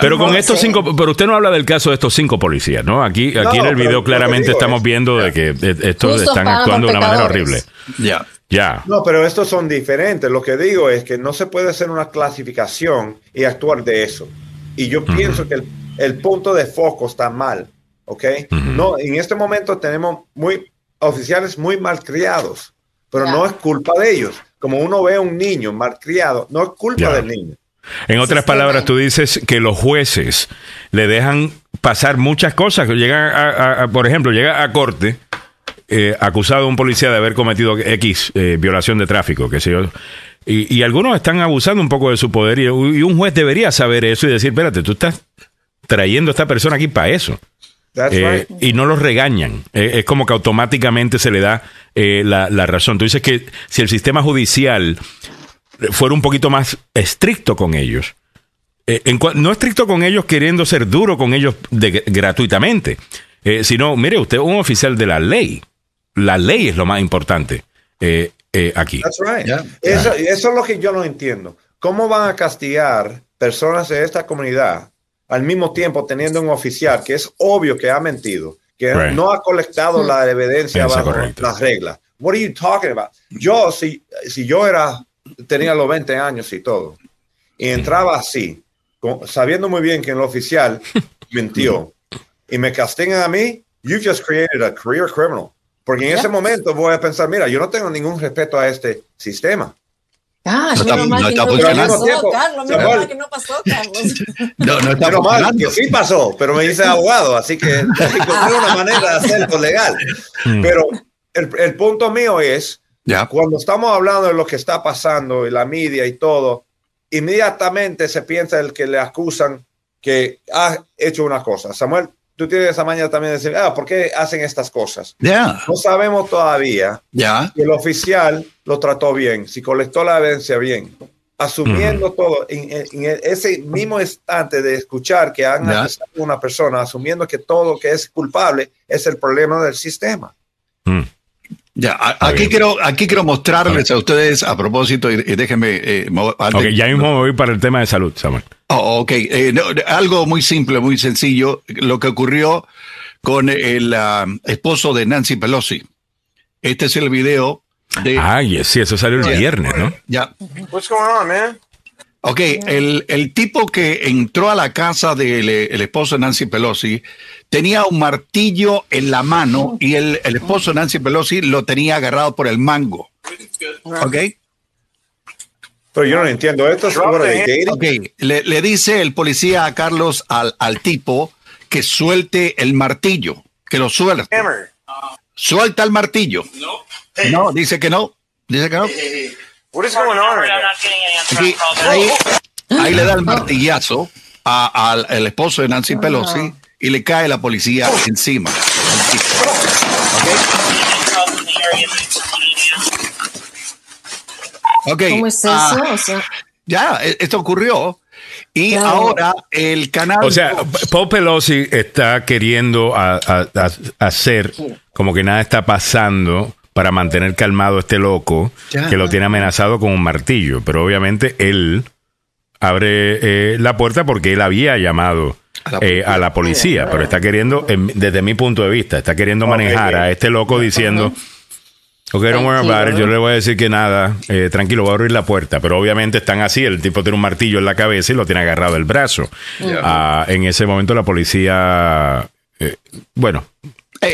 Pero con estos cinco, pero usted no habla del caso de estos cinco policías, ¿no? Aquí, aquí No, en el pero video claramente estamos es- viendo de que eh, estos están actuando de una manera horrible. Ya. Ya. No, pero estos son diferentes. Lo que digo es que no se puede hacer una clasificación y actuar de eso. Y yo pienso que el, el punto de foco está mal, ¿ok? No, en este momento tenemos muy oficiales muy malcriados, pero no es culpa de ellos. Como uno ve a un niño malcriado, no es culpa Ya. del niño. En otras palabras, tú dices que los jueces le dejan pasar muchas cosas. Llegan a, a- a- por ejemplo, llega a corte eh, acusado de un policía de haber cometido X eh, violación de tráfico, qué sé yo. Y, y algunos están abusando un poco de su poder y, y un juez debería saber eso y decir, espérate, tú estás trayendo a esta persona aquí para eso. That's Eh, right. y no los regañan. Eh, es como que automáticamente se le da eh, la, la razón. Tú dices que si el sistema judicial fuera un poquito más estricto con ellos, eh, en no estricto con ellos queriendo ser duro con ellos de- gratuitamente, eh, sino, mire, usted es un oficial de la ley. La ley es lo más importante eh, eh, aquí. That's right. Eso, eso es lo que yo no entiendo. ¿Cómo van a castigar personas de esta comunidad al mismo tiempo teniendo un oficial que es obvio que ha mentido, que Right. no ha colectado la evidencia Eso es bajo correcto. las reglas? What are you talking about? Yo, si, si yo era, tenía los 20 años y todo, y entraba así, con- sabiendo muy bien que el oficial mintió, y me castigan a mí, you just created a career criminal. Porque en ese momento voy a pensar, mira, yo no tengo ningún respeto a este sistema. Ah, No está- mal no que está no funcionando. pasó, Tiempo. Carlos, menos mal que no pasó, Carlos. No, no está Pero mal, funcionando. que sí pasó, pero me dice abogado, así que encontré una manera de hacerlo legal. Pero el, el punto mío es, cuando estamos hablando de lo que está pasando y la media y todo, inmediatamente se piensa el que le acusan que ha hecho una cosa. Samuel, tú tienes esa mañana también de decir, ah, ¿por qué hacen estas cosas? Ya. No sabemos todavía Ya. si el oficial lo trató bien, si colectó la evidencia bien, asumiendo todo en, ese mismo instante de escuchar que han Ya. acusado a una persona, asumiendo que todo lo que es culpable es el problema del sistema. Ya, a- aquí quiero, aquí quiero mostrarles a ustedes a propósito, y, y déjenme. eh, mo- antes- Ok, ya mismo me voy para el tema de salud, Samuel. Oh, ok, Eh, no, algo muy simple, muy sencillo, lo que ocurrió con el ah, esposo de Nancy Pelosi. Este es el video de... Ay, sí, eso salió el viernes, ¿no? Ya. What's going on, man? Ok, el, el tipo que entró a la casa del eh, el esposo de Nancy Pelosi tenía un martillo en la mano y el, el esposo de Nancy Pelosi lo tenía agarrado por el mango. Ok. Pero yo no entiendo esto. Es de. Ok, le, le dice el policía a Carlos al, al tipo que suelte el martillo, que lo suelte. Hammer. Suelta el martillo. No, dice que no. Dice que no. What is going on right now? Aquí, ahí, ahí le da el martillazo a- al al esposo de Nancy Pelosi y le cae la policía encima. Ok. ¿Cómo es eso? ah, O sea, ya, e- esto ocurrió. Y Claro. ahora el canal. O sea, Paul Pelosi está queriendo a- a- a- hacer como que nada está pasando para mantener calmado a este loco Ya. que lo tiene amenazado con un martillo. Pero obviamente él abre eh, la puerta porque él había llamado eh, a la policía, pero está queriendo, en- desde mi punto de vista, está queriendo manejar a este loco diciendo Ok, don't worry about it. Yo le voy a decir que nada, eh, tranquilo, voy a abrir la puerta. Pero obviamente están así, el tipo tiene un martillo en la cabeza y lo tiene agarrado el brazo. Yeah. Ah, en ese momento la policía, eh, bueno,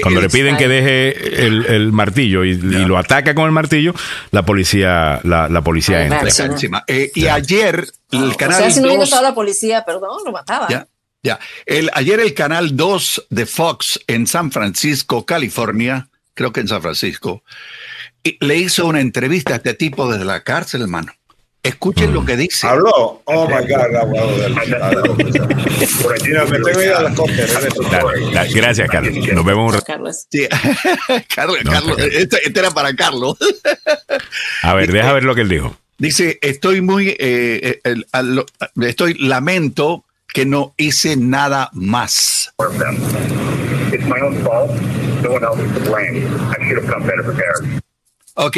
cuando le piden que deje el, el martillo y, y lo ataca con el martillo, la policía, la, la policía Ay, entra. Eh, y ayer el O canal sea, si no hubiera 2 estado la policía, perdón, lo mataba. Ya, ya. El, ayer el canal 2 de Fox en San Francisco, California, creo que en San Francisco, le hizo una entrevista a este tipo desde la cárcel, hermano. Escuchen lo que dice. Habló. Oh my God, me tengo que ir a gracias, Carlos. Nos vemos un rato. Carlos. Sí. Carlos, No, Carlos, este, este era para Carlos. A ver, deja ver lo que él dijo. Dice, estoy muy, eh, eh, el- a lo- estoy lamento que no hice nada más. It's my own fault. No one else is to blame. I should have come better prepared. Ok,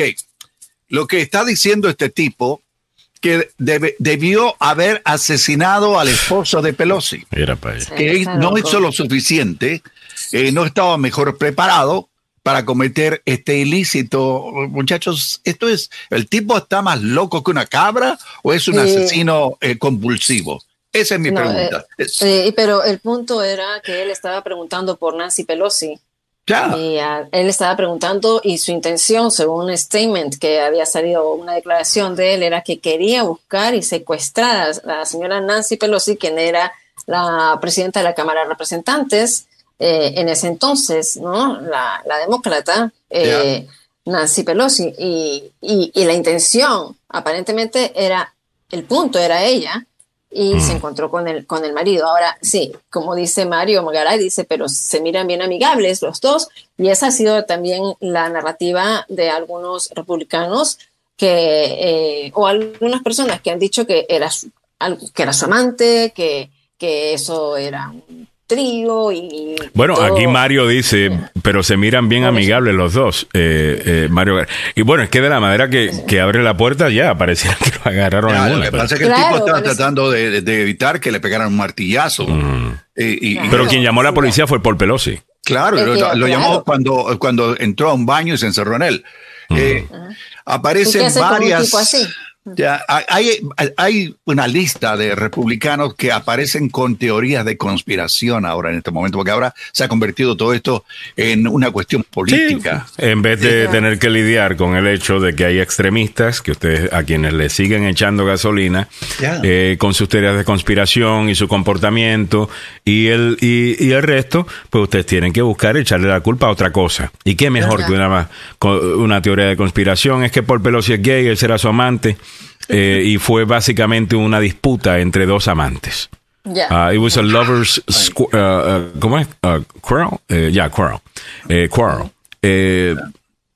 lo que está diciendo este tipo que debe- debió haber asesinado al esposo de Pelosi. Mira para que no hizo lo suficiente, eh, no estaba mejor preparado para cometer este ilícito. Muchachos, esto es, ¿el tipo está más loco que una cabra o es un asesino eh, compulsivo? Esa es mi No, pregunta. eh, eh, pero el punto era que él estaba preguntando por Nancy Pelosi. Ya, Y ah, él estaba preguntando y su intención, según un statement que había salido, una declaración de él, era que quería buscar y secuestrar a la señora Nancy Pelosi, quien era la presidenta de la Cámara de Representantes eh, en ese entonces, ¿no? La, la demócrata eh, Nancy Pelosi. Y, y, y la intención, aparentemente, era, el punto era ella, y se encontró con el, con el marido. Ahora, sí, como dice Mario Magaray, dice, pero se miran bien amigables los dos, y esa ha sido también la narrativa de algunos republicanos que, eh, o algunas personas que han dicho que era su, que era su amante, que, que eso era un trío y... Bueno, todo. aquí Mario dice, pero se miran bien amigables los dos. eh, eh, Mario. Y bueno, es que de la manera que, que abre la puerta ya pareciera que lo agarraron ya, en lo una. que pero- pasa es que el Claro, tipo estaba parece- tratando de, de- evitar que le pegaran un martillazo. Mm. Eh, y- Pero quien llamó a la policía fue Paul Pelosi. Claro, lo, claro. llamó cuando, cuando entró a un baño y se encerró en él. Eh, ¿Tú qué aparecen haces con un varias. Ya, hay, hay una lista de republicanos que aparecen con teorías de conspiración ahora en este momento, porque ahora se ha convertido todo esto en una cuestión política. En vez de tener que lidiar con el hecho de que hay extremistas que ustedes a quienes le siguen echando gasolina eh, con sus teorías de conspiración y su comportamiento y el y, y el resto, pues ustedes tienen que buscar echarle la culpa a otra cosa. Y qué mejor que una una teoría de conspiración es que Paul Pelosi es gay, él será su amante eh, y fue básicamente una disputa entre dos amantes. Ya. Uh, it was a lover's squ- uh, uh, ¿cómo es? Uh, quarrel. Eh, yeah, quarrel. Eh, quarrel. Eh,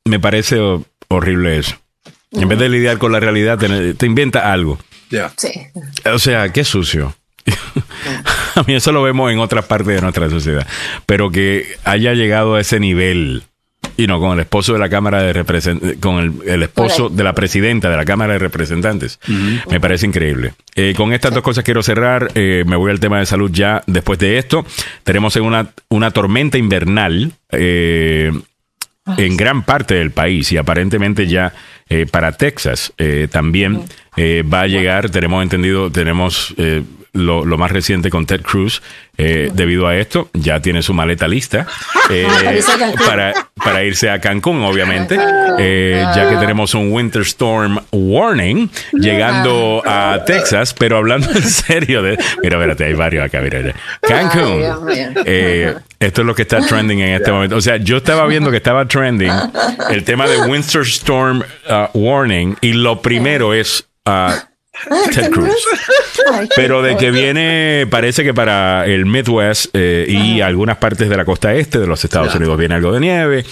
me parece ho- horrible eso. En vez de lidiar con la realidad, te, te inventa algo. Ya. Sí. O sea, qué sucio. a mí eso lo vemos en otras partes de nuestra sociedad. Pero que haya llegado a ese nivel, y no, con el esposo de la Cámara de Representantes, con el, el esposo Correcto. de la presidenta de la Cámara de Representantes, me parece increíble. Eh, con estas dos cosas quiero cerrar. Eh, me voy al tema de salud ya después de esto. Tenemos en una, una tormenta invernal. eh, en gran parte del país y aparentemente ya para Texas también va a llegar, tenemos entendido, tenemos lo, lo más reciente con Ted Cruz, eh, debido a esto, ya tiene su maleta lista eh, Para irse a Cancún. para, irse a Cancún, obviamente, eh, ya que tenemos un Winter Storm Warning llegando a Texas, pero hablando en serio de... Mira, espérate, hay varios acá, mira. mira. Cancún. Eh, esto es lo que está trending en este momento. O sea, yo estaba viendo que estaba trending el tema de Winter Storm uh, Warning y lo primero es uh, Ted Cruz. Pero de que viene, parece que para el Midwest eh, y algunas partes de la costa este de los Estados. Unidos viene algo de nieve.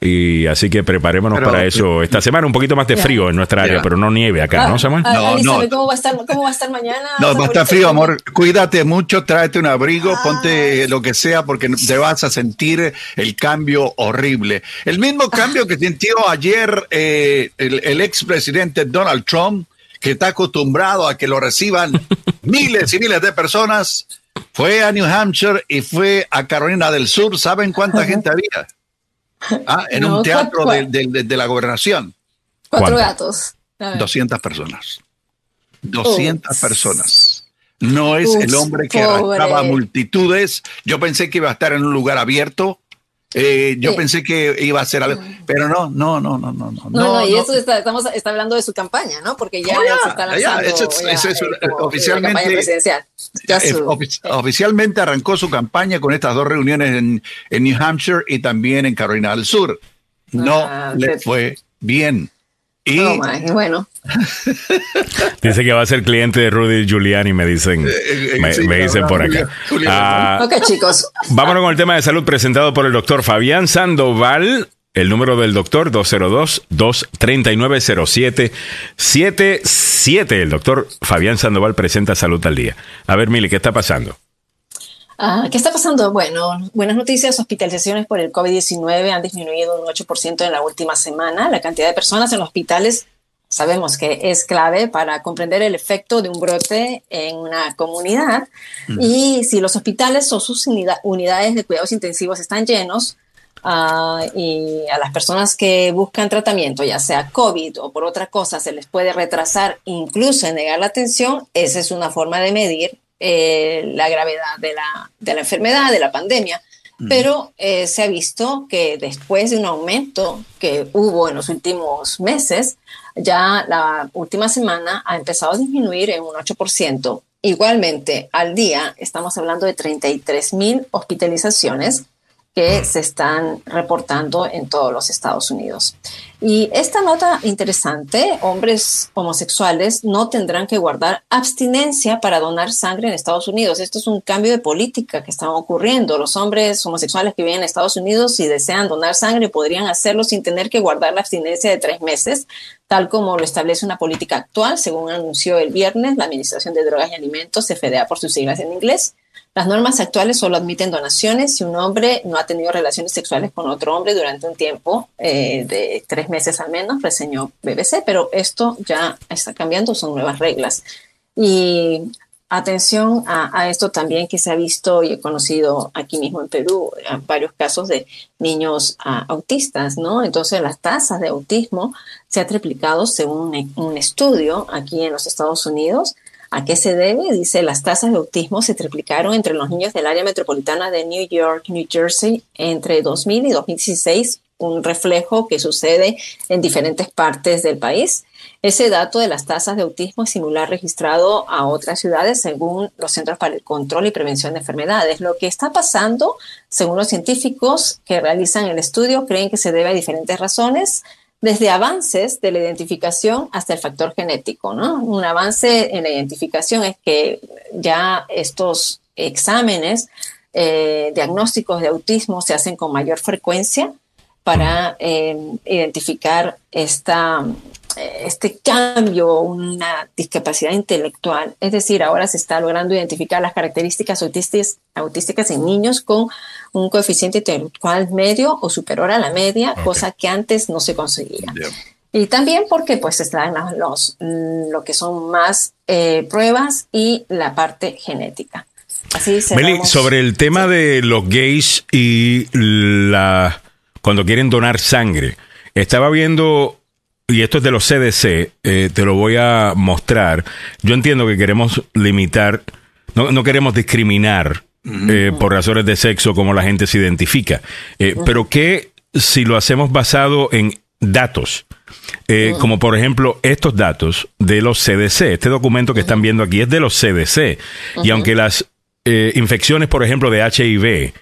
Y así que preparémonos Pero- para eso esta semana. Un poquito más de frío en nuestra área, pero no nieve acá, ¿no, Samuel? Ah, No, Elizabeth, no. ¿cómo va a estar, cómo va a estar mañana? No, va a estar frío, amor. Cuídate mucho, tráete un abrigo, Ah. ponte lo que sea, porque te vas a sentir el cambio horrible. El mismo cambio que sintió ayer eh, el, el expresidente Donald Trump, que está acostumbrado a que lo reciban miles y miles de personas, fue a New Hampshire y fue a Carolina del Sur. ¿Saben cuánta gente había? Ah, en No, un teatro ¿cuál- de, de- de la gobernación. Cuatro ¿Cuánto? gatos. A ver. 200 personas. 200 Ups. personas. No es el hombre que pobre. arrastraba multitudes. Yo pensé que iba a estar en un lugar abierto. Eh, yo Sí. pensé que iba a ser algo, pero no, no, no, no, no, no. No, no, y no. eso está, estamos, está hablando de su campaña, ¿no? Porque ya, Oh, ya, se está ya, lanzando eso ya, eso es eh, como oficialmente- la campaña presidencial. Ya Eh, oficialmente arrancó su campaña con estas dos reuniones en, en New Hampshire y también en Carolina del Sur. No Ah, le fue bien. Y Oh, bueno, Dice que va a ser cliente de Rudy Giuliani, me dicen, eh, me, sí, me dicen por acá. Ah, ok chicos, Vámonos con el tema de salud presentado por el doctor Fabián Sandoval. El número del doctor 202-239-0777. El doctor Fabián Sandoval presenta Salud al Día. A ver, Mili, ¿qué está pasando? Ah, ¿qué está pasando? Bueno, buenas noticias, hospitalizaciones por el COVID-19 han disminuido un 8% en la última semana. La cantidad de personas en hospitales sabemos que es clave para comprender el efecto de un brote en una comunidad. Y si los hospitales o sus unida- unidades de cuidados intensivos están llenos, ah, y a las personas que buscan tratamiento, ya sea COVID o por otra cosa, se les puede retrasar, incluso negar la atención, esa es una forma de medir eh, la gravedad de la, de la enfermedad, de la pandemia. Pero eh, se ha visto que después de un aumento que hubo en los últimos meses, ya la última semana ha empezado a disminuir en un 8%. Igualmente, al día estamos hablando de 33 mil hospitalizaciones que se están reportando en todos los Estados Unidos. Y esta nota interesante, hombres homosexuales no tendrán que guardar abstinencia para donar sangre en Estados Unidos. Esto es un cambio de política que está ocurriendo. Los hombres homosexuales que viven en Estados Unidos y desean donar sangre podrían hacerlo sin tener que guardar la abstinencia de tres meses, tal como lo establece una política actual, según anunció el viernes la Administración de Drogas y Alimentos, FDA por sus siglas en inglés. Las normas actuales solo admiten donaciones si un hombre no ha tenido relaciones sexuales con otro hombre durante un tiempo eh, de tres meses al menos, reseñó BBC, pero esto ya está cambiando, son nuevas reglas. Y atención a, esto también que se ha visto y he conocido aquí mismo en Perú eh, varios casos de niños ah, autistas, ¿no? Entonces las tasas de autismo se ha triplicado según un estudio aquí en los Estados Unidos. ¿A qué se debe? Dice, las tasas de autismo se triplicaron entre los niños del área metropolitana de New York, New Jersey, entre 2000 y 2016, un reflejo que sucede en diferentes partes del país. Ese dato de las tasas de autismo es similar registrado a otras ciudades según los Centros para el Control y Prevención de Enfermedades. Lo que está pasando, según los científicos que realizan el estudio, creen que se debe a diferentes razones desde avances de la identificación hasta el factor genético, ¿no? Un avance en la identificación es que ya estos exámenes eh, diagnósticos de autismo se hacen con mayor frecuencia para eh, identificar esta, este cambio, una discapacidad intelectual. Es decir, ahora se está logrando identificar las características autísticas, autísticas en niños con un coeficiente intelectual medio o superior a la media, okay. cosa que antes no se conseguía. Yeah. Y también porque pues están los, lo que son más eh, pruebas y la parte genética. Así Meli, sobre el tema sí. de los gays y la cuando quieren donar sangre, estaba viendo y esto es de los CDC, eh, te lo voy a mostrar. Yo entiendo que queremos limitar, no, no queremos discriminar eh, por razones de sexo, como la gente se identifica. Eh, pero ¿qué si lo hacemos basado en datos? Eh, como por ejemplo estos datos de los CDC. Este documento que están viendo aquí es de los CDC. Y aunque las eh, infecciones, por ejemplo, de HIV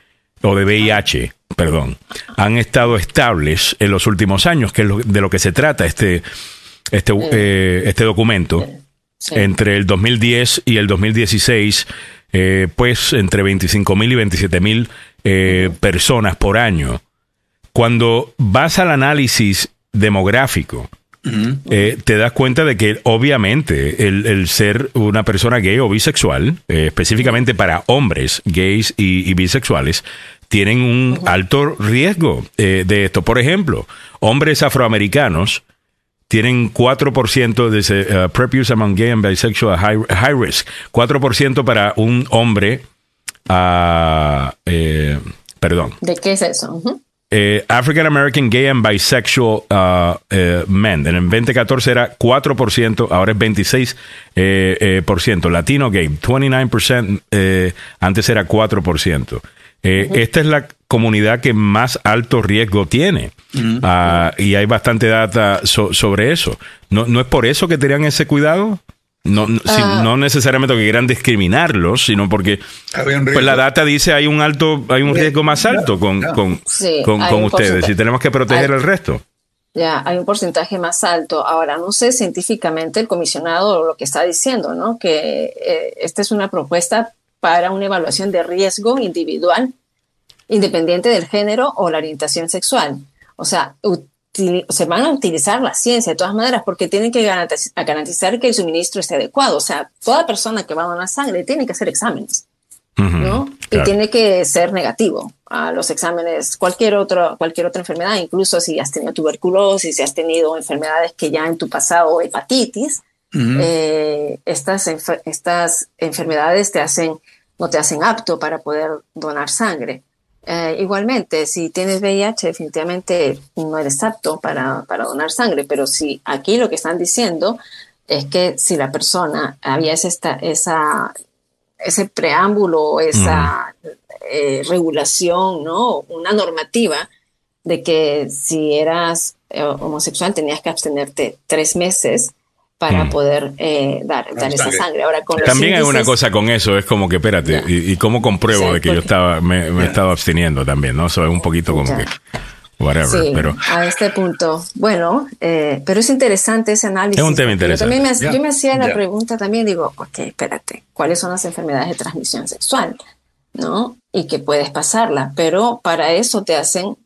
o de VIH, perdón, han estado estables en los últimos años, que es lo, de lo que se trata este, este, eh, este documento, sí. entre el 2010 y el 2016 eh, pues entre 25 mil y 27 mil eh, personas por año. Cuando vas al análisis demográfico, uh -huh. eh, te das cuenta de que obviamente el, el ser una persona gay o bisexual, eh, específicamente para hombres gays y, y bisexuales, tienen un uh -huh. alto riesgo eh, de esto. Por ejemplo, hombres afroamericanos tienen 4% de ese, uh, prepuce among gay and bisexual high, high risk. 4% para un hombre, uh, eh, perdón. ¿De qué es eso? -huh. Eh, African American Gay and Bisexual uh, eh, Men. En el 2014 era 4%, ahora es 26%. Eh, por ciento. Latino Gay, 29%, eh, antes era 4%. Eh, Esta es la comunidad que más alto riesgo tiene. Ah, y hay bastante data so- sobre eso. ¿No, ¿No es por eso que tenían ese cuidado? No, no, si- Ah. no necesariamente que quieran discriminarlos, sino porque pues la data dice hay un alto, hay un riesgo más alto con, con, Sí, con, ustedes y tenemos que proteger Hay- al resto. Ya, hay un porcentaje más alto. Ahora, no sé científicamente el comisionado lo que está diciendo, ¿no? Que eh, esta es una propuesta para una evaluación de riesgo individual, independiente del género o la orientación sexual. O sea, se van a utilizar la ciencia de todas maneras porque tienen que garantiz- garantizar que el suministro esté adecuado. O sea, toda persona que va a donar sangre tiene que hacer exámenes. ¿no? Y tiene que ser negativo a los exámenes, cualquier, otro, cualquier otra enfermedad, incluso si has tenido tuberculosis, si has tenido enfermedades que ya en tu pasado, hepatitis, eh, estas, enfer- estas enfermedades te hacen, no te hacen apto para poder donar sangre. Eh, igualmente, si tienes VIH, definitivamente no eres apto para, para donar sangre, pero si aquí lo que están diciendo es que si la persona había esta, esa, ese preámbulo, esa eh, regulación, ¿no? Una normativa de que si eras eh, homosexual tenías que abstenerte tres meses para Mm. poder eh, dar, dar esa sangre. Ahora, con los También hay una cosa con eso, es como que, espérate, y, y cómo compruebo Sí, de que yo estaba, me, me he estado absteniendo también, ¿no? Eso es un poquito como Ya. que, whatever, Sí, pero a este punto. Bueno, eh, pero es interesante ese análisis. Es un tema interesante. Yo, también me, yo me hacía la pregunta también, digo, ok, espérate, ¿cuáles son las enfermedades de transmisión sexual? ¿No? Y que puedes pasarla, pero para eso te hacen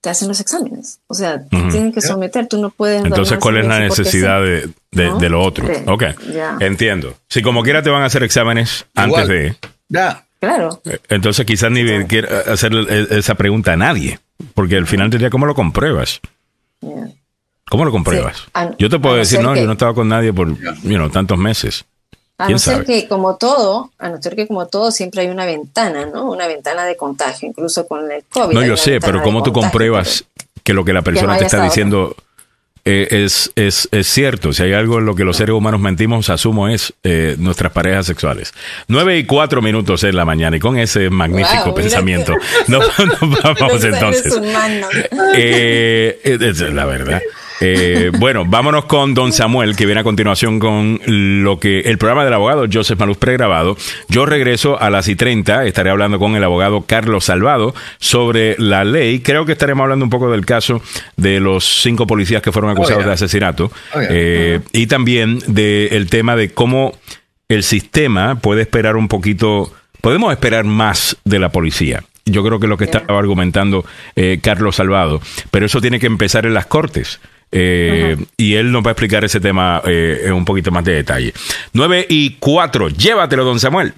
te hacen los exámenes. O sea, te Ujú. tienen que someter, tú no puedes... entonces, ¿cuál es la necesidad sí. de, de, ¿No? de lo otro? De- ok, ya. entiendo. Si como quiera te van a hacer exámenes Igual. antes de... Ya. Claro. Eh, Entonces quizás ni quiera hacer esa pregunta a nadie, porque al final del día, ¿cómo lo compruebas? ¿Cómo lo compruebas? Sí, Yo te puedo decir, no, que- yo no estaba con nadie por you know, tantos meses. A ¿Quién no ser sabe? que como todo, a no ser que como todo siempre hay una ventana, ¿no? Una ventana de contagio, incluso con el COVID. No, yo sé, pero ¿cómo tú compruebas que lo que la persona no te está diciendo eh, es, es, es cierto? Si hay algo en lo que los seres humanos mentimos, asumo es eh, nuestras parejas sexuales. Nueve y cuatro minutos en la mañana y con ese magnífico Wow, pensamiento nos, vamos entonces. Eh, eh, es la verdad. Eh, bueno, vámonos con Don Samuel, que viene a continuación con lo que el programa del abogado Joseph Maluz pregrabado. Yo regreso a las y 30, estaré hablando con el abogado Carlos Salvado sobre la ley. Creo que estaremos hablando un poco del caso de los cinco policías que fueron acusados yeah. de asesinato Oh, yeah. Eh, y también del tema de cómo el sistema puede esperar un poquito, podemos esperar más de la policía. Yo creo que es lo que estaba argumentando eh, Carlos Salvado, pero eso tiene que empezar en las cortes. Eh, Y él nos va a explicar ese tema eh, en un poquito más de detalle. 9 y 4, llévatelo, don Samuel.